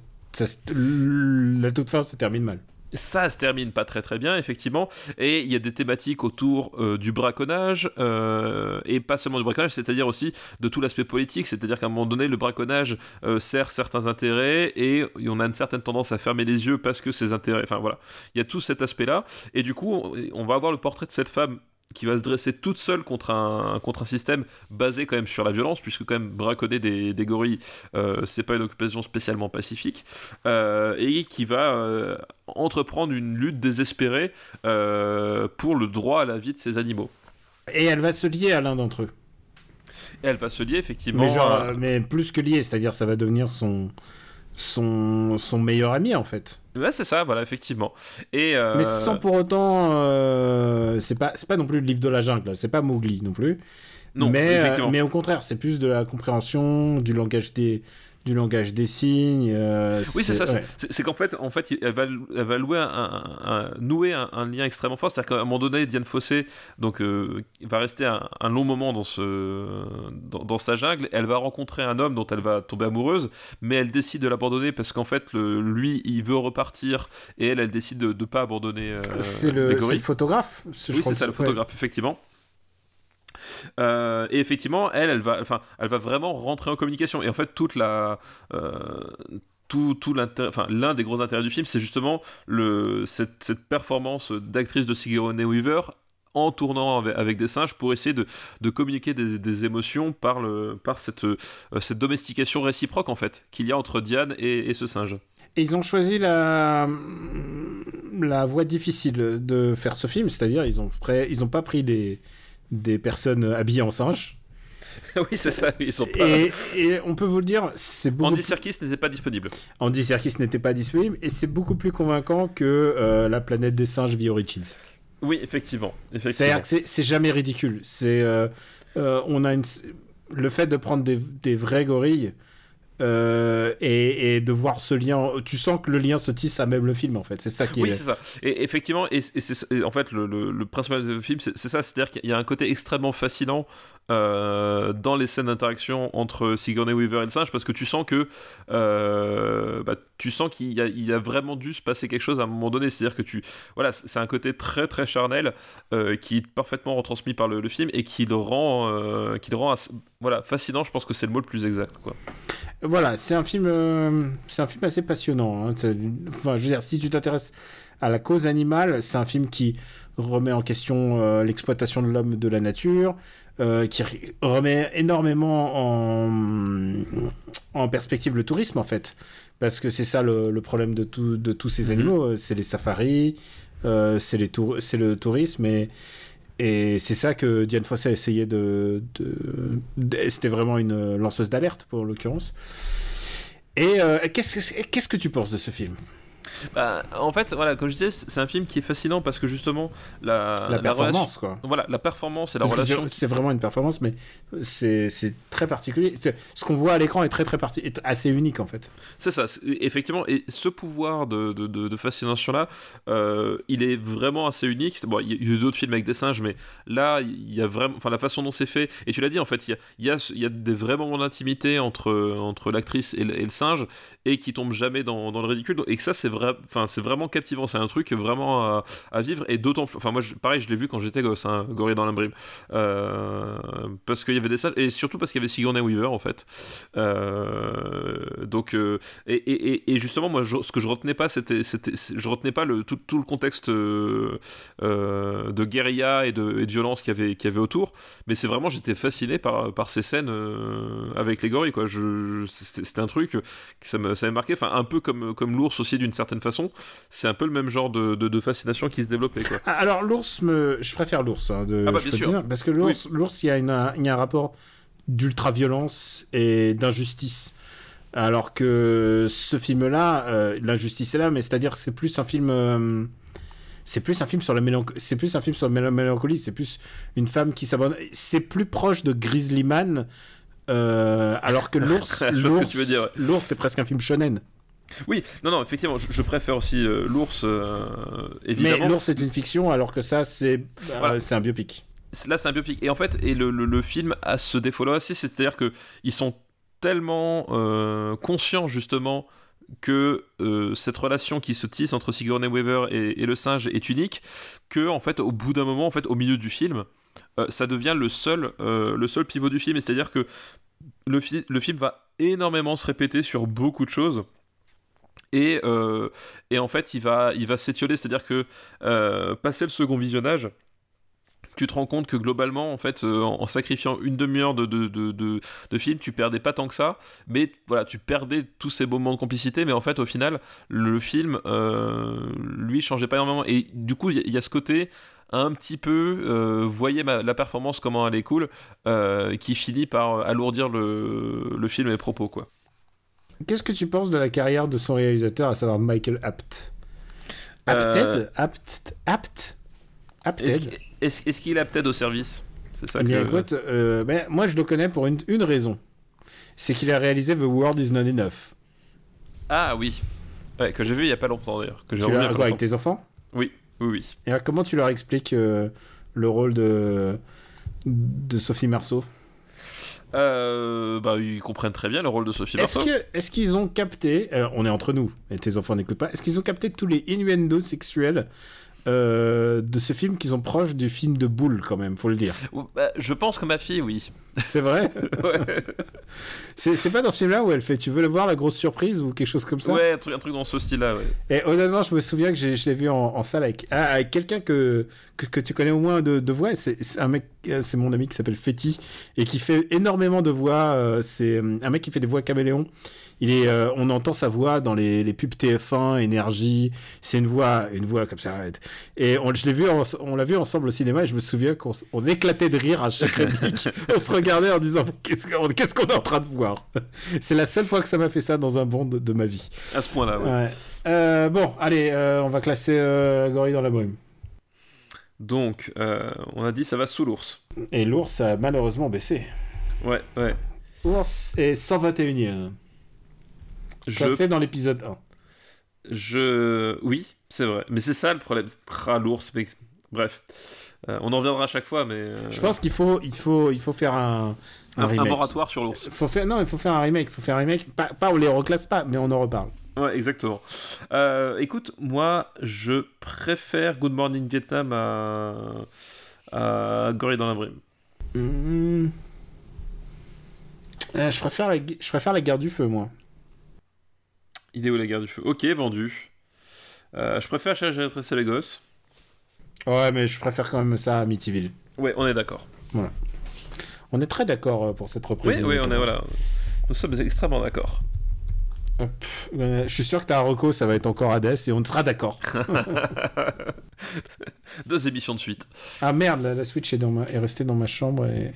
[SPEAKER 1] la toute fin se termine mal.
[SPEAKER 2] Ça se termine pas très très bien, effectivement. Et il y a des thématiques autour euh, du braconnage, euh, et pas seulement du braconnage, c'est-à-dire aussi de tout l'aspect politique. C'est-à-dire qu'à un moment donné, le braconnage euh, sert certains intérêts, et on a une certaine tendance à fermer les yeux parce que ces intérêts. Enfin voilà, il y a tout cet aspect-là. Et du coup, on va avoir le portrait de cette femme qui va se dresser toute seule contre un, contre un système basé quand même sur la violence, puisque quand même braconner des, des gorilles, euh, c'est pas une occupation spécialement pacifique, euh, et qui va euh, entreprendre une lutte désespérée euh, pour le droit à la vie de ces animaux.
[SPEAKER 1] Et elle va se lier à l'un d'entre eux.
[SPEAKER 2] Et elle va se lier effectivement.
[SPEAKER 1] Mais, genre, mais plus que lier, c'est-à-dire ça va devenir son, son, son meilleur ami en fait.
[SPEAKER 2] Ouais, c'est ça, voilà, effectivement. Et euh,
[SPEAKER 1] Mais sans pour autant. euh, c'est pas, pas non plus le livre de la jungle, c'est pas Mowgli non plus.
[SPEAKER 2] non,
[SPEAKER 1] mais, euh, mais au contraire, c'est plus de la compréhension, du langage des, du langage des signes. euh,
[SPEAKER 2] Oui, c'est ça. c'est-
[SPEAKER 1] ouais.
[SPEAKER 2] C'est c'est qu'en fait, en fait, elle va, elle va louer un, un- un- nouer un, lien extrêmement fort. C'est-à-dire qu'à un moment donné, Diane Fossé donc, euh, va rester un, long moment dans, ce, dans, dans sa jungle. Elle va rencontrer un homme dont elle va tomber amoureuse, mais elle décide de l'abandonner parce qu'en fait, le- lui, il veut repartir et elle, elle décide de ne pas abandonner euh,
[SPEAKER 1] c'est le, photographe.
[SPEAKER 2] Oui, c'est ça, le photographe, effectivement. Euh, et effectivement, elle, elle va, enfin, elle va vraiment rentrer en communication. Et en fait, toute la, euh, tout, tout l'intérêt, enfin, l'un des gros intérêts du film, c'est justement le, cette, performance d'actrice de Sigourney Weaver en tournant avec, avec des singes pour essayer de, de communiquer des, des émotions par, le, par cette, euh, cette domestication réciproque en fait qu'il y a entre Diane et, et ce singe.
[SPEAKER 1] Et ils ont choisi la, la voie difficile de faire ce film, c'est-à-dire ils ont, prêt, ils ont pas pris des, des personnes habillées en singe.
[SPEAKER 2] oui, c'est ça, ils sont pas.
[SPEAKER 1] Et, et on peut vous le dire, c'est beaucoup.
[SPEAKER 2] Andy Serkis n'était pas disponible.
[SPEAKER 1] Andy Serkis n'était pas disponible et c'est beaucoup plus convaincant que euh, la planète des singes via Origins.
[SPEAKER 2] Oui, effectivement. effectivement.
[SPEAKER 1] C'est-à-dire que c'est- c'est jamais ridicule. C'est, euh, euh, on a une, le fait de prendre des, des vrais gorilles Euh, et, et, de voir ce lien, tu sens que le lien se tisse à même le film en fait, c'est ça qui
[SPEAKER 2] oui,
[SPEAKER 1] est.
[SPEAKER 2] Oui, c'est ça. Et effectivement, et, c'est en fait le, le, le principal du film, c'est ça, c'est-à-dire qu'il y a un côté extrêmement fascinant euh, dans les scènes d'interaction entre Sigourney Weaver et le singe parce que tu sens que euh, bah, tu sens qu'il y, a vraiment dû se passer quelque chose à un moment donné. C'est à dire que tu voilà c'est un côté très très charnel euh, qui est parfaitement retransmis par le, film et qui le rend qui le rend voilà fascinant. Je pense que c'est le mot le plus exact
[SPEAKER 1] voilà c'est un film c'est un film assez passionnant hein. enfin je veux dire si tu t'intéresses à la cause animale c'est un film qui remet en question l'exploitation de l'homme de la nature euh, qui remet énormément en, en perspective le tourisme en fait. Parce que c'est ça le, le, problème de, tout, de tous ces animaux, mm -hmm. c'est les safaris, euh, c'est le tourisme et, et c'est ça que Diane Fossé a essayé de... de, de C'était vraiment une lanceuse d'alerte pour l'occurrence. Et euh, qu'est-ce qu'est-ce que tu penses de ce film?
[SPEAKER 2] Bah, en fait, voilà, comme je disais, c'est un film qui est fascinant parce que justement la,
[SPEAKER 1] la performance,
[SPEAKER 2] la
[SPEAKER 1] quoi.
[SPEAKER 2] Voilà, la performance et la
[SPEAKER 1] parce
[SPEAKER 2] relation.
[SPEAKER 1] C'est vraiment une performance, mais c'est très particulier. Ce qu'on voit à l'écran est très très parti est assez unique en fait.
[SPEAKER 2] C'est ça, effectivement. Et ce pouvoir de, de, de, de fascination là, euh, il est vraiment assez unique. Bon, il y a eu d'autres films avec des singes, mais là, il y a vraiment, enfin, la façon dont c'est fait. Et tu l'as dit, en fait, il y a, il y y a des vrais moments d'intimité entre entre l'actrice et, et, le singe et qui tombent jamais dans, dans le ridicule. Et que ça, c'est c'est vraiment captivant. C'est un truc vraiment à, à vivre. Et d'autant enfin moi pareil je l'ai vu quand j'étais gosse hein, Gorille dans l'imbrime euh, parce qu'il y avait des salles et surtout parce qu'il y avait Sigourney Weaver en fait. Euh, donc euh, et, et, et, justement moi ce que je retenais pas c'était je retenais pas tout, le contexte de guérilla et de, violence qu'il y avait avait autour. Mais c'est vraiment j'étais fasciné par par ces scènes avec les gorilles quoi. C'était un truc qui ça m'avait marqué. Enfin un peu comme comme l'ours aussi d'une certaine façon c'est un peu le même genre de, de, de fascination qui se développait. Quoi.
[SPEAKER 1] Alors l'ours, me... je préfère l'ours. Hein, de...
[SPEAKER 2] ah bah, sûr.
[SPEAKER 1] Dire, parce que l'ours, oui. l'ours, il y, a une, il y a un rapport d'ultra-violence et d'injustice. Alors que ce film-là, euh, l'injustice est là, mais c'est-à-dire que c'est plus un film... Euh, c'est plus un film sur la mélancolie c'est plus un film sur la mélancolie c'est plus une femme qui s'abandonne c'est plus proche de Grizzly Man euh, alors que l'ours l'ours c'est presque un film shonen
[SPEAKER 2] oui, non, non, effectivement, je, je préfère aussi euh, l'ours, euh, évidemment.
[SPEAKER 1] Mais l'ours est une fiction, alors que ça, c'est euh,
[SPEAKER 2] Voilà.
[SPEAKER 1] c'est un biopic.
[SPEAKER 2] Là, c'est un biopic. Et en fait, et le, le, le film a ce défaut-là aussi, c'est-à-dire que ils sont tellement conscients, justement, que euh, cette relation qui se tisse entre Sigourney Weaver et, et, le singe est unique, que, en fait, au bout d'un moment, en fait, au milieu du film, euh, ça devient le seul, euh, le seul pivot du film. C'est-à-dire que le, fi le film va énormément se répéter sur beaucoup de choses et, euh, et en fait il va, s'étioler, c'est-à-dire que euh, passer le second visionnage, tu te rends compte que globalement, en euh, sacrifiant une demi-heure de, film, tu perdais pas tant que ça, mais voilà, tu perdais tous ces moments de complicité, mais en fait, au final, le film, euh, lui, changeait pas énormément. Et du coup, il y, a ce côté un petit peu, euh, voyez la performance, comment elle est cool, qui finit par alourdir le, le film et les propos, quoi.
[SPEAKER 1] Qu'est-ce que tu penses de la carrière de son réalisateur, à savoir Michael Apt? Apted?
[SPEAKER 2] Euh,
[SPEAKER 1] Apt Apt Apted
[SPEAKER 2] Est-ce est est qu'il a peut-être au service? C'est ça
[SPEAKER 1] Eh bien,
[SPEAKER 2] que...
[SPEAKER 1] écoute, euh, ben, moi je le connais pour une, une raison. C'est qu'il a réalisé The World Is Not Enough.
[SPEAKER 2] Ah oui. Ouais, que j'ai vu il y a pas longtemps d'ailleurs. Que j'ai
[SPEAKER 1] Tu
[SPEAKER 2] revu
[SPEAKER 1] quoi, avec tes enfants?
[SPEAKER 2] Oui, oui, oui.
[SPEAKER 1] Et alors, comment tu leur expliques euh, le rôle de, de Sophie Marceau?
[SPEAKER 2] Euh, bah, ils comprennent très bien le rôle de Sophie
[SPEAKER 1] Est-ce que- est-ce qu'ils ont capté, alors, on est entre nous, et tes enfants n'écoutent pas, est-ce qu'ils ont capté tous les innuendos sexuels euh, de ce film qui sont proches du film de Boule quand même, faut le dire?
[SPEAKER 2] Bah, je pense que ma fille, oui.
[SPEAKER 1] C'est vrai?
[SPEAKER 2] Ouais,
[SPEAKER 1] C'est pas dans ce film-là où elle fait Tu veux le voir, la grosse surprise ou quelque chose comme ça?
[SPEAKER 2] Ouais un, truc, un truc dans ce style-là, ouais.
[SPEAKER 1] Et honnêtement, je me souviens que je l'ai vu en, en salle avec, ah, avec quelqu'un que, que, que tu connais au moins de, de voix. C'est un mec, euh, c'est mon ami qui s'appelle Fetty et qui fait énormément de voix. euh, C'est euh, un mec qui fait des voix caméléon. Il est, euh, on entend sa voix dans les, les pubs TF1, Énergie. C'est une voix, une voix comme ça. Et on, je l'ai vu, on l'a vu ensemble au cinéma et je me souviens qu'on on éclatait de rire à chaque réplique. on se regardait en disant qu'est-ce qu'on est en train de voir? C'est la seule fois que ça m'a fait ça dans un bond de, de ma vie.
[SPEAKER 2] À ce point-là, ouais.
[SPEAKER 1] Ouais. Euh, bon, allez, euh, on va classer euh, Gorille dans la brume.
[SPEAKER 2] Donc, euh, on a dit ça va sous l'ours.
[SPEAKER 1] Et l'ours a malheureusement baissé.
[SPEAKER 2] Ouais, ouais.
[SPEAKER 1] Ours est 121e.
[SPEAKER 2] Je,
[SPEAKER 1] Passé dans l'épisode 1.
[SPEAKER 2] je, oui, c'est vrai. Mais c'est ça le problème. Ah, l'ours. mais- Bref, Euh, on en reviendra à chaque fois, mais euh,
[SPEAKER 1] Je pense qu'il faut, il faut, il faut faire un, un,
[SPEAKER 2] un, un
[SPEAKER 1] remake.
[SPEAKER 2] moratoire sur l'ours.
[SPEAKER 1] Faut faire, non, il faut faire un remake. Faut faire un remake. Pas, pas on les reclasse pas, mais on en reparle.
[SPEAKER 2] Ouais, exactement. Euh, écoute, moi, je préfère Good Morning Vietnam à, à Gorille dans la brume.
[SPEAKER 1] Hmm. Euh, je préfère la, je préfère la guerre du feu, moi.
[SPEAKER 2] Idée ou la guerre du feu? Ok, vendu. Euh, je préfère Cher j'ai rétréci les gosses.
[SPEAKER 1] Ouais, mais je préfère quand même ça à Amityville.
[SPEAKER 2] Ouais, on est d'accord.
[SPEAKER 1] On est très d'accord pour cette reprise.
[SPEAKER 2] Oui, oui, on est voilà. Nous sommes extrêmement d'accord.
[SPEAKER 1] Euh, je suis sûr que ta reco, ça va être encore Hades et on sera d'accord.
[SPEAKER 2] Deux émissions de suite.
[SPEAKER 1] ah merde, la, la Switch est, dans ma- est restée dans ma chambre et,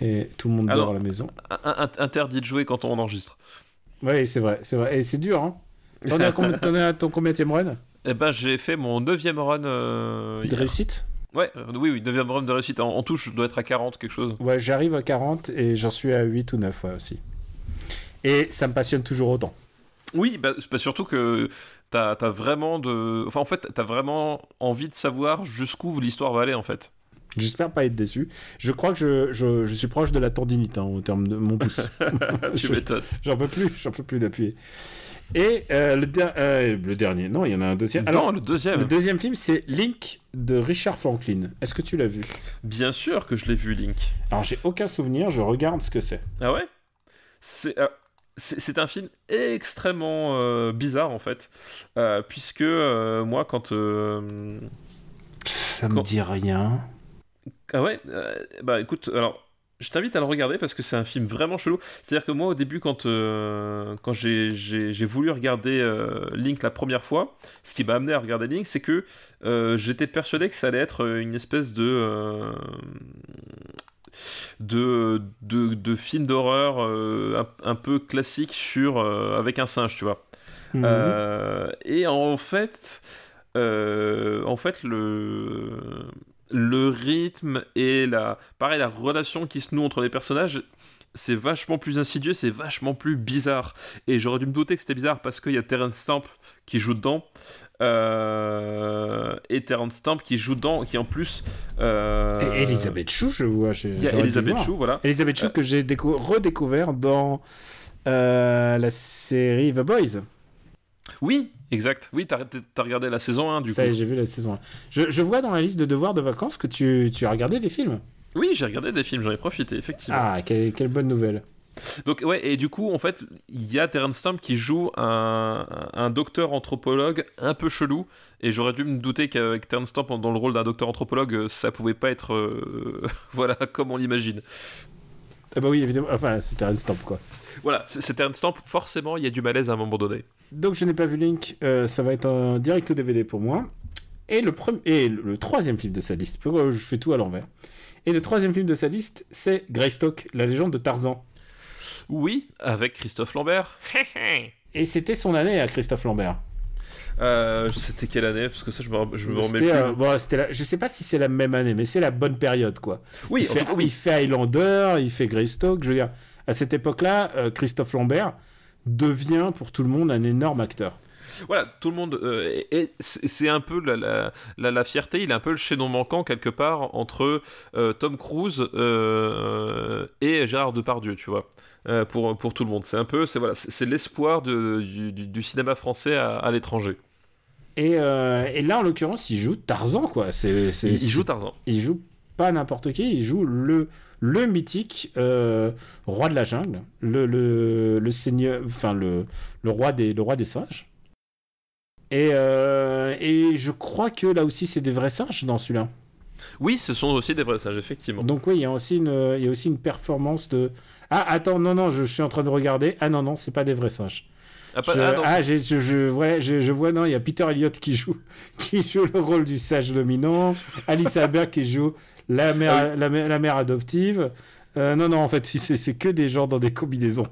[SPEAKER 1] et tout le monde dort à la maison.
[SPEAKER 2] Interdit de jouer quand on enregistre.
[SPEAKER 1] Oui, c'est vrai, c'est vrai. Et c'est dur, hein. T'en es à, à ton combien run?
[SPEAKER 2] Eh ben, j'ai fait mon neuvième run. euh,
[SPEAKER 1] de réussite?
[SPEAKER 2] Ouais, euh, oui, oui, neuvième run de réussite. En, en touche, je dois être à 40, quelque chose.
[SPEAKER 1] Ouais, j'arrive à 40 et j'en suis à 8 ou 9 ouais, aussi. Et ça me passionne toujours autant.
[SPEAKER 2] Oui, bah, surtout que t'as as vraiment de. Enfin, en fait, t'as vraiment envie de savoir jusqu'où l'histoire va aller, en fait.
[SPEAKER 1] J'espère pas être déçu. Je crois que je, je, je suis proche de la tendinite hein, au terme de mon pouce.
[SPEAKER 2] tu
[SPEAKER 1] Je-
[SPEAKER 2] m'étonnes.
[SPEAKER 1] J'en peux plus, j'en peux plus d'appuyer. Et euh, le, der- euh, le dernier, non, il y en a un deuxième.
[SPEAKER 2] non,
[SPEAKER 1] Alors,
[SPEAKER 2] le deuxième.
[SPEAKER 1] le deuxième film, c'est Link de Richard Franklin. Est-ce que tu l'as vu?
[SPEAKER 2] Bien sûr que je l'ai vu, Link.
[SPEAKER 1] Alors, j'ai aucun souvenir, je regarde ce que c'est.
[SPEAKER 2] Ah ouais? C'est euh, c'est un film extrêmement euh, bizarre, en fait. Euh, puisque euh, moi, quand.
[SPEAKER 1] Ça
[SPEAKER 2] me Quand-
[SPEAKER 1] dit rien.
[SPEAKER 2] Ah ouais Bah écoute, alors. Je t'invite à le regarder parce que c'est un film vraiment chelou. C'est-à-dire que moi, au début, quand, euh, quand j'ai- voulu regarder euh, Link la première fois, ce qui m'a amené à regarder Link, c'est que euh, j'étais persuadé que ça allait être une espèce de. De, de, de film d'horreur euh, un, un peu classique sur, euh, avec un singe, tu vois.
[SPEAKER 1] Mhm.
[SPEAKER 2] Euh, et en fait, en fait le, le rythme et la, pareil, la relation qui se noue entre les personnages, c'est vachement plus insidieux, c'est vachement plus bizarre. Et j'aurais dû me douter que c'était bizarre parce qu'il y a Terence Stamp qui joue dedans. Euh, et Stamp qui joue dedans, qui en plus. euh,
[SPEAKER 1] Et Elisabeth Chou, je vois.
[SPEAKER 2] Il y a Elisabeth. Chou, voilà.
[SPEAKER 1] Elisabeth Chou
[SPEAKER 2] Euh.
[SPEAKER 1] que j'ai décou- redécouvert dans la série The Boys.
[SPEAKER 2] Oui, exact. Oui, t'as regardé la saison 1 du
[SPEAKER 1] Ça
[SPEAKER 2] coup.
[SPEAKER 1] j'ai vu la saison 1. Je, je vois dans la liste de devoirs de vacances que tu, tu as regardé des films.
[SPEAKER 2] Oui, j'ai regardé des films, j'en ai profité, effectivement.
[SPEAKER 1] Ah, quelle, quelle bonne nouvelle.
[SPEAKER 2] Donc ouais, et du coup, en fait, il y a Terence Stamp qui joue un, un docteur anthropologue un peu chelou, et j'aurais dû me douter qu'avec Terence Stamp dans le rôle d'un docteur anthropologue, euh, ça pouvait pas être, euh, voilà, comme on l'imagine.
[SPEAKER 1] Ah bah oui, évidemment. Enfin, c'était un stamp, quoi.
[SPEAKER 2] Voilà, c'est c'est Terence Stamp, forcément, il y a du malaise à un moment donné.
[SPEAKER 1] Donc je n'ai pas vu Link, euh, ça va être un direct au DVD pour moi. Et le, premier, et le, le troisième film de sa liste, pourquoi je fais tout à l'envers. Et le troisième film de sa liste, c'est Greystock, la légende de Tarzan.
[SPEAKER 2] Oui, avec Christophe Lambert.
[SPEAKER 1] Et c'était son année à Christophe Lambert.
[SPEAKER 2] Euh, C'était quelle année? Parce que ça, je me, je me remets
[SPEAKER 1] C'était,
[SPEAKER 2] plus.
[SPEAKER 1] euh, bon, la- je sais pas si c'est la même année, mais c'est la bonne période, quoi.
[SPEAKER 2] oui,
[SPEAKER 1] il,
[SPEAKER 2] en
[SPEAKER 1] fait Highlander, il fait Greystock. Je veux dire, à cette époque-là, euh, Christophe Lambert devient pour tout le monde un énorme acteur.
[SPEAKER 2] Voilà, tout le monde. euh, et c'est un peu la, la, la, la fierté, il est un peu le chaînon manquant quelque part entre euh, Tom Cruise euh, et Gérard Depardieu, tu vois. pour, pour tout le monde. C'est un peu, c'est voilà, c'est l'espoir du, du- du cinéma français à, à l'étranger.
[SPEAKER 1] Et, et là, en l'occurrence, il joue Tarzan, quoi. C'est,
[SPEAKER 2] Il, joue Tarzan.
[SPEAKER 1] il joue pas n'importe qui, il joue le, le mythique euh, roi de la jungle, le, le, le seigneur, enfin le, le, roi des, le roi des singes. Et, euh, et je crois que là aussi, c'est des vrais singes dans celui-là?
[SPEAKER 2] Oui, ce sont aussi des vrais sages, effectivement.
[SPEAKER 1] Donc oui, il y a aussi une, il y a aussi une performance de... Ah, attends, non, non, je, suis en train de regarder. Ah non, non, c'est pas des vrais singes.
[SPEAKER 2] Ah, pas-
[SPEAKER 1] Je-
[SPEAKER 2] ah,
[SPEAKER 1] ah, je, je, voilà, je, je vois, non, il y a Peter Elliott qui joue, qui joue le rôle du sage dominant, Alice Albert qui joue la mère,
[SPEAKER 2] Ah
[SPEAKER 1] la, mère- la mère adoptive. Euh, non, non, en fait, c'est que des gens dans des combinaisons.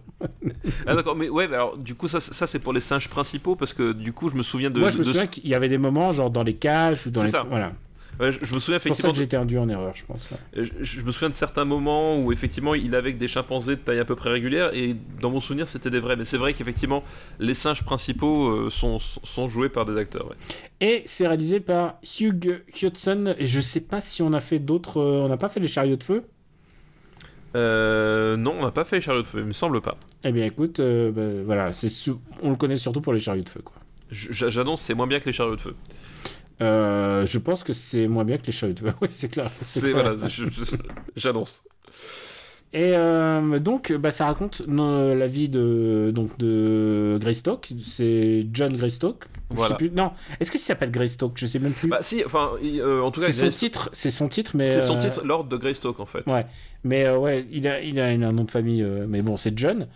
[SPEAKER 2] ah, d'accord, mais ouais, alors du coup, ça, ça c'est pour les singes principaux parce que du coup, je me souviens de.
[SPEAKER 1] Moi, je me
[SPEAKER 2] de-
[SPEAKER 1] souviens qu'il y avait des moments, genre dans les cages ou dans les.
[SPEAKER 2] ça.
[SPEAKER 1] Voilà.
[SPEAKER 2] Ouais, je, je me souviens
[SPEAKER 1] C'est pour ça
[SPEAKER 2] effectivement.
[SPEAKER 1] que j'étais induit en erreur, je pense. ouais.
[SPEAKER 2] Euh, Je, je me souviens de certains moments où effectivement il avec des chimpanzés de taille à peu près régulière et dans mon souvenir c'était des vrais. Mais c'est vrai qu'effectivement les singes principaux euh, sont, sont joués par des acteurs. ouais.
[SPEAKER 1] Et c'est réalisé par Hugh Hudson. Et je sais pas si on a fait d'autres. euh, on n'a pas fait les chariots de feu.
[SPEAKER 2] Euh, non, on n'a pas fait les chariots de feu, il me semble pas.
[SPEAKER 1] Eh bien, écoute, euh, bah, voilà, c'est sou- on le connaît surtout pour les chariots de feu, quoi.
[SPEAKER 2] J'annonce, c'est moins bien que les chariots de feu.
[SPEAKER 1] Euh, je pense que c'est moins bien que les chariots de feu. oui, c'est clair. c'est
[SPEAKER 2] voilà, j'annonce.
[SPEAKER 1] Et euh, donc, bah, ça raconte non, la vie de donc de Greystock. C'est John Greystock. Je
[SPEAKER 2] Voilà.
[SPEAKER 1] sais plus. Non, est-ce que ça s'appelle Greystock Je sais même plus.
[SPEAKER 2] Bah si, enfin, il- euh, en tout cas,
[SPEAKER 1] c'est son titre. C'est son titre, mais
[SPEAKER 2] c'est son
[SPEAKER 1] euh,
[SPEAKER 2] titre, Lord de Greystock en fait.
[SPEAKER 1] Ouais, mais euh, ouais, il a, il a un nom de famille, mais bon, c'est John.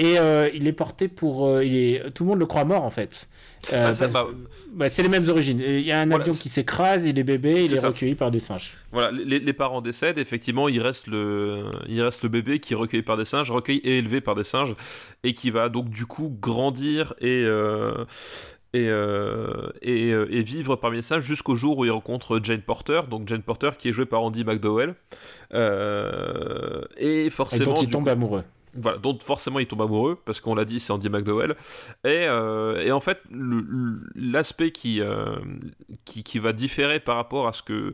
[SPEAKER 1] Et il est porté pour, il est, tout le monde le croit mort en fait. Euh,
[SPEAKER 2] Ah, bah,
[SPEAKER 1] bah, c'est les mêmes origines. Il y a un
[SPEAKER 2] Voilà,
[SPEAKER 1] avion qui s'écrase, il est bébé, il est recueilli par des singes.
[SPEAKER 2] Voilà, les, les parents décèdent, effectivement, il reste, le, il reste le bébé qui est recueilli par des singes, recueilli et élevé par des singes, et qui va donc du coup grandir et, euh, et, euh, et, euh, et vivre parmi singes jusqu'au jour où il rencontre Jane Porter, donc Jane Porter qui est jouée par Andy McDowell, euh, et
[SPEAKER 1] Et
[SPEAKER 2] forcément...
[SPEAKER 1] dont il tombe
[SPEAKER 2] coup-
[SPEAKER 1] amoureux.
[SPEAKER 2] voilà, dont forcément il tombe amoureux, parce qu'on l'a dit, c'est Andy McDowell. Et, euh, et en fait, l'aspect qui, euh, qui, qui va différer par rapport à ce que.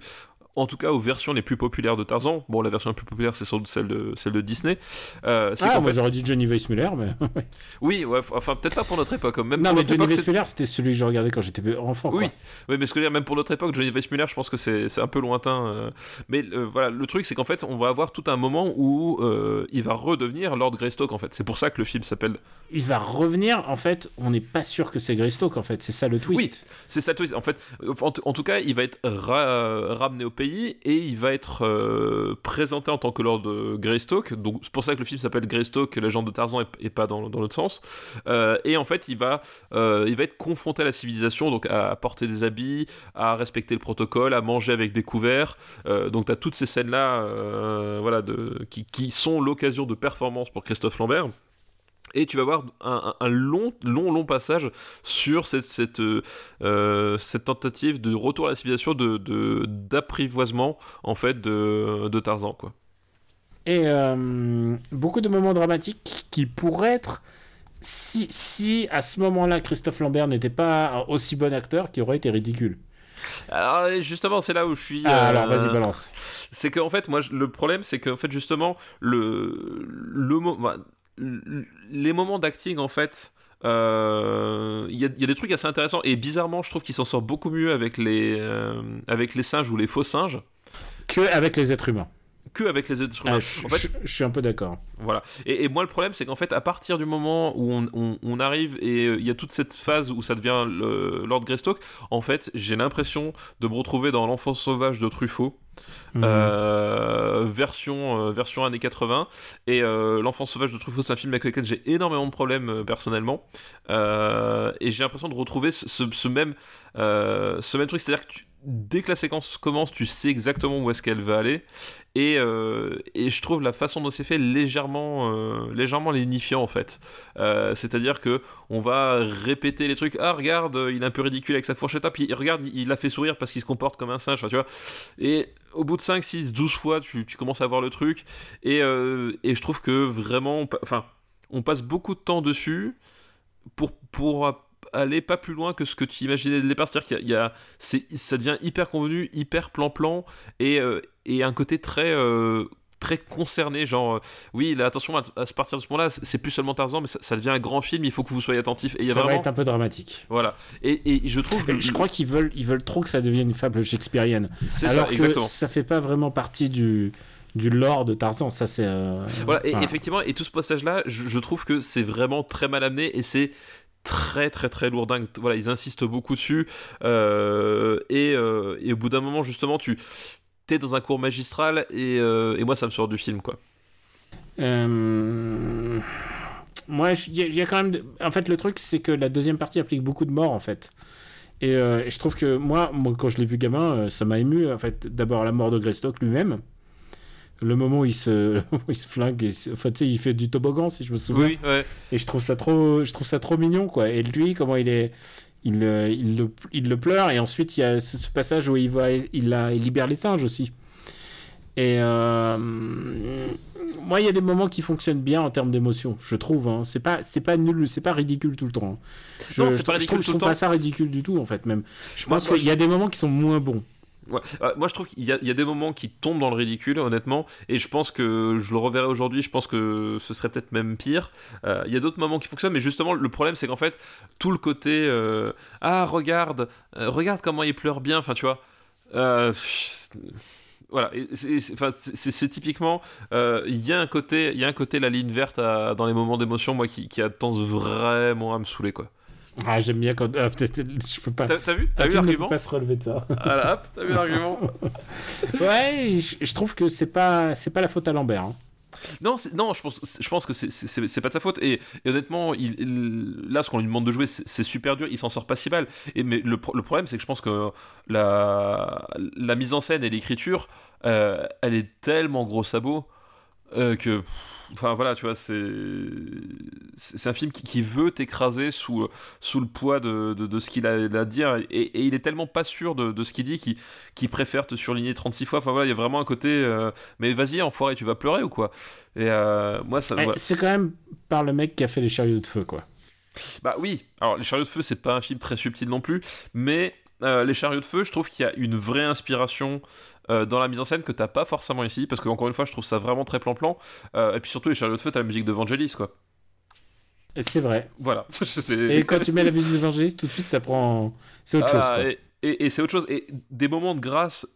[SPEAKER 2] En tout cas, aux versions les plus populaires de Tarzan. Bon, la version la plus populaire, c'est sans doute celle de, celle de Disney. Euh,
[SPEAKER 1] Ah, moi
[SPEAKER 2] fait-
[SPEAKER 1] j'aurais dit Johnny Weissmuller, mais.
[SPEAKER 2] Oui, ouais, enfin, peut-être pas pour notre époque. Même
[SPEAKER 1] non, mais Johnny Weissmuller, c'était celui que je regardais quand j'étais enfant.
[SPEAKER 2] Oui,
[SPEAKER 1] quoi.
[SPEAKER 2] oui, mais ce que je veux dire, même pour notre époque, Johnny Weissmuller, je pense que c'est un peu lointain. euh. Mais euh, voilà, le truc, c'est qu'en fait, on va avoir tout un moment où euh, il va redevenir Lord Greystock, en fait. C'est pour ça que le film s'appelle
[SPEAKER 1] Il va revenir, en fait, on n'est pas sûr que c'est Greystock, en fait. C'est ça le twist.
[SPEAKER 2] C'est ça le twist. En fait, en, en tout cas, il va être ra- ramené au pays et il va être euh, présenté en tant que Lord de Greystock. Donc c'est pour ça que le film s'appelle Greystock, Légende de Tarzan, et, pas dans, dans l'autre sens. Euh, et en fait, il va, euh, il va être confronté à la civilisation, donc à, porter des habits, à respecter le protocole, à manger avec des couverts. Euh, donc tu as toutes ces scènes-là, euh, voilà, qui, qui sont l'occasion de performance pour Christophe Lambert. Et tu vas voir un, un- un long, long, long passage sur cette, cette, euh, euh, cette tentative de retour à la civilisation, de, d'apprivoisement en fait de, de Tarzan, quoi.
[SPEAKER 1] Et euh, beaucoup de moments dramatiques qui pourraient être. Si, si à ce moment-là Christophe Lambert n'était pas un aussi bon acteur, qui aurait été ridicule.
[SPEAKER 2] Alors justement, c'est là où je suis.
[SPEAKER 1] Ah,
[SPEAKER 2] euh,
[SPEAKER 1] alors vas-y, balance.
[SPEAKER 2] c'est qu'en fait, moi, le problème, c'est qu'en fait, justement, le, le les moments d'acting, en fait, euh, il y, a, des trucs assez intéressants et bizarrement, je trouve qu'il s'en sort beaucoup mieux avec les, euh, avec les singes ou les faux singes
[SPEAKER 1] Que avec les êtres humains.
[SPEAKER 2] Que avec les êtres humains.
[SPEAKER 1] Ah, je,
[SPEAKER 2] En fait,
[SPEAKER 1] je- je suis un peu d'accord.
[SPEAKER 2] Voilà. Et, et moi, le problème, c'est qu'en fait, à partir du moment où on, on- on arrive et euh, il y a toute cette phase où ça devient le Lord Greystock, en fait, j'ai l'impression de me retrouver dans l'enfance sauvage de Truffaut. Euh, version, euh, version années 80 et euh, l'enfance sauvage de Truffaut c'est un film avec lequel j'ai énormément de problèmes personnellement et j'ai l'impression de retrouver ce, ce- même ce même truc c'est à dire que tu- dès que la séquence commence tu sais exactement où est-ce qu'elle va aller. Et, euh, et je trouve la façon dont c'est fait légèrement euh, légèrement lénifiant en fait. Euh, c'est-à-dire que on va répéter les trucs. Ah regarde il est un peu ridicule avec sa fourchette. Ah puis regarde il, a fait sourire parce qu'il se comporte comme un singe tu vois. Et au bout de 5, 6, 12 fois, tu, tu commences à voir le truc. Et, euh, et je trouve que vraiment, enfin, on passe beaucoup de temps dessus pour, pour aller pas plus loin que ce que tu imaginais dès le départ. C'est-à-dire qu'il y a, ça devient hyper convenu, hyper plan-plan, et, euh, et un côté très... euh, très concerné genre euh, oui là attention à, à partir de ce moment là c'est plus seulement Tarzan mais ça, ça devient un grand film il faut que vous soyez et il y a
[SPEAKER 1] ça va être un peu dramatique.
[SPEAKER 2] voilà et, et je trouve
[SPEAKER 1] Et je crois qu'ils veulent, ils veulent trop que ça devienne une fable shakespearienne.
[SPEAKER 2] c'est
[SPEAKER 1] Alors
[SPEAKER 2] ça
[SPEAKER 1] que
[SPEAKER 2] exactement
[SPEAKER 1] ça fait pas vraiment partie du, du lore de Tarzan. Ça, c'est. euh,
[SPEAKER 2] Voilà, et
[SPEAKER 1] voilà.
[SPEAKER 2] effectivement, et tout ce passage-là, je, je trouve que c'est vraiment très mal amené et c'est très très très lourdingue. Voilà, ils insistent beaucoup dessus. euh, et, euh, et au bout d'un moment, justement, tu t'es dans un cours magistral et, euh, et moi, ça me sort du film, quoi.
[SPEAKER 1] Moi, il y, a- quand même. En fait, le truc, c'est que la deuxième partie applique beaucoup de morts, en fait. Et je trouve que moi, moi quand je l'ai vu gamin, ça m'a ému. En fait, d'abord la mort de Greystock lui-même. Le moment où il se, où il se flingue, et, se- enfin, tu sais, il fait du toboggan, si je me souviens.
[SPEAKER 2] Oui, ouais.
[SPEAKER 1] Et je trouve ça trop, je trouve ça trop mignon, quoi. Et lui, comment il est, il, euh, il, le, il le pleure et ensuite il y a ce, ce passage où il va il, a, il libère les singes aussi. Et euh, moi, il y a des moments qui fonctionnent bien en termes d'émotion, je trouve. Hein. C'est pas, c'est pas nul, c'est pas ridicule tout le temps. hein. Je,
[SPEAKER 2] Non,
[SPEAKER 1] je,
[SPEAKER 2] pas
[SPEAKER 1] je
[SPEAKER 2] ridicule
[SPEAKER 1] trouve, je trouve pas ça ridicule du tout, en fait, même. Je
[SPEAKER 2] Moi-
[SPEAKER 1] pense qu'il y a des moments qui sont moins bons.
[SPEAKER 2] Euh, moi, je trouve qu'il y, a- des moments qui tombent dans le ridicule, honnêtement, et je pense que je le reverrai aujourd'hui. Je pense que ce serait peut-être même pire. Euh, Il y a d'autres moments qui fonctionnent, mais justement, le problème, c'est qu'en fait, tout le côté euh, ah regarde, regarde comment il pleure bien. Enfin, tu vois. pff, voilà, c'est- typiquement, il y a un côté, il y a un côté la ligne verte dans les moments d'émotion, moi, qui, qui a tendance vraiment à me saouler, quoi.
[SPEAKER 1] Ah, j'aime bien quand. ah, je peux pas.
[SPEAKER 2] T'as vu, t'as vu l'argument?
[SPEAKER 1] pas se relever de ça.
[SPEAKER 2] Voilà, hop, t'as vu l'argument?
[SPEAKER 1] Ouais, je, je trouve que c'est pas, c'est pas la faute à Lambert. hein.
[SPEAKER 2] Non, non, je pense, je pense que c'est- pas de sa faute. Et, et honnêtement, il, il- là, ce qu'on lui demande de jouer, c'est super dur. Il s'en sort pas si mal. Et, mais le, pro- le problème, c'est que je pense que la, la mise en scène et l'écriture, euh, elle est tellement gros sabot euh, que. pff, Enfin voilà, tu vois, c'est un film qui, qui veut t'écraser sous, sous le poids de, de, de ce qu'il a à dire et, et il est tellement pas sûr de, de ce qu'il dit qu'il qu'il préfère te surligner 36 fois. Enfin voilà, il y a vraiment un côté euh, mais vas-y enfoiré, tu vas pleurer ou quoi? Et euh, moi ça
[SPEAKER 1] Ouais,
[SPEAKER 2] voilà.
[SPEAKER 1] C'est quand même par le mec qui a fait les chariots de feu, quoi.
[SPEAKER 2] Bah oui, alors Les Chariots de Feu, c'est pas un film très subtil non plus, mais euh, Les Chariots de Feu, je trouve qu'il y a une vraie inspiration euh, dans la mise en scène que t'as pas forcément ici, parce que encore une fois, je trouve ça vraiment très plan-plan. Euh, et puis surtout, Les Chariots de Feu, t'as la musique de Vangelis, quoi.
[SPEAKER 1] Et c'est vrai.
[SPEAKER 2] Voilà.
[SPEAKER 1] Et quand tu mets la musique d'évangéliste, tout de suite, ça prend. C'est autre chose,
[SPEAKER 2] Ah,
[SPEAKER 1] quoi.
[SPEAKER 2] Et, et- et c'est autre chose. Et des moments de grâce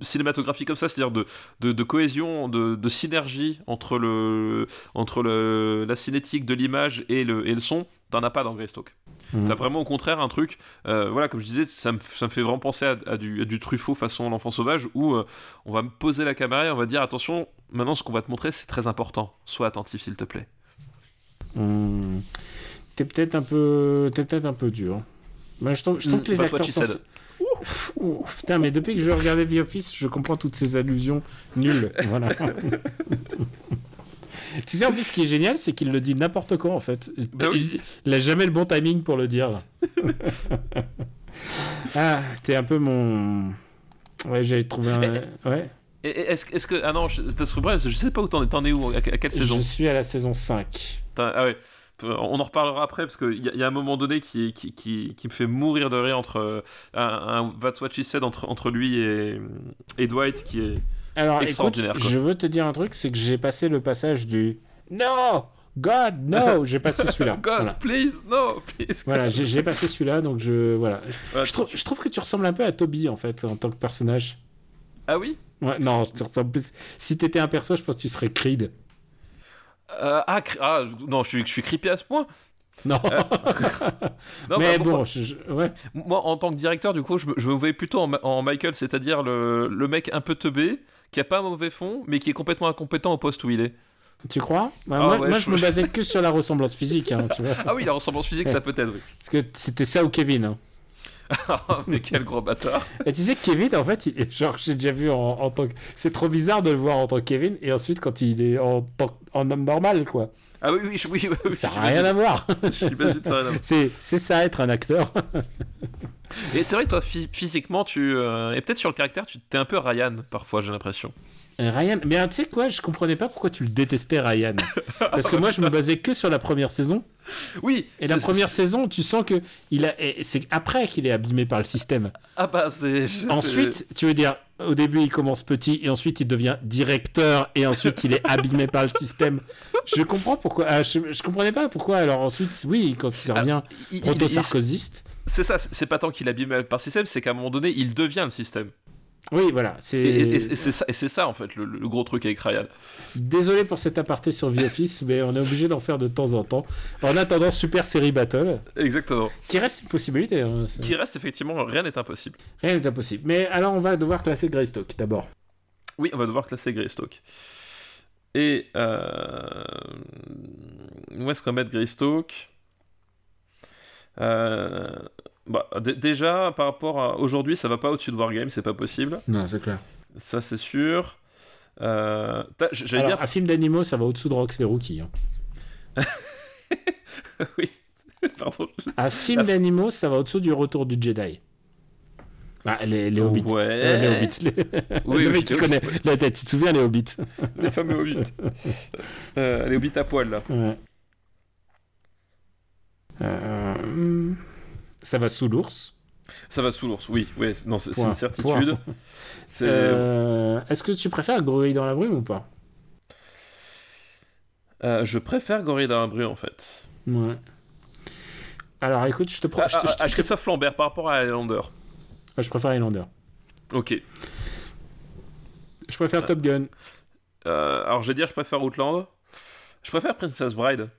[SPEAKER 2] cinématographique comme ça, c'est-à-dire de, de, de cohésion, de, de synergie entre, le, entre le, la cinétique de l'image et le, et le son, t'en as pas dans Greystock.
[SPEAKER 1] Mhm.
[SPEAKER 2] T'as vraiment au contraire un truc, euh, voilà, comme je disais, ça me, ça me fait vraiment penser à, à du, à du Truffaut façon L'Enfant Sauvage, où euh, on va me poser la caméra et on va dire attention, maintenant ce qu'on va te montrer c'est très important, sois attentif s'il te plaît.
[SPEAKER 1] Hmm. T'es peut-être un peu, t'es peut-être un peu dur. Moi, je trouve, je trouve
[SPEAKER 2] Hmm,
[SPEAKER 1] que les
[SPEAKER 2] that's what
[SPEAKER 1] acteurs sont.
[SPEAKER 2] said.
[SPEAKER 1] Ouf, ouf, putain, mais depuis que je regardais The Office, je comprends toutes ces allusions nulles. Voilà. tu sais, en plus, ce qui est génial, c'est qu'il le dit n'importe quand, en fait.
[SPEAKER 2] Bah oui.
[SPEAKER 1] il, il a jamais le bon timing pour le dire. ah, t'es un peu mon. Ouais, j'allais trouver un. Ouais.
[SPEAKER 2] Est-ce, est-ce que. Ah non, je, parce que bref, je sais pas où t'en es, t'en es où, à, à quelle saison?
[SPEAKER 1] Je suis à la saison 5.
[SPEAKER 2] Putain, ah ouais. On en reparlera après parce qu'il y, a- y a un moment donné qui, qui, qui, qui me fait mourir de rire entre euh, un, un That's What She Said entre, entre lui et, et Dwight qui est.
[SPEAKER 1] Alors, écoute,
[SPEAKER 2] quoi.
[SPEAKER 1] je veux te dire un truc, c'est que j'ai passé le passage du No, God, no. J'ai passé celui-là.
[SPEAKER 2] God,
[SPEAKER 1] Voilà.
[SPEAKER 2] please, no, please.
[SPEAKER 1] Voilà, j'ai passé celui-là, donc je voilà.
[SPEAKER 2] Ouais,
[SPEAKER 1] Je trouve, je trouve que tu ressembles un peu à Toby en fait en tant que personnage.
[SPEAKER 2] Ah oui?
[SPEAKER 1] Ouais, non, tu ressembles plus. Si t'étais un perso, je pense que tu serais Creed.
[SPEAKER 2] Euh, ah, ah, non, je suis, je suis creepy à ce point.
[SPEAKER 1] Non,
[SPEAKER 2] Non,
[SPEAKER 1] mais
[SPEAKER 2] bah,
[SPEAKER 1] bon,
[SPEAKER 2] moi,
[SPEAKER 1] je- je- ouais.
[SPEAKER 2] moi, en tant que directeur, du coup, je me, je me voyais plutôt en Michael, c'est-à-dire le, le mec un peu teubé, qui a pas un mauvais fond, mais qui est complètement incompétent au poste où il est.
[SPEAKER 1] Tu crois? Bah,
[SPEAKER 2] Ah
[SPEAKER 1] Moi,
[SPEAKER 2] ouais,
[SPEAKER 1] moi,
[SPEAKER 2] je-
[SPEAKER 1] je me basais que sur la ressemblance physique, hein, tu vois.
[SPEAKER 2] Ah oui, la ressemblance physique, ça peut être, oui.
[SPEAKER 1] Parce que c'était ça ou Kevin. hein.
[SPEAKER 2] Ah, mais quel gros bâtard.
[SPEAKER 1] Et tu sais que Kevin, en fait, il- genre, j'ai déjà vu en, en tant que. C'est trop bizarre de le voir en tant que Kevin, et ensuite quand il est en, tant- en homme normal, quoi.
[SPEAKER 2] Ah oui, oui, oui, oui, oui,
[SPEAKER 1] Ça n'a rien à voir. C'est ça, être un acteur.
[SPEAKER 2] Et c'est vrai que toi, phy- physiquement, tu. euh, et peut-être sur le caractère, tu t'es un peu Ryan, parfois, j'ai l'impression.
[SPEAKER 1] Et Ryan, mais tu sais quoi, je comprenais pas pourquoi tu le détestais, Ryan. Parce que moi, je me basais que sur la première saison.
[SPEAKER 2] Oui
[SPEAKER 1] Et la première saison, tu sens que il a. C'est après qu'il est abîmé par le système.
[SPEAKER 2] Ah bah, c'est-
[SPEAKER 1] Ensuite, tu veux dire, au début, il commence petit, et ensuite, il devient directeur, et ensuite, il est abîmé par le système. Je comprends pourquoi. ah, je, je comprenais pas pourquoi. Alors ensuite, oui, quand il revient
[SPEAKER 2] il-
[SPEAKER 1] proto-sarkoziste.
[SPEAKER 2] il- C'est ça, c'est c'est pas tant qu'il est abîmé par le système, c'est qu'à un moment donné, il devient le système.
[SPEAKER 1] Oui, voilà. C'est.
[SPEAKER 2] Et, et- et c'est ça, en fait, le, le gros truc avec Ryan.
[SPEAKER 1] Désolé pour cet aparté sur Office, mais on est obligé d'en faire de temps en temps. En attendant, Super Série Battle,
[SPEAKER 2] Exactement.
[SPEAKER 1] qui reste une possibilité. hein,
[SPEAKER 2] Qui reste, effectivement, rien n'est impossible.
[SPEAKER 1] Rien n'est impossible. Mais alors, on va devoir classer Greystock d'abord.
[SPEAKER 2] Oui, on va devoir classer Greystock. Et. Euh... Où est-ce qu'on va mettre Greystock? Euh... bah, déjà, par rapport à aujourd'hui, ça va pas au-dessus de Wargame, c'est pas possible.
[SPEAKER 1] Non, c'est clair.
[SPEAKER 2] Ça, c'est sûr. Euh... J'allais
[SPEAKER 1] Alors,
[SPEAKER 2] dire.
[SPEAKER 1] un film d'animaux, ça va au-dessous de Rox les Rookies. hein.
[SPEAKER 2] oui. Pardon.
[SPEAKER 1] Un film d'animaux, ça va au-dessous du retour du Jedi. Ah, les, les Hobbits.
[SPEAKER 2] Ouais.
[SPEAKER 1] Euh, les Hobbits. Les-
[SPEAKER 2] Oui,
[SPEAKER 1] le mec qui
[SPEAKER 2] les
[SPEAKER 1] connaît la tête, tu te souviens, les Hobbits?
[SPEAKER 2] Les fameux hobbits. Euh, les hobbits à poil, là.
[SPEAKER 1] Ouais. Euh, ça va sous l'ours.
[SPEAKER 2] Ça va sous l'ours, oui. oui non, c'est une certitude.
[SPEAKER 1] Euh, Est-ce que tu préfères Gorille dans la brume ou pas?
[SPEAKER 2] Euh, je préfère Gorille dans la brume, en fait.
[SPEAKER 1] Ouais. Alors écoute, je te, pro-
[SPEAKER 2] Ah, ah, ah, Christophe Lambert par rapport à Highlander.
[SPEAKER 1] Ah, je préfère Highlander.
[SPEAKER 2] Ok.
[SPEAKER 1] Je préfère Top Gun.
[SPEAKER 2] Euh, alors, je vais dire, je préfère Outland. Je préfère Princess Bride.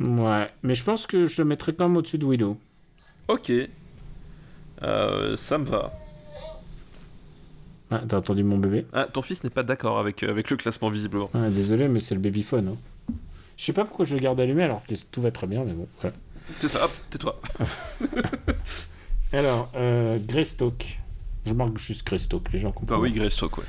[SPEAKER 1] Ouais, mais je pense que je le mettrais quand même au-dessus de Widow.
[SPEAKER 2] Ok. Euh, ça me va.
[SPEAKER 1] Ah, T'as entendu mon bébé?
[SPEAKER 2] Ah, ton fils n'est pas d'accord avec, euh, avec le classement, visiblement.
[SPEAKER 1] Ah, Désolé, mais c'est le babyphone. Hein. Je sais pas pourquoi je le garde allumé alors que tout va très bien, mais bon. Voilà.
[SPEAKER 2] C'est ça, hop, tais-toi.
[SPEAKER 1] Alors, euh, Greystock. Je marque juste Greystock, les gens
[SPEAKER 2] Bah
[SPEAKER 1] comprennent.
[SPEAKER 2] oui, Greystock, ouais.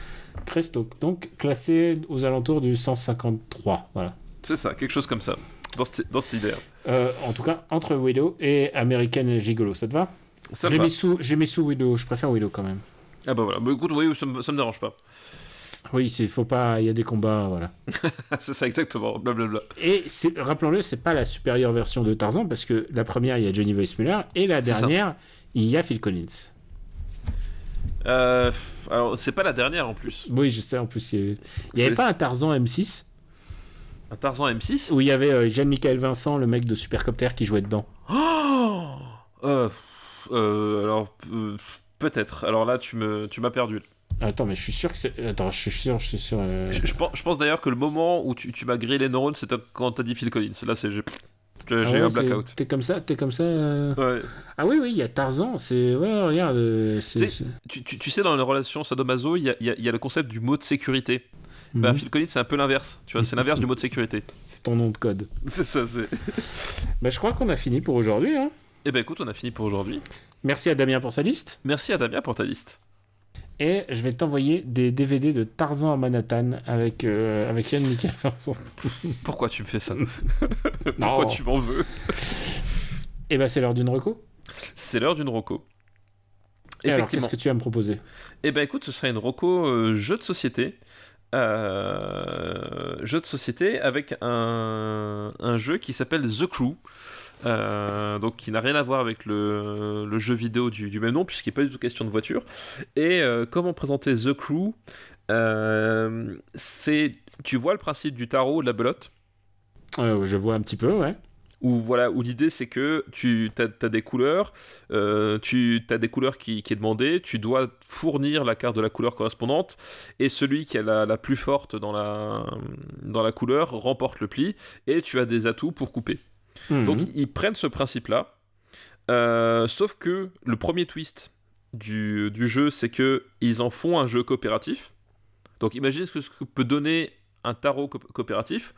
[SPEAKER 1] Greystock, donc classé aux alentours du 153. Voilà.
[SPEAKER 2] C'est ça, quelque chose comme ça. Dans, cette- dans cette idée.
[SPEAKER 1] Euh, en tout cas, entre Widow et American Gigolo, ça te va?
[SPEAKER 2] Ça
[SPEAKER 1] mis, sous, j'ai mis sous Widow, je préfère Widow quand même.
[SPEAKER 2] Ah bah voilà, bah écoute, oui, ça me, ça me dérange pas.
[SPEAKER 1] Oui, il faut pas, il y a des combats, voilà.
[SPEAKER 2] c'est ça, exactement, blablabla.
[SPEAKER 1] Et rappelons-le, c'est pas la supérieure version de Tarzan parce que la première il y a Johnny Weissmuller et la dernière il y a Phil Collins.
[SPEAKER 2] Euh, alors, c'est pas la dernière en plus.
[SPEAKER 1] Oui, je sais. En plus, il y avait, il y avait pas un Tarzan M6
[SPEAKER 2] Un Tarzan M6
[SPEAKER 1] où il y avait euh, Jean-Michel Vincent, le mec de Supercopter, qui jouait dedans.
[SPEAKER 2] Oh euh, euh, Alors, euh, peut-être. Alors là, tu me, tu m'as perdu.
[SPEAKER 1] Attends, mais je suis sûr que c'est. Attends, je suis sûr, je suis sûr.
[SPEAKER 2] Je, je pense, je pense d'ailleurs que le moment où tu, tu m'as grillé les neurones, c'était quand t'as dit Phil Collins. Là, c'est j'ai,
[SPEAKER 1] ah ouais,
[SPEAKER 2] un blackout.
[SPEAKER 1] T'es comme ça, t'es comme ça. euh,
[SPEAKER 2] Ouais.
[SPEAKER 1] Ah oui, oui, il y a Tarzan. C'est ouais, regarde.
[SPEAKER 2] Tu Tu, tu- tu sais, dans les relations sadomaso, il y y y a le concept du mot de sécurité. Bah,
[SPEAKER 1] Mhm.
[SPEAKER 2] Phil Collins, c'est un peu l'inverse. Tu vois, c'est l'inverse du mot de sécurité.
[SPEAKER 1] C'est ton nom de code.
[SPEAKER 2] C'est ça, c'est.
[SPEAKER 1] Bah, je crois qu'on a fini pour aujourd'hui. Hein.
[SPEAKER 2] Eh ben écoute, on a fini pour aujourd'hui.
[SPEAKER 1] Merci à Damien pour sa liste.
[SPEAKER 2] Merci à Damien pour ta liste.
[SPEAKER 1] Et je vais t'envoyer des DVD de Tarzan à Manhattan avec, euh, avec Yann Michael.
[SPEAKER 2] Pourquoi tu me fais ça. Pourquoi tu m'en veux
[SPEAKER 1] Et bah, c'est l'heure d'une reco.
[SPEAKER 2] C'est l'heure d'une roco.
[SPEAKER 1] Et alors,
[SPEAKER 2] Effectivement.
[SPEAKER 1] qu'est-ce que tu vas me proposer?
[SPEAKER 2] Eh ben écoute, ce sera une roco euh, jeu de société. Euh, jeu de société avec un, un jeu qui s'appelle The Crew. Euh, donc qui n'a rien à voir avec le, jeu vidéo du, même nom puisqu'il n'est pas du tout question de voiture et euh, comment présenter The Crew c'est tu vois le principe du tarot de la belote?
[SPEAKER 1] Je vois un petit peu, ouais.
[SPEAKER 2] Où voilà où l'idée c'est que tu as, des couleurs euh, tu as des couleurs qui, qui est demandé tu dois fournir la carte de la couleur correspondante et celui qui a la, la plus forte dans la, dans la couleur remporte le pli et tu as des atouts pour couper.
[SPEAKER 1] Mhm.
[SPEAKER 2] donc ils prennent ce principe là sauf que le premier twist du, du jeu c'est que ils en font un jeu coopératif. Donc imagine ce que, ce que peut donner un tarot co- coopératif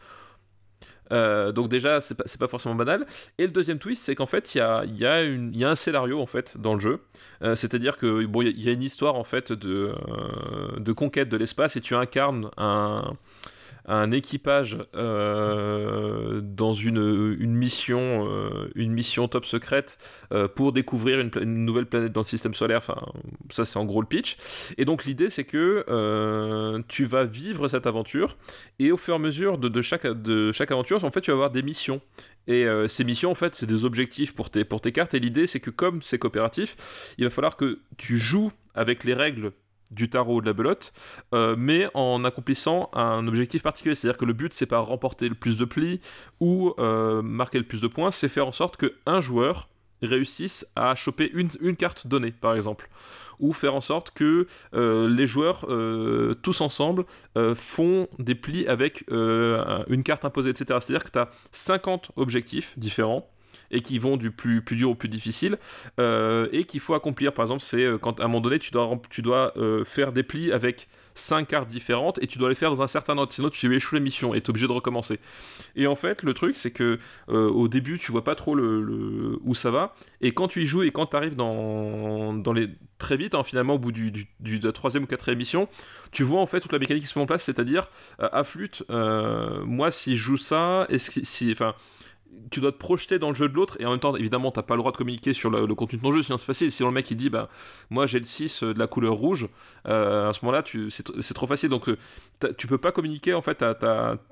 [SPEAKER 2] euh, donc déjà, c'est pas, pas forcément banal. Et le deuxième twist, c'est qu'en fait, il y a, y, a un scénario en fait dans le jeu. Euh, C'est-à-dire que bon, il y a- une histoire en fait de, euh, de conquête de l'espace et tu incarnes un, un équipage euh, dans une, une mission, euh, une mission top secrète euh, pour découvrir une, nouvelle planète dans le système solaire. Enfin, ça c'est en gros le pitch. Et donc l'idée, c'est que tu vas vivre cette aventure et au fur et à mesure de, de chaque, de chaque aventure, en fait, tu vas avoir des missions. Et ces missions, en fait, c'est des objectifs pour tes, pour tes cartes. Et l'idée, c'est que comme c'est coopératif, il va falloir que tu joues avec les règles du tarot ou de la belote, euh, mais en accomplissant un objectif particulier. C'est-à-dire que le but, c'est pas remporter le plus de plis ou euh, marquer le plus de points, c'est faire en sorte qu'un joueur réussisse à choper une, carte donnée, par exemple. Ou faire en sorte que euh, les joueurs, tous ensemble, font des plis avec une carte imposée, etc. C'est-à-dire que tu as 50 objectifs différents et qui vont du plus, dur au plus difficile euh, et qu'il faut accomplir. Par exemple, c'est euh, quand à un moment donné, tu dois, euh, faire des plis avec 5 cartes différentes et tu dois les faire dans un certain ordre, sinon tu échoues la mission et es obligé de recommencer. Et en fait, le truc, c'est que au début, tu vois pas trop où ça va et quand tu y joues et quand tu arrives dans, les très vite, hein, finalement, au bout du, de la troisième ou quatrième mission, tu vois en fait toute la mécanique qui se met en place, c'est-à-dire à flûte, moi si je joue ça, est-ce que si, enfin, tu dois te projeter dans le jeu de l'autre et en même temps évidemment t'as pas le droit de communiquer sur le, contenu de ton jeu sinon c'est facile sinon le mec il dit bah moi j'ai le 6 de la couleur rouge euh, à ce moment là c'est, tr- c'est trop facile donc euh, tu peux pas communiquer en fait t'as,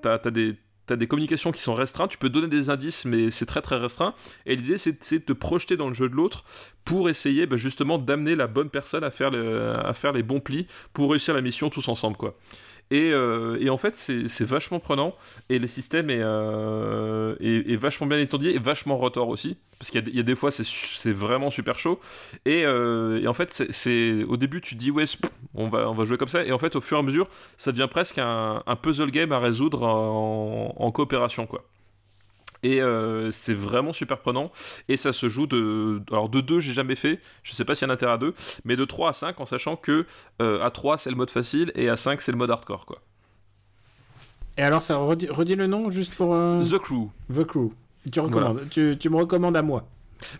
[SPEAKER 2] t'as des T'as des communications qui sont restreintes, tu peux donner des indices, mais c'est très très restreint. Et l'idée, c'est de te projeter dans le jeu de l'autre pour essayer bah, justement d'amener la bonne personne à faire, à faire les bons plis pour réussir la mission tous ensemble, quoi. Et, euh, et en fait, c'est vachement prenant. Et le système est, euh, vachement bien étendu et vachement rotor aussi. Parce qu'il y, a des- fois, c'est vraiment super chaud. Et, euh, en fait, c'est- au début, tu dis, ouais, on va, jouer comme ça. Et en fait, au fur et à mesure, ça devient presque un, un puzzle game à résoudre en, en coopération, quoi. Et euh, c'est vraiment super prenant. Et ça se joue de. Alors de 2, j'ai jamais fait. Je sais pas s'il y a un intérêt à 2. Mais de 3 à 5, en sachant que euh, à 3, c'est le mode facile. Et à 5, c'est le mode hardcore, quoi.
[SPEAKER 1] Et alors, ça redit, redit le nom juste pour euh,
[SPEAKER 2] The Crew.
[SPEAKER 1] The Crew. Tu recommandes. Tu, tu me recommandes à moi.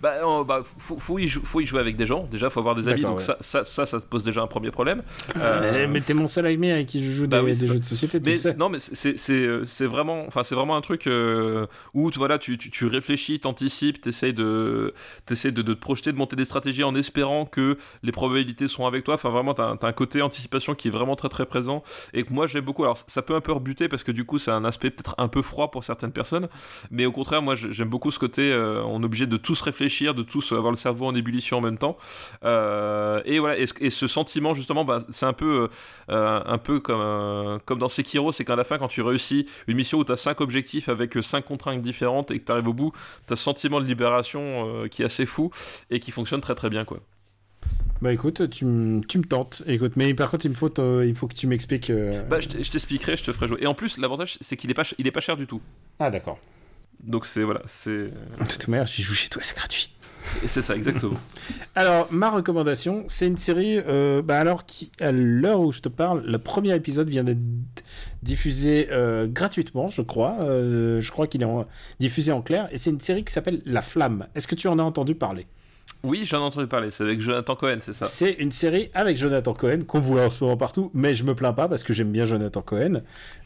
[SPEAKER 2] Bah, euh, bah, faut, faut, y faut y jouer avec des gens. Déjà, faut avoir des amis. Donc
[SPEAKER 1] ouais.
[SPEAKER 2] ça, ça, ça, ça te pose déjà un premier problème.
[SPEAKER 1] Euh,
[SPEAKER 2] Euh,
[SPEAKER 1] mais t'es mon seul ami avec qui je joue
[SPEAKER 2] bah
[SPEAKER 1] des,
[SPEAKER 2] oui,
[SPEAKER 1] des jeux de société.
[SPEAKER 2] Mais c'est- non, mais c'est vraiment, un truc euh, où tu voilà, tu, tu, tu réfléchis, t'anticipes, t'essayes de de, de te projeter, de monter des stratégies en espérant que les probabilités sont avec toi. Enfin vraiment, t'as un- côté anticipation qui est vraiment très très présent et que moi j'aime beaucoup. Alors ça peut un peu rebuter parce que du coup c'est un aspect peut-être un peu froid pour certaines personnes, mais au contraire moi j'aime beaucoup ce côté. on est obligé de tous réfléchir, de tous avoir le cerveau en ébullition en même temps. Euh, et voilà, et, ce- et ce sentiment justement, bah, c'est un peu euh, un peu comme, euh, comme dans Sekiro, c'est qu'à la fin, quand tu réussis une mission où tu as 5 objectifs avec 5 contraintes différentes et que tu arrives au bout, tu as ce sentiment de libération qui est assez fou et qui fonctionne très très bien. quoi.
[SPEAKER 1] Bah écoute, tu, me tentes. Écoute, mais par contre, il me faut, il faut que tu m'expliques. euh,
[SPEAKER 2] Bah, je t'expliquerai, je te ferai jouer. Et en plus, l'avantage, c'est qu'il est, pas il est pas cher du tout.
[SPEAKER 1] Ah d'accord.
[SPEAKER 2] Donc c'est voilà, c'est
[SPEAKER 1] De toute manière, j'y joue chez toi, c'est gratuit.
[SPEAKER 2] et c'est ça exactement.
[SPEAKER 1] Alors, ma recommandation, c'est une série, euh, bah alors, qui, à l'heure où je te parle, le premier épisode vient d'être diffusé euh, gratuitement, je crois. Euh, je crois qu'il est en- diffusé en clair. Et c'est une série qui s'appelle La Flamme. Est-ce que tu en as entendu parler?
[SPEAKER 2] Oui, j'en ai entendu parler. C'est avec Jonathan Cohen, c'est ça.
[SPEAKER 1] C'est une série avec Jonathan Cohen, qu'on voit en ce moment partout, mais je me plains pas parce que j'aime bien Jonathan Cohen.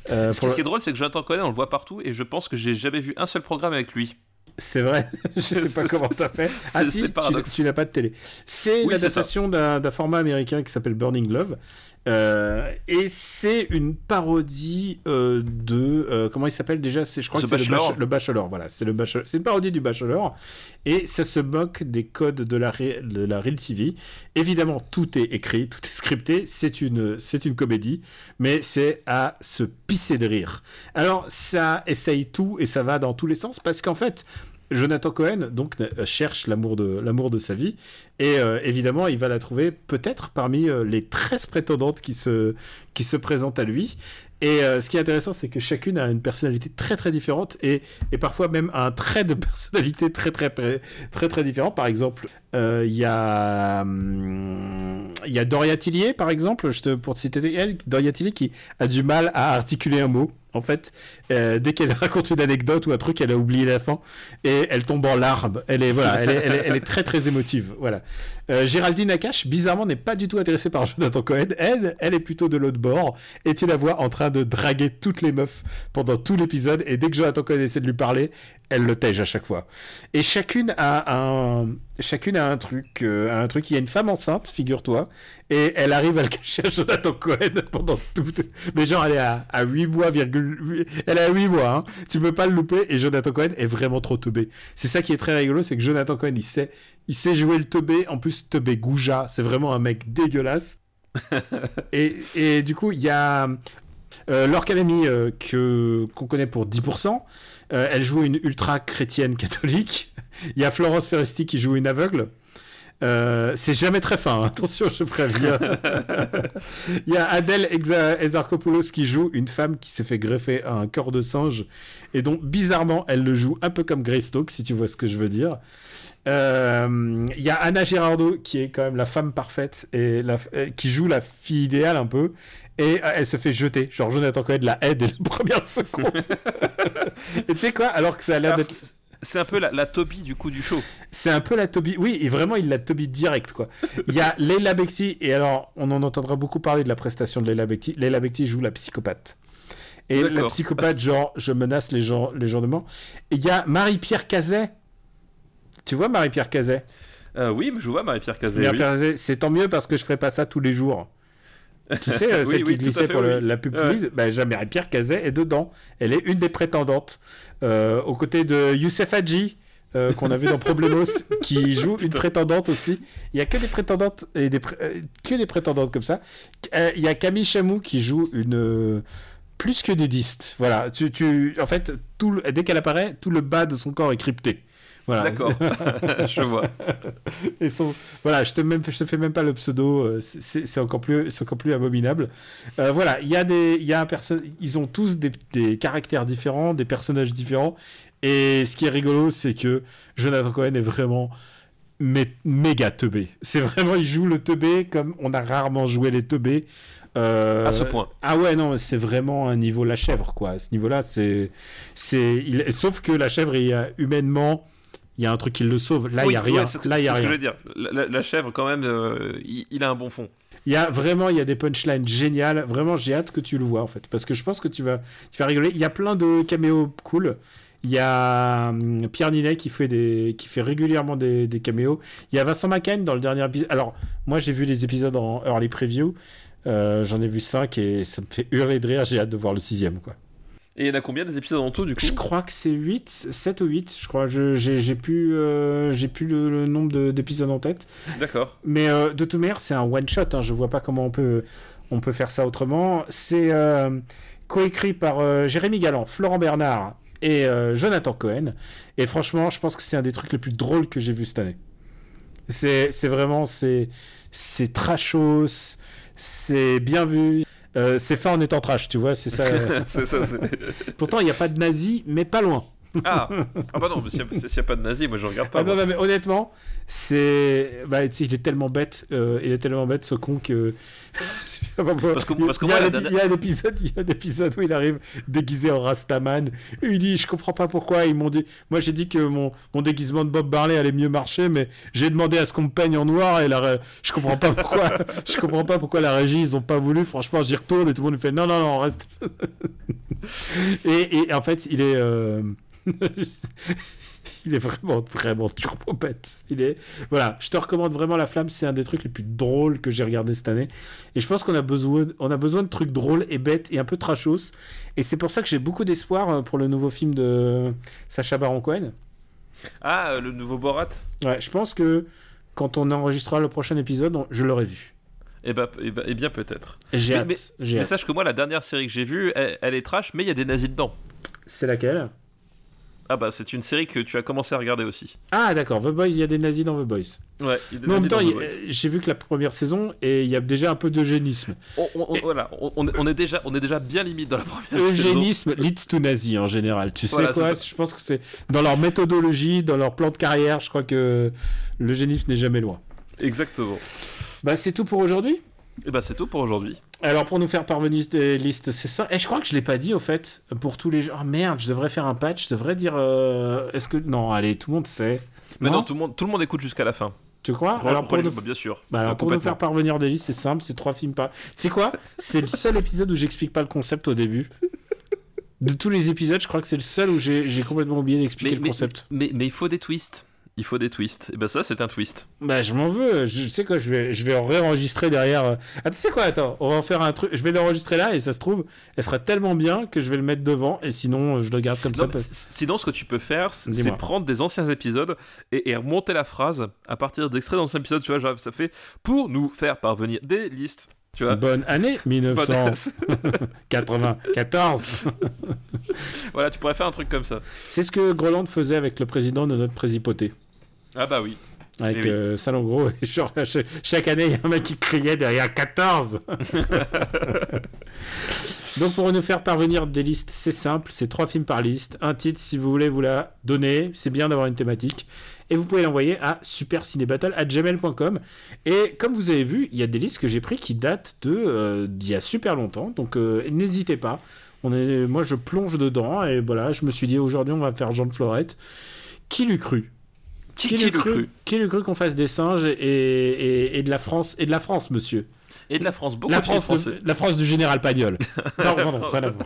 [SPEAKER 1] Euh,
[SPEAKER 2] Ce qui ce qui est drôle, c'est que Jonathan Cohen, on le voit partout et je pense que j'ai jamais vu un seul programme avec lui.
[SPEAKER 1] C'est vrai, je sais pas comment ça fait. Ah si, tu, n'as pas de télé. C'est
[SPEAKER 2] Oui,
[SPEAKER 1] l'adaptation d'un format américain qui s'appelle Burning Love. Euh, et c'est une parodie euh, de euh, comment il s'appelle déjà? C'est je crois
[SPEAKER 2] The
[SPEAKER 1] que c'est le,
[SPEAKER 2] Bachelor.
[SPEAKER 1] Bach- le Bachelor voilà. C'est le Bachelor c'est une parodie du Bachelor. Et ça se moque des codes de la ré- de la real TV évidemment tout est écrit tout est scripté. C'est une c'est une comédie. Mais c'est à se pisser de rire. Alors ça essaye tout et ça va dans tous les sens parce qu'en fait Jonathan Cohen donc euh, cherche l'amour de l'amour de sa vie. Et euh, évidemment il va la trouver peut-être parmi euh, les 13 prétendantes qui se qui se présentent à lui. Et ce qui est intéressant c'est que chacune a une personnalité très très différente et, et parfois même un trait de personnalité très très très très, très différent. Par exemple euh, il y a hum, y a Doria Tillier par exemple je te, pour te citer elle Doria Tillier qui a du mal à articuler un mot en fait, euh, dès qu'elle raconte une anecdote ou un truc, elle a oublié la fin et elle tombe en larmes. Elle est voilà, elle est, elle est, très très émotive. Voilà. Euh, Géraldine Nakache, bizarrement, n'est pas du tout intéressée par Jonathan Cohen. Elle, elle est plutôt de l'autre bord et tu la vois en train de draguer toutes les meufs pendant tout l'épisode. Et dès que Jonathan Cohen essaie de lui parler, elle le tège à chaque fois. Et chacune a un, chacune a un truc, euh, un truc. Il y a une femme enceinte, figure-toi, et elle arrive à le cacher à Jonathan Cohen pendant tout. Mais genre, elle est à, à 8 mois, virgule, elle est à 8 mois, hein. Tu peux pas le louper, et Jonathan Cohen est vraiment trop teubé. C'est ça qui est très rigolo, c'est que Jonathan Cohen, il sait, il sait jouer le teubé, en plus teubé goujat, c'est vraiment un mec dégueulasse. et, et du coup, il y a euh, euh, que, qu'on connaît pour 10%. Euh, elle joue une ultra chrétienne catholique. Il y a Florence Ferresti qui joue une aveugle. Euh, c'est jamais très fin, hein. attention, je préviens. Il y a Adèle Exa- Exarchopoulos qui joue une femme qui s'est fait greffer un corps de singe et dont bizarrement elle le joue un peu comme Greystoke, si tu vois ce que je veux dire. Euh, Il y a Anna Girardot qui est quand même la femme parfaite et la- qui joue la fille idéale un peu et euh, elle se fait jeter. Genre Jonathan Cohen la aide dès la première seconde. et tu sais quoi Alors que ça a l'air d'être
[SPEAKER 2] C'est- un peu la, la Toby du coup du show.
[SPEAKER 1] c'est un peu la Toby. Oui, et vraiment, il la Toby direct, quoi. Il y a Leila Bekti, et alors, on en entendra beaucoup parler de la prestation de Leila Bekti. Leila Bekti joue la psychopathe. Et la psychopathe, genre, je menace les gens, les gens de mort. Et il y a Marie-Pierre Cazet. Tu vois Marie-Pierre Cazet?
[SPEAKER 2] Euh, oui, mais je vois Marie-Pierre Cazet. oui.
[SPEAKER 1] Marie-Pierre Cazet, c'est tant mieux parce que je ferai pas ça tous les jours. Tu sais, euh,
[SPEAKER 2] Oui,
[SPEAKER 1] celle
[SPEAKER 2] oui,
[SPEAKER 1] qui glissait
[SPEAKER 2] fait,
[SPEAKER 1] pour le- la pub
[SPEAKER 2] Ouais.
[SPEAKER 1] bah, Marie-Pierre Cazet est dedans. Elle est une des prétendantes. Euh, aux côtés de Youssef Hadji, euh, qu'on a vu dans Problemos, qui joue une prétendante aussi. Il y a que des prétendantes et des euh, que des prétendantes comme ça. Il y a Camille Chamou qui joue une plus que nudiste. Voilà, tu, tu, en fait, tout le- dès qu'elle apparaît, tout le bas de son corps est crypté. Voilà.
[SPEAKER 2] D'accord, je vois.
[SPEAKER 1] Et son- voilà, je te, même, je te fais même pas le pseudo, euh, c'est- encore plus, c'est encore plus abominable. Euh, voilà, il y a des, il y a un perso- ils ont tous des, des caractères différents, des personnages différents. Et ce qui est rigolo, c'est que Jonathan Cohen est vraiment mé- méga teubé. C'est vraiment, il joue le teubé comme on a rarement joué les teubés. Euh,
[SPEAKER 2] À ce point.
[SPEAKER 1] Ah ouais, non, c'est vraiment un niveau la chèvre, quoi. À ce niveau-là, c'est. c'est il... Sauf que la chèvre, il y a humainement. Il y a un truc qui le sauve. Là, il
[SPEAKER 2] Oui,
[SPEAKER 1] n'y a rien.
[SPEAKER 2] ouais, c'est-
[SPEAKER 1] Là, il y a
[SPEAKER 2] c'est ce que je veux dire. La, chèvre, quand même, euh, il, il a un bon fond.
[SPEAKER 1] Il y a vraiment, il y a des punchlines géniales. Vraiment, j'ai hâte que tu le vois en fait, parce que je pense que tu vas, tu vas rigoler. Il y a plein de caméos cool. Il y a hum, Pierre Ninet qui fait des, qui fait régulièrement des, des caméos. Il y a Vincent McCain dans le dernier épisode. Alors, moi, j'ai vu les épisodes en early preview. Euh, J'en ai vu 5 et ça me fait hurler de rire. J'ai hâte de voir le sixième, quoi.
[SPEAKER 2] Et il y en a combien des épisodes en tout, du coup
[SPEAKER 1] Je crois que c'est 8, 7 ou 8, je crois. J'ai plus, euh, j'ai plus le, le nombre de- d'épisodes en tête.
[SPEAKER 2] D'accord.
[SPEAKER 1] Mais euh, de toute manière, c'est un one shot. Hein. Je vois pas comment on peut, on peut faire ça autrement. C'est euh, coécrit par Jérémy Galland, Florent Bernard et Jonathan Cohen. Et franchement, je pense que c'est un des trucs les plus drôles que j'ai vu cette année. C'est vraiment c'est c'est trashos, c'est bien vu. Euh, c'est fait en étant trash, tu vois, c'est ça.
[SPEAKER 2] c'est ça,
[SPEAKER 1] Pourtant, il n'y a pas de nazis, mais pas loin.
[SPEAKER 2] Ah, ah bah non, mais s'il n'y a, pas de nazi, moi je regarde pas.
[SPEAKER 1] Ah non, mais honnêtement, c'est. Bah, il est tellement bête, euh, il est tellement bête ce con que.
[SPEAKER 2] Parce que- parce que
[SPEAKER 1] il, y a
[SPEAKER 2] moi, la
[SPEAKER 1] un épi-
[SPEAKER 2] dernière-
[SPEAKER 1] il y a un épisode, il y a un épisode où il arrive déguisé en Rastaman. Et il dit Je comprends pas pourquoi. Ils m'ont dit. Moi, j'ai dit que mon, mon déguisement de Bob Marley allait mieux marcher, mais j'ai demandé à ce qu'on me peigne en noir et la je comprends pas pourquoi. je comprends pas pourquoi la régie, ils ont pas voulu. Franchement, j'y retourne et tout le monde me fait Non, non, non, reste. et, et en fait, il est. euh, il est vraiment, vraiment turbo bête. Il est, voilà, je te recommande vraiment La Flamme, c'est un des trucs les plus drôles que j'ai regardé cette année. Et je pense qu'on a besoin, on a besoin de trucs drôles et bêtes et un peu trashos. Et c'est pour ça que j'ai beaucoup d'espoir euh, pour le nouveau film de Sacha Baron Cohen.
[SPEAKER 2] Ah, euh, le nouveau Borat
[SPEAKER 1] Ouais, je pense que quand on enregistrera le prochain épisode, je l'aurai vu.
[SPEAKER 2] Eh bah, eh bah- eh bien peut-être.
[SPEAKER 1] J'ai
[SPEAKER 2] Mais-
[SPEAKER 1] hâte.
[SPEAKER 2] mais-
[SPEAKER 1] j'ai
[SPEAKER 2] Mais
[SPEAKER 1] hâte.
[SPEAKER 2] sache que moi, la dernière série que j'ai vue, elle, elle est trash, mais il y a des nazis dedans.
[SPEAKER 1] C'est laquelle?
[SPEAKER 2] Ah bah, c'est une série que tu as commencé à regarder aussi.
[SPEAKER 1] Ah d'accord, The Boys, il y a des nazis dans The Boys.
[SPEAKER 2] Ouais, il y a des
[SPEAKER 1] Mais en même temps,
[SPEAKER 2] dans
[SPEAKER 1] il-
[SPEAKER 2] The Boys.
[SPEAKER 1] j'ai vu que la première saison et il y a déjà un peu d'eugénisme.
[SPEAKER 2] On, voilà, on, on est- on est déjà, on est déjà bien limite dans la première saison.
[SPEAKER 1] Eugénisme leads to nazi en général. Tu sais quoi
[SPEAKER 2] c'est.
[SPEAKER 1] Je pense que c'est dans leur méthodologie, dans leur plan de carrière, je crois que l'eugénisme n'est jamais loin.
[SPEAKER 2] Exactement.
[SPEAKER 1] Bah c'est tout pour aujourd'hui.
[SPEAKER 2] Et bah c'est tout pour aujourd'hui.
[SPEAKER 1] Alors pour nous faire parvenir des listes, c'est ça. Et je crois que je l'ai pas dit au fait pour tous les gens. Oh, merde, je devrais faire un patch. Je devrais dire. euh, Est-ce que non Allez, tout le monde sait.
[SPEAKER 2] Mais non, tout le monde, tout le monde écoute jusqu'à la fin.
[SPEAKER 1] Tu crois
[SPEAKER 2] Re-
[SPEAKER 1] Alors pour nous...
[SPEAKER 2] bien sûr.
[SPEAKER 1] Bah, alors, pour nous faire parvenir des listes, c'est simple, c'est trois films. Tu sais quoi C'est le seul épisode où j'explique pas le concept au début. De tous les épisodes, je crois que c'est le seul où j'ai complètement oublié d'expliquer le
[SPEAKER 2] mais-
[SPEAKER 1] concept.
[SPEAKER 2] mais, mais il faut des twists. Il faut des twists. Et bah ça, c'est un twist.
[SPEAKER 1] Bah, je m'en veux. Je sais quoi, je vais, je vais en réenregistrer derrière. euh. Ah, tu sais quoi, attends, on va en faire un truc. Je vais l'enregistrer là et ça se trouve, elle sera tellement bien que je vais le mettre devant et sinon, euh, je le garde comme
[SPEAKER 2] Non,
[SPEAKER 1] ça.
[SPEAKER 2] sinon, ce que tu peux faire, c'est prendre des anciens épisodes et, et remonter la phrase à partir d'extraits d'anciens épisodes. Tu vois, genre, ça fait pour nous faire parvenir des listes. Tu vois.
[SPEAKER 1] Bonne année
[SPEAKER 2] Bonne-
[SPEAKER 1] 1994.
[SPEAKER 2] voilà, tu pourrais faire un truc comme ça.
[SPEAKER 1] C'est ce que Groland faisait avec le président de notre présipoté.
[SPEAKER 2] Ah bah oui.
[SPEAKER 1] Avec
[SPEAKER 2] Eh oui.
[SPEAKER 1] euh, Salon Gros. Et genre, cha- chaque année, il y a un mec qui criait derrière 14. Donc, pour nous faire parvenir des listes, c'est simple. C'est trois films par liste. Un titre, si vous voulez vous la donner. C'est bien d'avoir une thématique. Et vous pouvez l'envoyer à supercinébattle.gmail.com. Et comme vous avez vu, il y a des listes que j'ai pris qui datent de euh, d'il y a super longtemps. Donc, euh, n'hésitez pas. On est, moi, je plonge dedans. Et voilà, je me suis dit, aujourd'hui, on va faire Jean de Florette. Qui l'eût cru?
[SPEAKER 2] Qui, qui l'eût cru?
[SPEAKER 1] Qui l'eût cru qu'on fasse des singes et, et, et de la France et de la France, monsieur?
[SPEAKER 2] Et de la France, beaucoup
[SPEAKER 1] La France, de- la France du général Pagnol. non, rien à voir.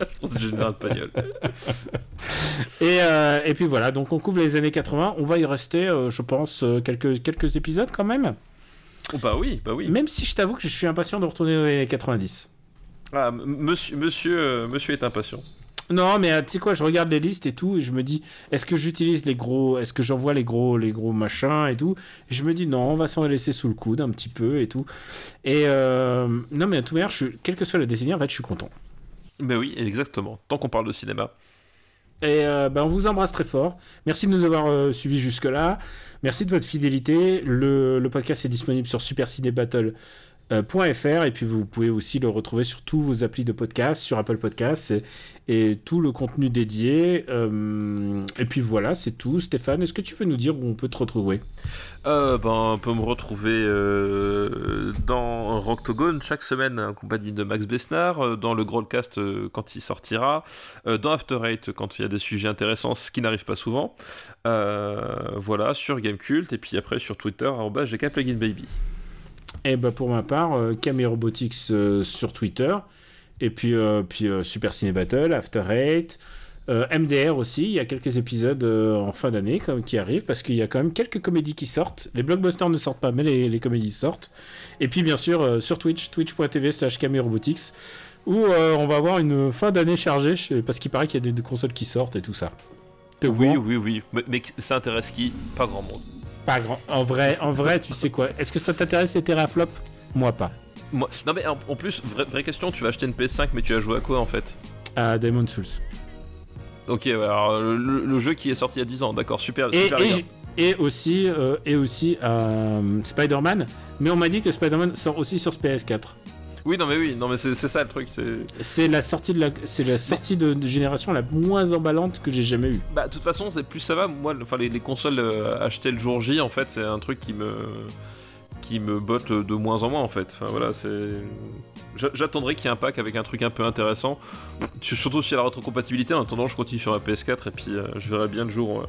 [SPEAKER 2] La France du général Pagnol.
[SPEAKER 1] Et, euh, et puis voilà, donc on couvre les années 80. On va y rester, euh, je pense, euh, quelques, quelques épisodes quand même.
[SPEAKER 2] Oh, bah oui, bah oui.
[SPEAKER 1] Même si je t'avoue que je suis impatient de retourner dans les années 90.
[SPEAKER 2] Ah, monsieur, monsieur, euh, monsieur est impatient.
[SPEAKER 1] Non, mais euh, tu sais quoi, je regarde les listes et tout, et je me dis, est-ce que j'utilise les gros, est-ce que j'envoie les gros, les gros machins et tout? Et je me dis, non, on va s'en laisser sous le coude un petit peu et tout. Et euh, non, mais à tout manière, je, quelle que soit la décennie, en fait, je suis content.
[SPEAKER 2] Mais oui, exactement. Tant qu'on parle de cinéma.
[SPEAKER 1] Et euh, ben, on vous embrasse très fort. Merci de nous avoir euh, suivis jusque-là. Merci de votre fidélité. Le, le podcast est disponible sur supercinébattle.fr et puis vous pouvez aussi le retrouver sur tous vos applis de podcast, sur Apple Podcasts et, tout le contenu dédié. Euh, et puis voilà, c'est tout. Stéphane, est-ce que tu veux nous dire où on peut te retrouver?
[SPEAKER 2] Euh, ben, on peut me retrouver euh, dans Rocktogone chaque semaine en compagnie de Max Besnard, euh, dans le Growlcast euh, quand il sortira, euh, dans After Eight quand il y a des sujets intéressants, ce qui n'arrive pas souvent. Euh, voilà, sur Gamecult et puis après sur Twitter, arobase GKPluginBaby.
[SPEAKER 1] Et ben pour ma part, euh, Camille Robotics euh, sur Twitter. Et puis, euh, puis Super Ciné Battle, After Eight, MDR aussi. Il y a quelques épisodes en fin d'année qui arrivent parce qu'il y a quand même quelques comédies qui sortent. Les blockbusters ne sortent pas, mais les, les comédies sortent. Et puis bien sûr sur Twitch, twitch.tv slash Robotics, où euh, on va avoir une fin d'année chargée parce qu'il paraît qu'il y a des, des consoles qui sortent et tout ça.
[SPEAKER 2] Oui, oui, oui. Mais, mais ça intéresse qui? Pas grand monde.
[SPEAKER 1] Pas grand. En vrai, en vrai, tu sais quoi Est-ce que ça t'intéresse les teraflops Moi pas.
[SPEAKER 2] Moi, non mais en, en plus, vraie, vraie question, tu vas acheter une PS5 mais tu vas jouer à quoi en fait?
[SPEAKER 1] À Demon's Souls.
[SPEAKER 2] Ok, alors le, le jeu qui est sorti il y a 10 ans, d'accord, super,
[SPEAKER 1] et,
[SPEAKER 2] super
[SPEAKER 1] et aussi, euh, et aussi euh, Spider-Man. Mais on m'a dit que Spider-Man sort aussi sur PS4.
[SPEAKER 2] Oui, non mais oui, non mais c'est ça le truc, c'est...
[SPEAKER 1] La sortie de la, c'est la sortie de, de génération la moins emballante que j'ai jamais eue.
[SPEAKER 2] Bah, de toute façon, c'est plus ça va. Moi, enfin, les, les consoles euh, achetées le jour J, en fait, c'est un truc qui me qui me botte de moins en moins, en fait. Enfin voilà, c'est. J'a- J'attendrai qu'il y ait un pack avec un truc un peu intéressant. Surtout si y a la rétrocompatibilité. En attendant, je continue sur la PS4 et puis euh, je verrai bien le jour euh,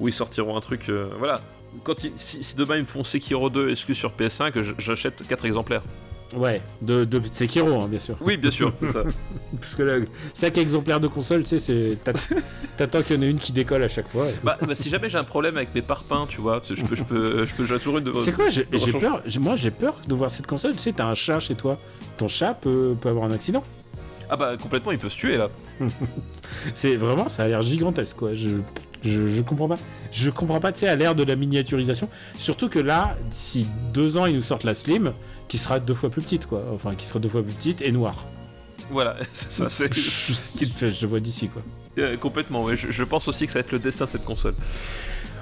[SPEAKER 2] où ils sortiront un truc. euh, voilà. Quand ils- si, si demain ils me font Sekiro 2 exclu sur PS5, j- j'achète 4 exemplaires?
[SPEAKER 1] Ouais, de, de Sekiro, hein, bien sûr.
[SPEAKER 2] Oui, bien sûr, c'est ça.
[SPEAKER 1] Parce que là, 5 exemplaires de console, tu sais, c'est. T'attends qu'il y en ait une qui décolle à chaque fois. et tout.
[SPEAKER 2] Bah, bah, si jamais j'ai un problème avec mes parpaings, tu vois, je peux, je peux, je peux, j'ai toujours une de
[SPEAKER 1] C'est quoi J'ai peur. Moi, j'ai peur de voir cette console. Tu sais, t'as un chat chez toi. Ton chat peut, peut avoir un accident.
[SPEAKER 2] Ah bah complètement, il peut se tuer là.
[SPEAKER 1] C'est vraiment, ça a l'air gigantesque, quoi. Je, je, je comprends pas. Je comprends pas, tu sais, à l'ère de la miniaturisation. Surtout que là, d'ici deux ans, ils nous sortent la Slim, qui sera deux fois plus petite, quoi. Enfin, qui sera deux fois plus petite et noire.
[SPEAKER 2] Voilà, c'est ça, c'est
[SPEAKER 1] fait- je vois d'ici, quoi.
[SPEAKER 2] euh, complètement. ouais. Je, je pense aussi que ça va être le destin de cette console.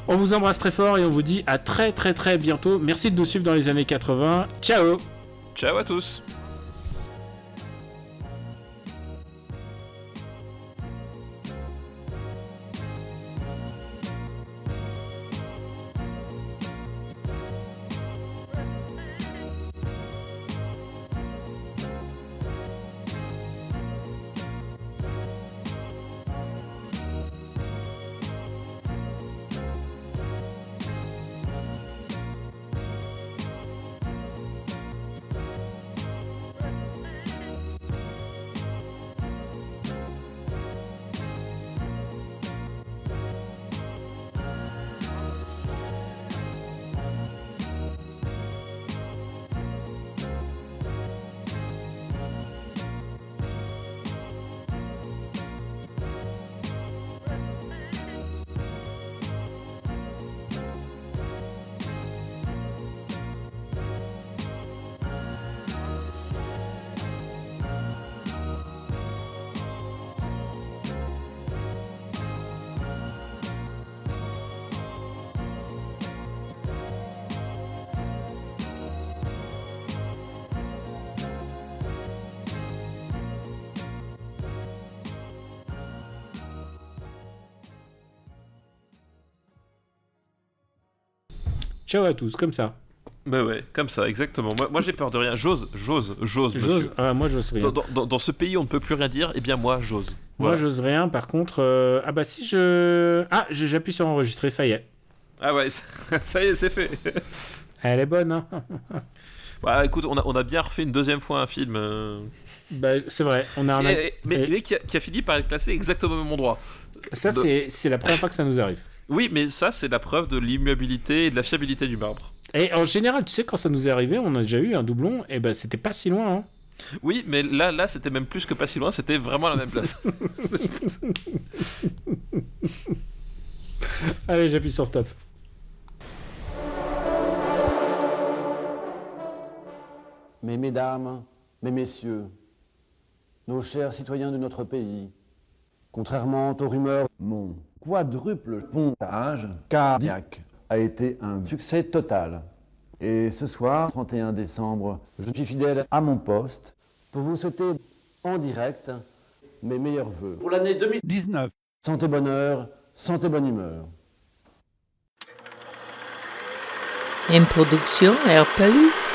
[SPEAKER 1] On vous embrasse très fort et on vous dit à très très très bientôt. Merci de nous suivre dans les années 80. Ciao
[SPEAKER 2] Ciao à tous.
[SPEAKER 1] Ciao à tous, comme ça.
[SPEAKER 2] Bah ouais, comme ça, exactement. Moi, moi j'ai peur de rien. J'ose, j'ose, j'ose,
[SPEAKER 1] J'ose. Ah, moi, j'ose rien.
[SPEAKER 2] Dans, dans- dans- dans ce pays, on ne peut plus rien dire. Eh bien, moi, j'ose.
[SPEAKER 1] Moi, j'ose rien. Par contre, euh, ah bah si je. Ah, j'appuie sur enregistrer, ça y est.
[SPEAKER 2] Ah ouais, ça y est, c'est fait.
[SPEAKER 1] Elle est bonne, hein
[SPEAKER 2] Bah écoute, on a, on a bien refait une deuxième fois un film. euh,
[SPEAKER 1] Bah, c'est vrai, on a un.
[SPEAKER 2] et- mais, mais qui, a, qui a fini par être classé exactement au même endroit.
[SPEAKER 1] Ça,
[SPEAKER 2] de-
[SPEAKER 1] c'est la première fois que ça nous arrive.
[SPEAKER 2] Oui, mais ça, c'est la preuve de l'immuabilité et de la fiabilité du marbre.
[SPEAKER 1] Et en général, tu sais, quand ça nous est arrivé, on a déjà eu un doublon, et ben c'était pas si loin. Hein.
[SPEAKER 2] Oui, mais là, là c'était même plus que pas si loin, c'était vraiment à la même place.
[SPEAKER 1] Allez, j'appuie sur stop.
[SPEAKER 3] Mais mesdames, mes messieurs, nos chers citoyens de notre pays, contrairement aux rumeurs, mon quadruple pontage cardiaque a été un succès total. Et ce soir, 31 décembre, je suis fidèle à mon poste pour vous souhaiter en direct mes meilleurs voeux. Pour l'année 2019. Santé bonheur, santé bonne humeur.
[SPEAKER 4] Une production RPU.